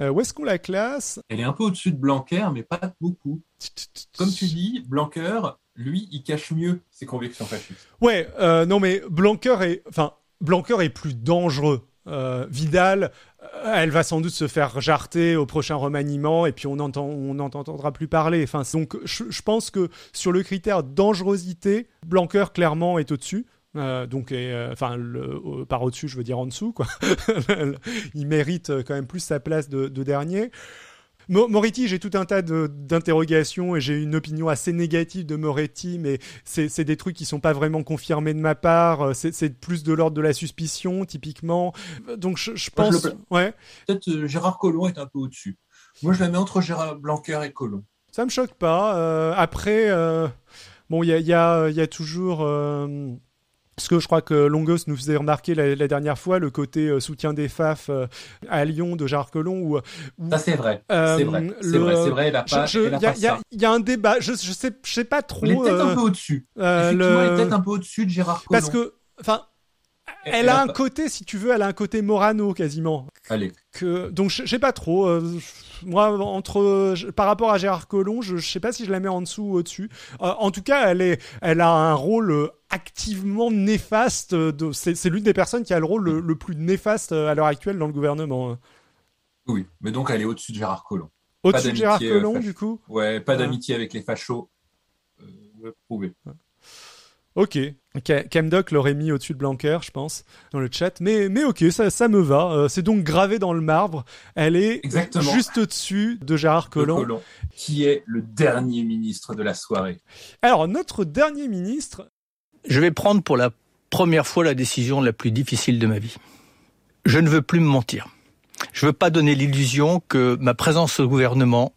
Speaker 1: Euh, où est-ce qu'on la classe?
Speaker 2: Elle est un peu au-dessus de Blanquer, mais pas beaucoup. Comme tu dis, Blanquer, lui, il cache mieux ses convictions fascistes.
Speaker 1: Ouais, euh, non mais Blanquer est, enfin, Blanquer est plus dangereux. Euh, Vidal, euh, elle va sans doute se faire jarter au prochain remaniement et puis on entend, on n'entendra plus parler. Enfin, donc je, pense que sur le critère dangerosité, Blanquer clairement est au-dessus. Donc, enfin, par au-dessus, je veux dire en dessous. *laughs* Il mérite quand même plus sa place de dernier. Mo- Moretti, j'ai tout un tas d'interrogations et j'ai une opinion assez négative de Moretti, mais c'est des trucs qui sont pas vraiment confirmés de ma part. C'est plus de l'ordre de la suspicion, typiquement. Donc je, je
Speaker 2: Moi, je
Speaker 1: pense, ouais,
Speaker 2: Peut-être euh, Gérard Collomb est un peu au-dessus. Moi, je la mets entre Gérard Blanquer et Collomb.
Speaker 1: ça me choque pas. Euh, après, euh, bon, il y a, il y, a, il y a toujours. Euh, ce que je crois que Longos nous faisait remarquer la, la dernière fois, le côté euh, soutien des FAF euh, à Lyon de Gérard Collomb, où, où
Speaker 2: Ça, c'est vrai.
Speaker 1: Euh,
Speaker 2: c'est vrai. C'est
Speaker 1: le-
Speaker 2: vrai, c'est vrai.
Speaker 1: Il y, a-
Speaker 2: pas
Speaker 1: il y a-
Speaker 2: ça.
Speaker 1: il y a un débat. Je, je sais, je sais pas trop.
Speaker 2: Elle est peut-être
Speaker 1: euh,
Speaker 2: un peu au-dessus.
Speaker 1: euh,
Speaker 2: Effectivement,
Speaker 1: le-
Speaker 2: est peut-être un peu au-dessus de Gérard Collomb.
Speaker 1: Parce que, enfin,
Speaker 2: Elle-
Speaker 1: a un côté, si tu veux, elle a un côté Morano quasiment.
Speaker 2: Allez.
Speaker 1: Que, donc, je je sais pas trop. euh, moi, entre je- par rapport à Gérard Collomb, je, je sais pas si je la mets en dessous ou au-dessus. Euh, en tout cas, elle est, elle a un rôle euh, activement néfaste. De, c'est, c'est l'une des personnes qui a le rôle le, le plus néfaste à l'heure actuelle dans le gouvernement. hein.
Speaker 2: Oui, mais donc elle est au-dessus de Gérard Collomb.
Speaker 1: Au-dessus de Gérard Collomb, du coup?
Speaker 2: Ouais, pas d'amitié avec les fachos. Euh, prouvé.
Speaker 1: Ok. Camdoc l'aurait mis au-dessus de Blanquer, je pense, dans le chat. Mais, mais ok, ça, ça me va. Euh, c'est donc gravé dans le marbre. Elle est
Speaker 2: Exactement.
Speaker 1: juste au-dessus de Gérard. Collomb,
Speaker 2: qui est le dernier ministre de la soirée.
Speaker 1: Alors, notre dernier ministre,
Speaker 9: Je vais prendre pour la première fois la décision la plus difficile de ma vie. Je ne veux plus me mentir. Je ne veux pas donner l'illusion que ma présence au gouvernement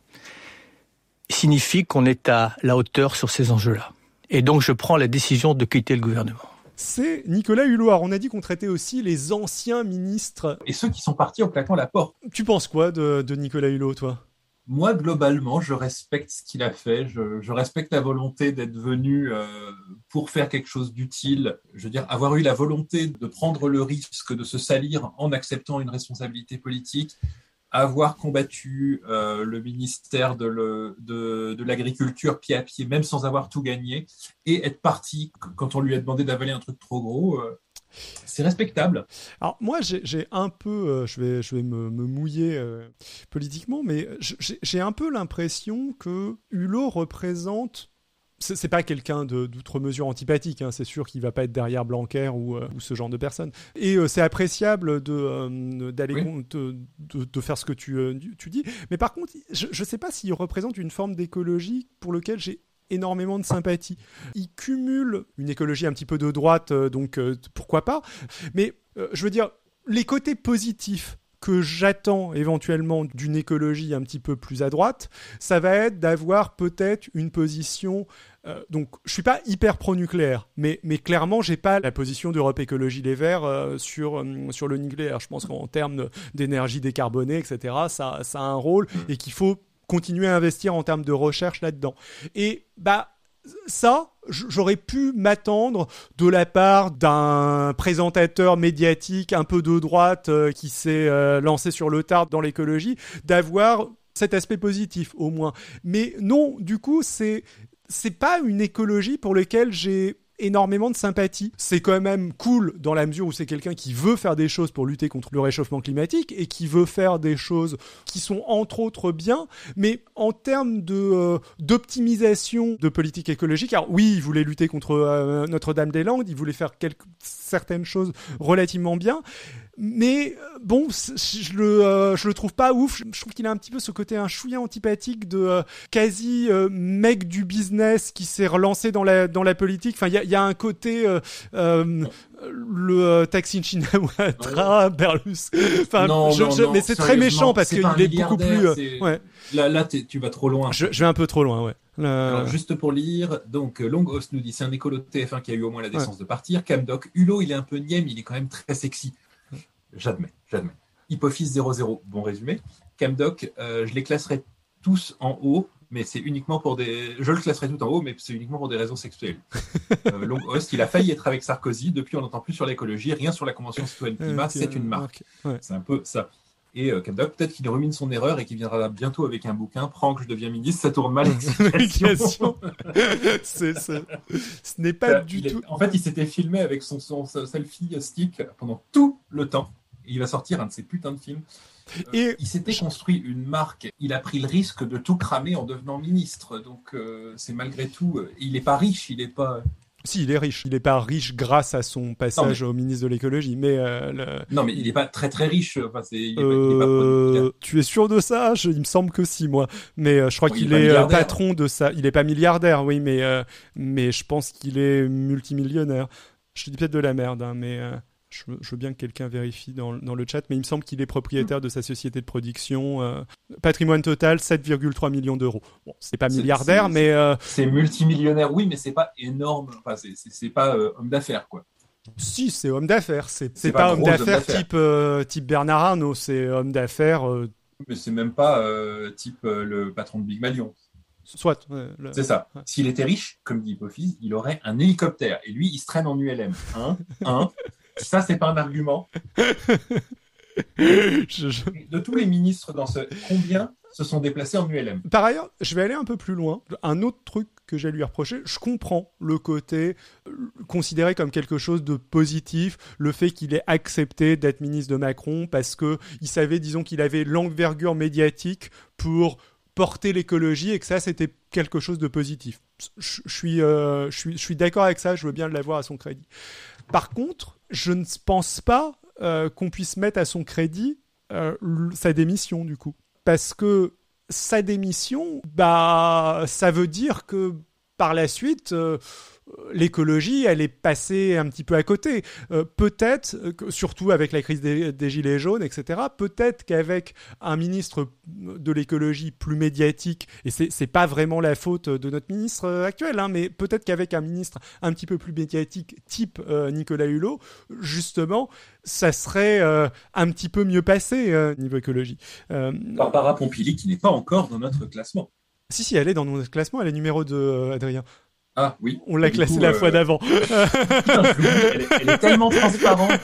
Speaker 9: signifie qu'on est à la hauteur sur ces enjeux-là. Et donc je prends la décision de quitter le gouvernement.
Speaker 1: c'est Nicolas Hulot. Alors, on a dit qu'on traitait aussi les anciens ministres.
Speaker 2: Et ceux qui sont partis en claquant la porte.
Speaker 1: Tu penses quoi de, de Nicolas Hulot, toi?
Speaker 2: Moi, globalement, je respecte ce qu'il a fait. Je, je respecte la volonté d'être venu euh, pour faire quelque chose d'utile. Je veux dire, avoir eu la volonté de prendre le risque de se salir en acceptant une responsabilité politique, avoir combattu euh, le ministère de, l'agriculture pied à pied, même sans avoir tout gagné, et être parti qu- quand on lui a demandé d'avaler un truc trop gros. euh, c'est respectable.
Speaker 1: Alors moi j'ai un peu, euh, je vais je vais me, mouiller politiquement, mais j'ai un peu l'impression que Hulot représente c'est pas quelqu'un d'outre mesure antipathique, hein, c'est sûr qu'il va pas être derrière Blanquer ou, euh, ou ce genre de personne. Et euh, c'est appréciable de euh, d'aller
Speaker 2: Oui.
Speaker 1: de, de- de faire ce que tu, tu dis. Mais par contre, je, je sais pas s'il représente une forme d'écologie pour lequel j'ai énormément de sympathie. Il cumule une écologie un petit peu de droite, donc pourquoi pas. Mais je veux dire, les côtés positifs que j'attends éventuellement d'une écologie un petit peu plus à droite, ça va être d'avoir peut-être une position. euh, donc, je suis pas hyper pro-nucléaire, mais, mais clairement, j'ai pas la position d'Europe Écologie Les Verts euh, sur, euh, sur le nucléaire. Je pense qu'en termes d'énergie décarbonée, etc., ça, ça a un rôle et qu'il faut continuer à investir en termes de recherche là-dedans. Et bah ça, j'aurais pu m'attendre de la part d'un présentateur médiatique un peu de droite euh, qui s'est euh, lancé sur le tard dans l'écologie, d'avoir cet aspect positif au moins. Mais non, du coup, c'est c'est pas une écologie pour laquelle j'ai énormément de sympathie. C'est quand même cool dans la mesure où c'est quelqu'un qui veut faire des choses pour lutter contre le réchauffement climatique et qui veut faire des choses qui sont entre autres bien, mais en termes de euh, d'optimisation de politique écologique, alors oui, il voulait lutter contre euh, Notre-Dame-des-Landes, il voulait faire certaines choses relativement bien, mais euh, bon, je le, euh, je le trouve pas ouf. Je, trouve qu'il a un petit peu ce côté un chouïa antipathique de euh, quasi euh, mec du business qui s'est relancé dans la dans la politique. Enfin, il y a, il y a un côté le Taksin Shinawatra, Berlus. Enfin,
Speaker 2: Non,
Speaker 1: je-
Speaker 2: non,
Speaker 1: je- mais c'est très méchant parce qu'il est beaucoup plus. ouais.
Speaker 2: Là, tu vas trop loin.
Speaker 1: Je, je vais un peu trop loin, ouais.
Speaker 2: Alors, juste pour lire, donc Longhouse nous dit c'est un écolo de TF1 qui a eu au moins la décence de partir. Camdoc, Hulot, il est un peu mais il est quand même très sexy. J'admets, j'admets. Hypophyse 00, bon résumé. Camdoc, euh, je les classerai tous en haut, mais c'est uniquement pour des. Je le classerai tout en haut, mais c'est uniquement pour des raisons sexuelles. *laughs* euh, Longhouse, il a failli être avec Sarkozy. Depuis, on n'entend plus sur l'écologie, rien sur la Convention citoyenne climat. C'est une marque.
Speaker 1: ouais.
Speaker 2: C'est un peu ça. Et euh, Camdoc, peut-être qu'il rumine son erreur et qu'il viendra bientôt avec un bouquin. Prends que je deviens ministre, ça tourne mal. *laughs* *laughs*
Speaker 1: C'est- c'est- ce n'est pas
Speaker 2: Ça,
Speaker 1: du
Speaker 2: est-
Speaker 1: tout.
Speaker 2: En fait, il s'était filmé avec son, son selfie stick pendant tout le temps. Il va sortir un de ses putains de films. Euh,
Speaker 1: Et-
Speaker 2: il s'était construit une marque. Il a pris le risque de tout cramer en devenant ministre. Donc, euh, c'est malgré tout. euh, il n'est pas riche, il n'est pas.
Speaker 1: Si, il est riche. Il n'est pas riche grâce à son passage au ministre de l'écologie, mais euh, le-
Speaker 2: Non, mais il n'est pas très très riche. Enfin, c'est, il est pas- il est pas productif.
Speaker 1: tu es sûr de ça? Je- Il me semble que si, moi. Mais euh, je crois
Speaker 2: Bon,
Speaker 1: qu'il
Speaker 2: est milliardaire.
Speaker 1: patron de ça. Il est pas milliardaire, oui, mais mais je pense qu'il est multimillionnaire. Je te dis peut-être de la merde, hein, mais je, veux- bien que quelqu'un vérifie dans, dans le chat. Mais il me semble qu'il est propriétaire de sa société de production. euh, patrimoine total 7,3 millions d'euros. Bon, c'est pas milliardaire, mais euh,
Speaker 2: C'est multimillionnaire, oui, mais c'est pas énorme. Enfin, c'est, pas euh, homme d'affaires, quoi.
Speaker 1: si, c'est homme d'affaires. C'est pas,
Speaker 2: pas
Speaker 1: homme d'affaires type type Bernard Arnault. C'est homme d'affaires.
Speaker 2: Mais c'est même pas type le patron de Big Malion.
Speaker 1: soit. le-
Speaker 2: C'est ça. S'il était riche, comme dit Hypophyse, il aurait un hélicoptère. Et lui, il se traîne en ULM. Hein? Hein? Ça, c'est pas un argument. De tous les ministres dans ce... Combien se sont déplacés en ULM
Speaker 1: Par ailleurs, je vais aller un peu plus loin. Un autre truc que j'ai lui reprocher, je comprends le côté euh, considéré comme quelque chose de positif, le fait qu'il ait accepté d'être ministre de Macron parce que il savait, disons, qu'il avait l'envergure médiatique pour porter l'écologie et que ça c'était quelque chose de positif. Je, suis, euh, suis, suis d'accord avec ça. Je veux bien l'avoir à son crédit. Par contre, je ne pense pas euh, qu'on puisse mettre à son crédit euh, sa démission du coup, parce que sa démission, bah, ça veut dire que par la suite, l'écologie, elle est passée un petit peu à côté. Euh, peut-être, surtout avec la crise des, des gilets jaunes, etc. Peut-être qu'avec un ministre de l'écologie plus médiatique, et c'est c'est pas vraiment la faute de notre ministre actuel, hein, mais peut-être qu'avec un ministre un petit peu plus médiatique, type euh, Nicolas Hulot, justement, ça serait euh, un petit peu mieux passé niveau écologie.
Speaker 2: Barbara Pompili, qui n'est pas encore dans notre classement.
Speaker 1: si, si, elle est dans notre classement, elle est numéro 2, euh, Adrien.
Speaker 2: Ah oui.
Speaker 1: On l'a
Speaker 2: coup,
Speaker 1: la
Speaker 2: euh,
Speaker 1: fois d'avant. *laughs*
Speaker 2: Je l'oublie, elle, est, elle est tellement transparente. *laughs*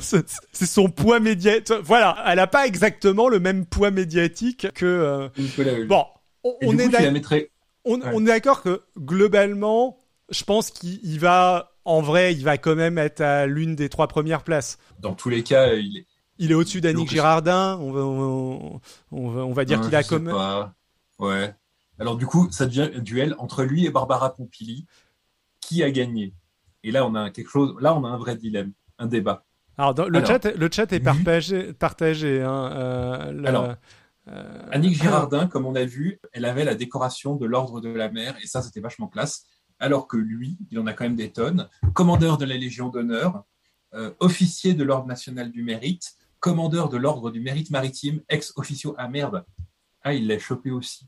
Speaker 2: *laughs*
Speaker 1: C'est son poids médiatique. Voilà, elle a pas exactement le même poids médiatique que. euh,
Speaker 2: Nicolas.
Speaker 1: Bon, on, est on,
Speaker 2: Ouais.
Speaker 1: on d'accord que globalement, je pense qu'il il va, en vrai, il va quand même être à l'une des trois premières places.
Speaker 2: Dans tous les cas, il est...
Speaker 1: Il est au-dessus d'Annick Girardin. On va, on, va, on va dire
Speaker 2: Ah,
Speaker 1: qu'il a quand même.
Speaker 2: Ouais. Alors du coup, ça devient un duel entre lui et Barbara Pompili. Qui a gagné? Et là, on a quelque chose. Là, on a un vrai dilemme, un débat.
Speaker 1: Alors, dans- le,
Speaker 2: Alors,
Speaker 1: chat, le chat est partagé. partagé hein, euh, le-
Speaker 2: Alors,
Speaker 1: euh,
Speaker 2: Annick Girardin, comme on a vu, elle avait la décoration de l'Ordre de la Mer, et ça, c'était vachement classe. Alors que lui, il en a quand même des tonnes. Commandeur de la Légion d'honneur, euh, officier de l'Ordre national du mérite, commandeur de l'Ordre du mérite maritime, ex-officio. Ah merde Ah, il l'a chopé aussi.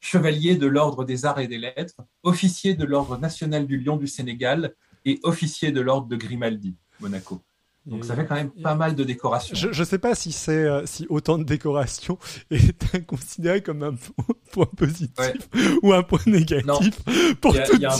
Speaker 2: Chevalier de l'Ordre des arts et des lettres, officier de l'Ordre national du Lion du Sénégal et officier de l'Ordre de Grimaldi, Monaco. Donc ça fait quand même pas mal de décorations.
Speaker 1: Je, je sais pas si c'est euh, si autant de décoration *laughs* est considéré comme un po- *laughs* point positif
Speaker 2: Ouais.
Speaker 1: ou un point négatif. Pour
Speaker 2: a-
Speaker 1: tout dire,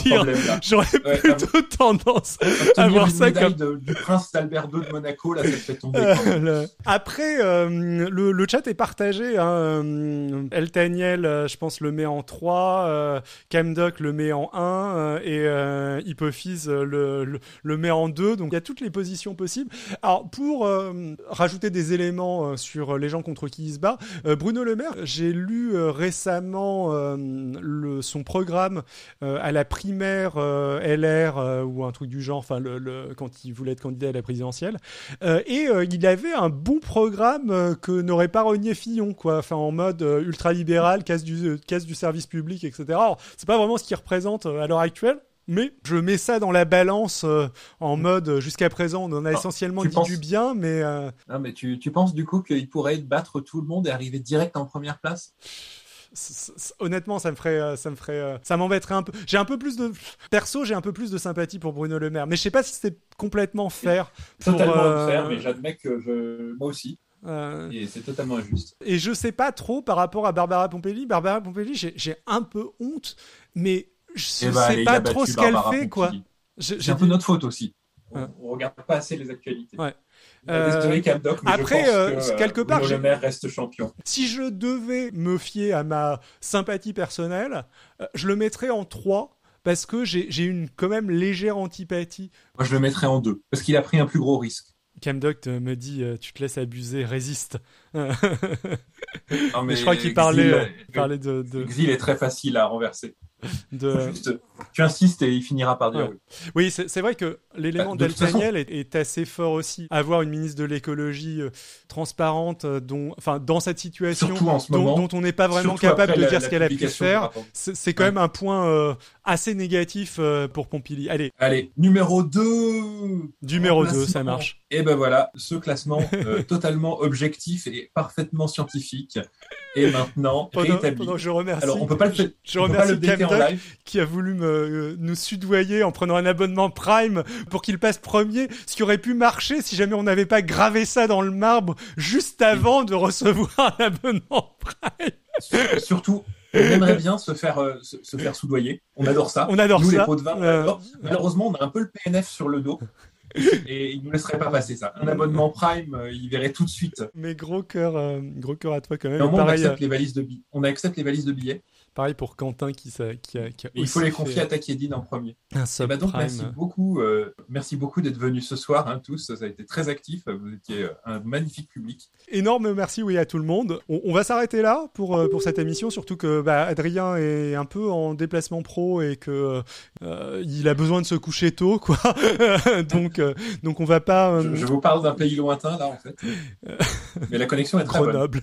Speaker 1: j'aurais
Speaker 2: Ouais,
Speaker 1: plutôt tendance à voir ça comme.
Speaker 2: de- du prince d'Albert II de Monaco, là, ça fait tomber.
Speaker 1: Euh, *laughs* le- Après, euh, le, le chat est partagé. Hein. euh, El Taniel, euh, je pense, le met en 3. Euh, Camdoc le met en 1. euh, et euh, Hypophyse le, le, le met en 2. Donc il y a toutes les positions possibles. Alors, pour euh, rajouter des éléments euh, sur les gens contre qui il se bat, euh, Bruno Le Maire, j'ai lu euh, récemment le, son programme à la primaire LR ou un truc du genre, enfin, le, le- quand il voulait être candidat à la présidentielle. Et il avait un bon programme que n'aurait pas renié Fillon, quoi. Enfin, en mode ultra-libéral, casse du, casse du service public, etc. Alors, c'est pas vraiment ce qu'il représente à l'heure actuelle. Mais je mets ça dans la balance euh, en mode euh, jusqu'à présent on en a
Speaker 2: Ah,
Speaker 1: essentiellement dit
Speaker 2: penses-
Speaker 1: du bien mais euh,
Speaker 2: Non, mais tu, tu penses du coup qu'il pourrait battre tout le monde et arriver direct en première place?
Speaker 1: Honnêtement ça me ferait ça me ferait ça m'embêterait un peu. J'ai un peu plus de perso j'ai un peu plus de sympathie pour Bruno Le Maire mais je sais pas si c'est complètement fair pour,
Speaker 2: Totalement
Speaker 1: euh,
Speaker 2: unfair, mais j'admets que je, moi aussi,
Speaker 1: euh,
Speaker 2: et c'est totalement injuste.
Speaker 1: et je sais pas trop par rapport à Barbara Pompili. Barbara Pompili j'ai j'ai un peu honte mais je
Speaker 2: Eh ben,
Speaker 1: sais pas trop ce qu'elle fait quoi
Speaker 2: C'est
Speaker 1: j'ai
Speaker 2: un peu notre faute aussi. On,
Speaker 1: Ouais.
Speaker 2: on regarde pas assez les actualités.
Speaker 1: Ouais.
Speaker 2: Euh, Désolé, Camdoc, mais
Speaker 1: après,
Speaker 2: je pense
Speaker 1: euh,
Speaker 2: que, euh,
Speaker 1: quelque part,
Speaker 2: Bruno Le Maire reste champion.
Speaker 1: Si je devais me fier à ma sympathie personnelle, je le mettrais en 3 parce que j'ai une quand même légère antipathie.
Speaker 2: Moi, je le mettrais en deux, parce qu'il a pris un plus gros risque.
Speaker 1: Camdoc me dit tu te laisses abuser, résiste. *laughs*
Speaker 2: Non,
Speaker 1: mais je crois qu'il parlait, euh, de, de,
Speaker 2: Xil est très facile à renverser.
Speaker 1: De-
Speaker 2: Juste, tu insistes et il finira par dire
Speaker 1: Ouais.
Speaker 2: oui.
Speaker 1: Oui, c'est vrai que l'élément
Speaker 2: Bah,
Speaker 1: d'Altaniel est, est assez fort aussi. Avoir une ministre de l'écologie euh, transparente, euh, dont, enfin, dans cette situation,
Speaker 2: en ce
Speaker 1: dont,
Speaker 2: moment,
Speaker 1: dont on n'est pas vraiment capable de
Speaker 2: la-
Speaker 1: dire
Speaker 2: la
Speaker 1: ce qu'elle a pu faire, c'est quand
Speaker 2: Ouais.
Speaker 1: même un point euh, assez négatif pour Pompili. Allez,
Speaker 2: Allez, numéro 2
Speaker 1: numéro 2, ça marche.
Speaker 2: Et ben voilà, ce classement euh, *laughs* totalement objectif et parfaitement scientifique est maintenant rétabli.
Speaker 1: pendant que je remercie,
Speaker 2: Alors, on peut pas le, fait-
Speaker 1: je remercie
Speaker 2: le en live.
Speaker 1: qui a voulu me, euh, nous sudoyer en prenant un abonnement Prime pour qu'il passe premier, ce qui aurait pu marcher si jamais on n'avait pas gravé ça dans le marbre juste avant de recevoir un abonnement Prime.
Speaker 2: Surtout, on aimerait bien se faire, euh, se, se faire soudoyer. On adore ça.
Speaker 1: On adore
Speaker 2: Nous,
Speaker 1: ça.
Speaker 2: les pots de vin, on
Speaker 1: Euh.
Speaker 2: Malheureusement, on a un peu le PNF sur le dos. Et il ne nous laisserait pas passer ça. Un abonnement Prime, euh, il verrait tout de suite.
Speaker 1: Mais gros cœur, euh, gros cœur à toi quand même.
Speaker 2: Moins, on
Speaker 1: pareil,
Speaker 2: accepte
Speaker 1: euh,
Speaker 2: les valises de. On accepte les valises de billets.
Speaker 1: Pareil pour Quentin qui, qui a, qui a
Speaker 2: il faut les confier à Takedine en premier.
Speaker 1: un
Speaker 2: Et
Speaker 1: sub
Speaker 2: bah donc, merci beaucoup, euh, merci beaucoup d'être venus ce soir, hein, tous. Ça a été très actif. Vous étiez euh, un magnifique public.
Speaker 1: Énorme merci oui à tout le monde. On, on va s'arrêter là pour euh, pour cette émission, surtout que bah, Adrien est un peu en déplacement pro et que euh, il a besoin de se coucher tôt quoi. *laughs* donc donc on va pas
Speaker 2: Je, je vous parle d'un pays lointain, là, en fait. *laughs* Mais la connexion est très.
Speaker 1: Grenoble.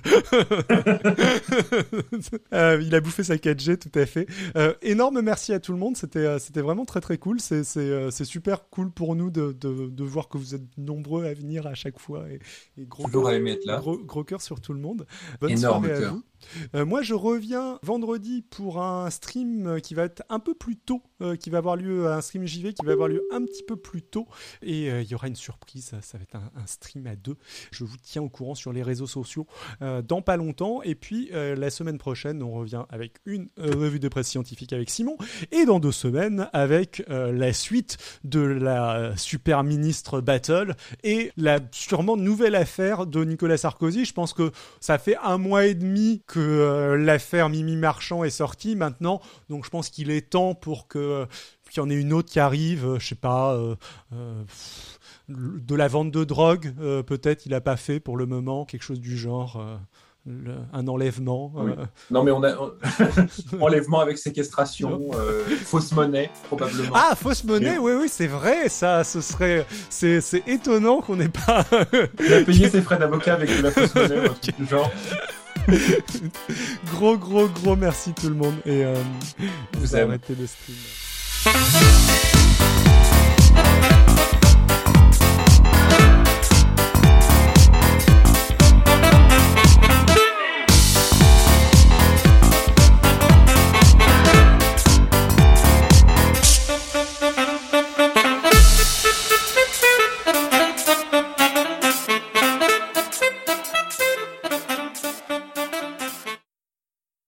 Speaker 1: *laughs* Il a bouffé sa 4G, tout à fait. Euh, énorme merci à tout le monde, c'était euh, c'était vraiment très très cool. C'est euh, super cool pour nous de, de de voir que vous êtes nombreux à venir à chaque fois et, et gros
Speaker 2: être là.
Speaker 1: Gros, gros cœur sur tout le monde. Bonne
Speaker 2: Énorme
Speaker 1: soirée à
Speaker 2: cœur.
Speaker 1: vous. Euh, moi, je reviens vendredi pour un stream qui va être un peu plus tôt, euh, qui va avoir lieu, un stream JV qui va avoir lieu un petit peu plus tôt. Et euh, il y aura une surprise, ça, va être un, stream à deux. Je vous tiens au courant sur les réseaux sociaux euh, dans pas longtemps. Et puis, la semaine prochaine, on revient avec une revue de presse scientifique avec Simon. Et dans deux semaines, avec la suite de la super ministre Battle et la sûrement nouvelle affaire de Nicolas Sarkozy. Je pense que ça fait un mois et demi que l'affaire Mimi Marchand est sortie maintenant, donc je pense qu'il est temps pour que qu'il y en ait une autre qui arrive, euh, je sais pas, euh, euh, pff, de la vente de drogue, euh, peut-être il a pas fait pour le moment, quelque chose du genre. euh, le- un enlèvement.
Speaker 2: Oui.
Speaker 1: euh,
Speaker 2: Non, mais on a on- *laughs* enlèvement avec séquestration, euh, fausse monnaie, probablement.
Speaker 1: Ah, fausse monnaie,
Speaker 2: Mais-
Speaker 1: oui, oui, c'est vrai, ça, ce serait, c'est, c'est étonnant qu'on n'ait pas.
Speaker 2: Il a payé *laughs* ses frais d'avocat avec de la fausse monnaie, du genre. *laughs*
Speaker 1: gros, gros, gros merci tout le monde et euh,
Speaker 2: Vous
Speaker 1: arrêter le stream.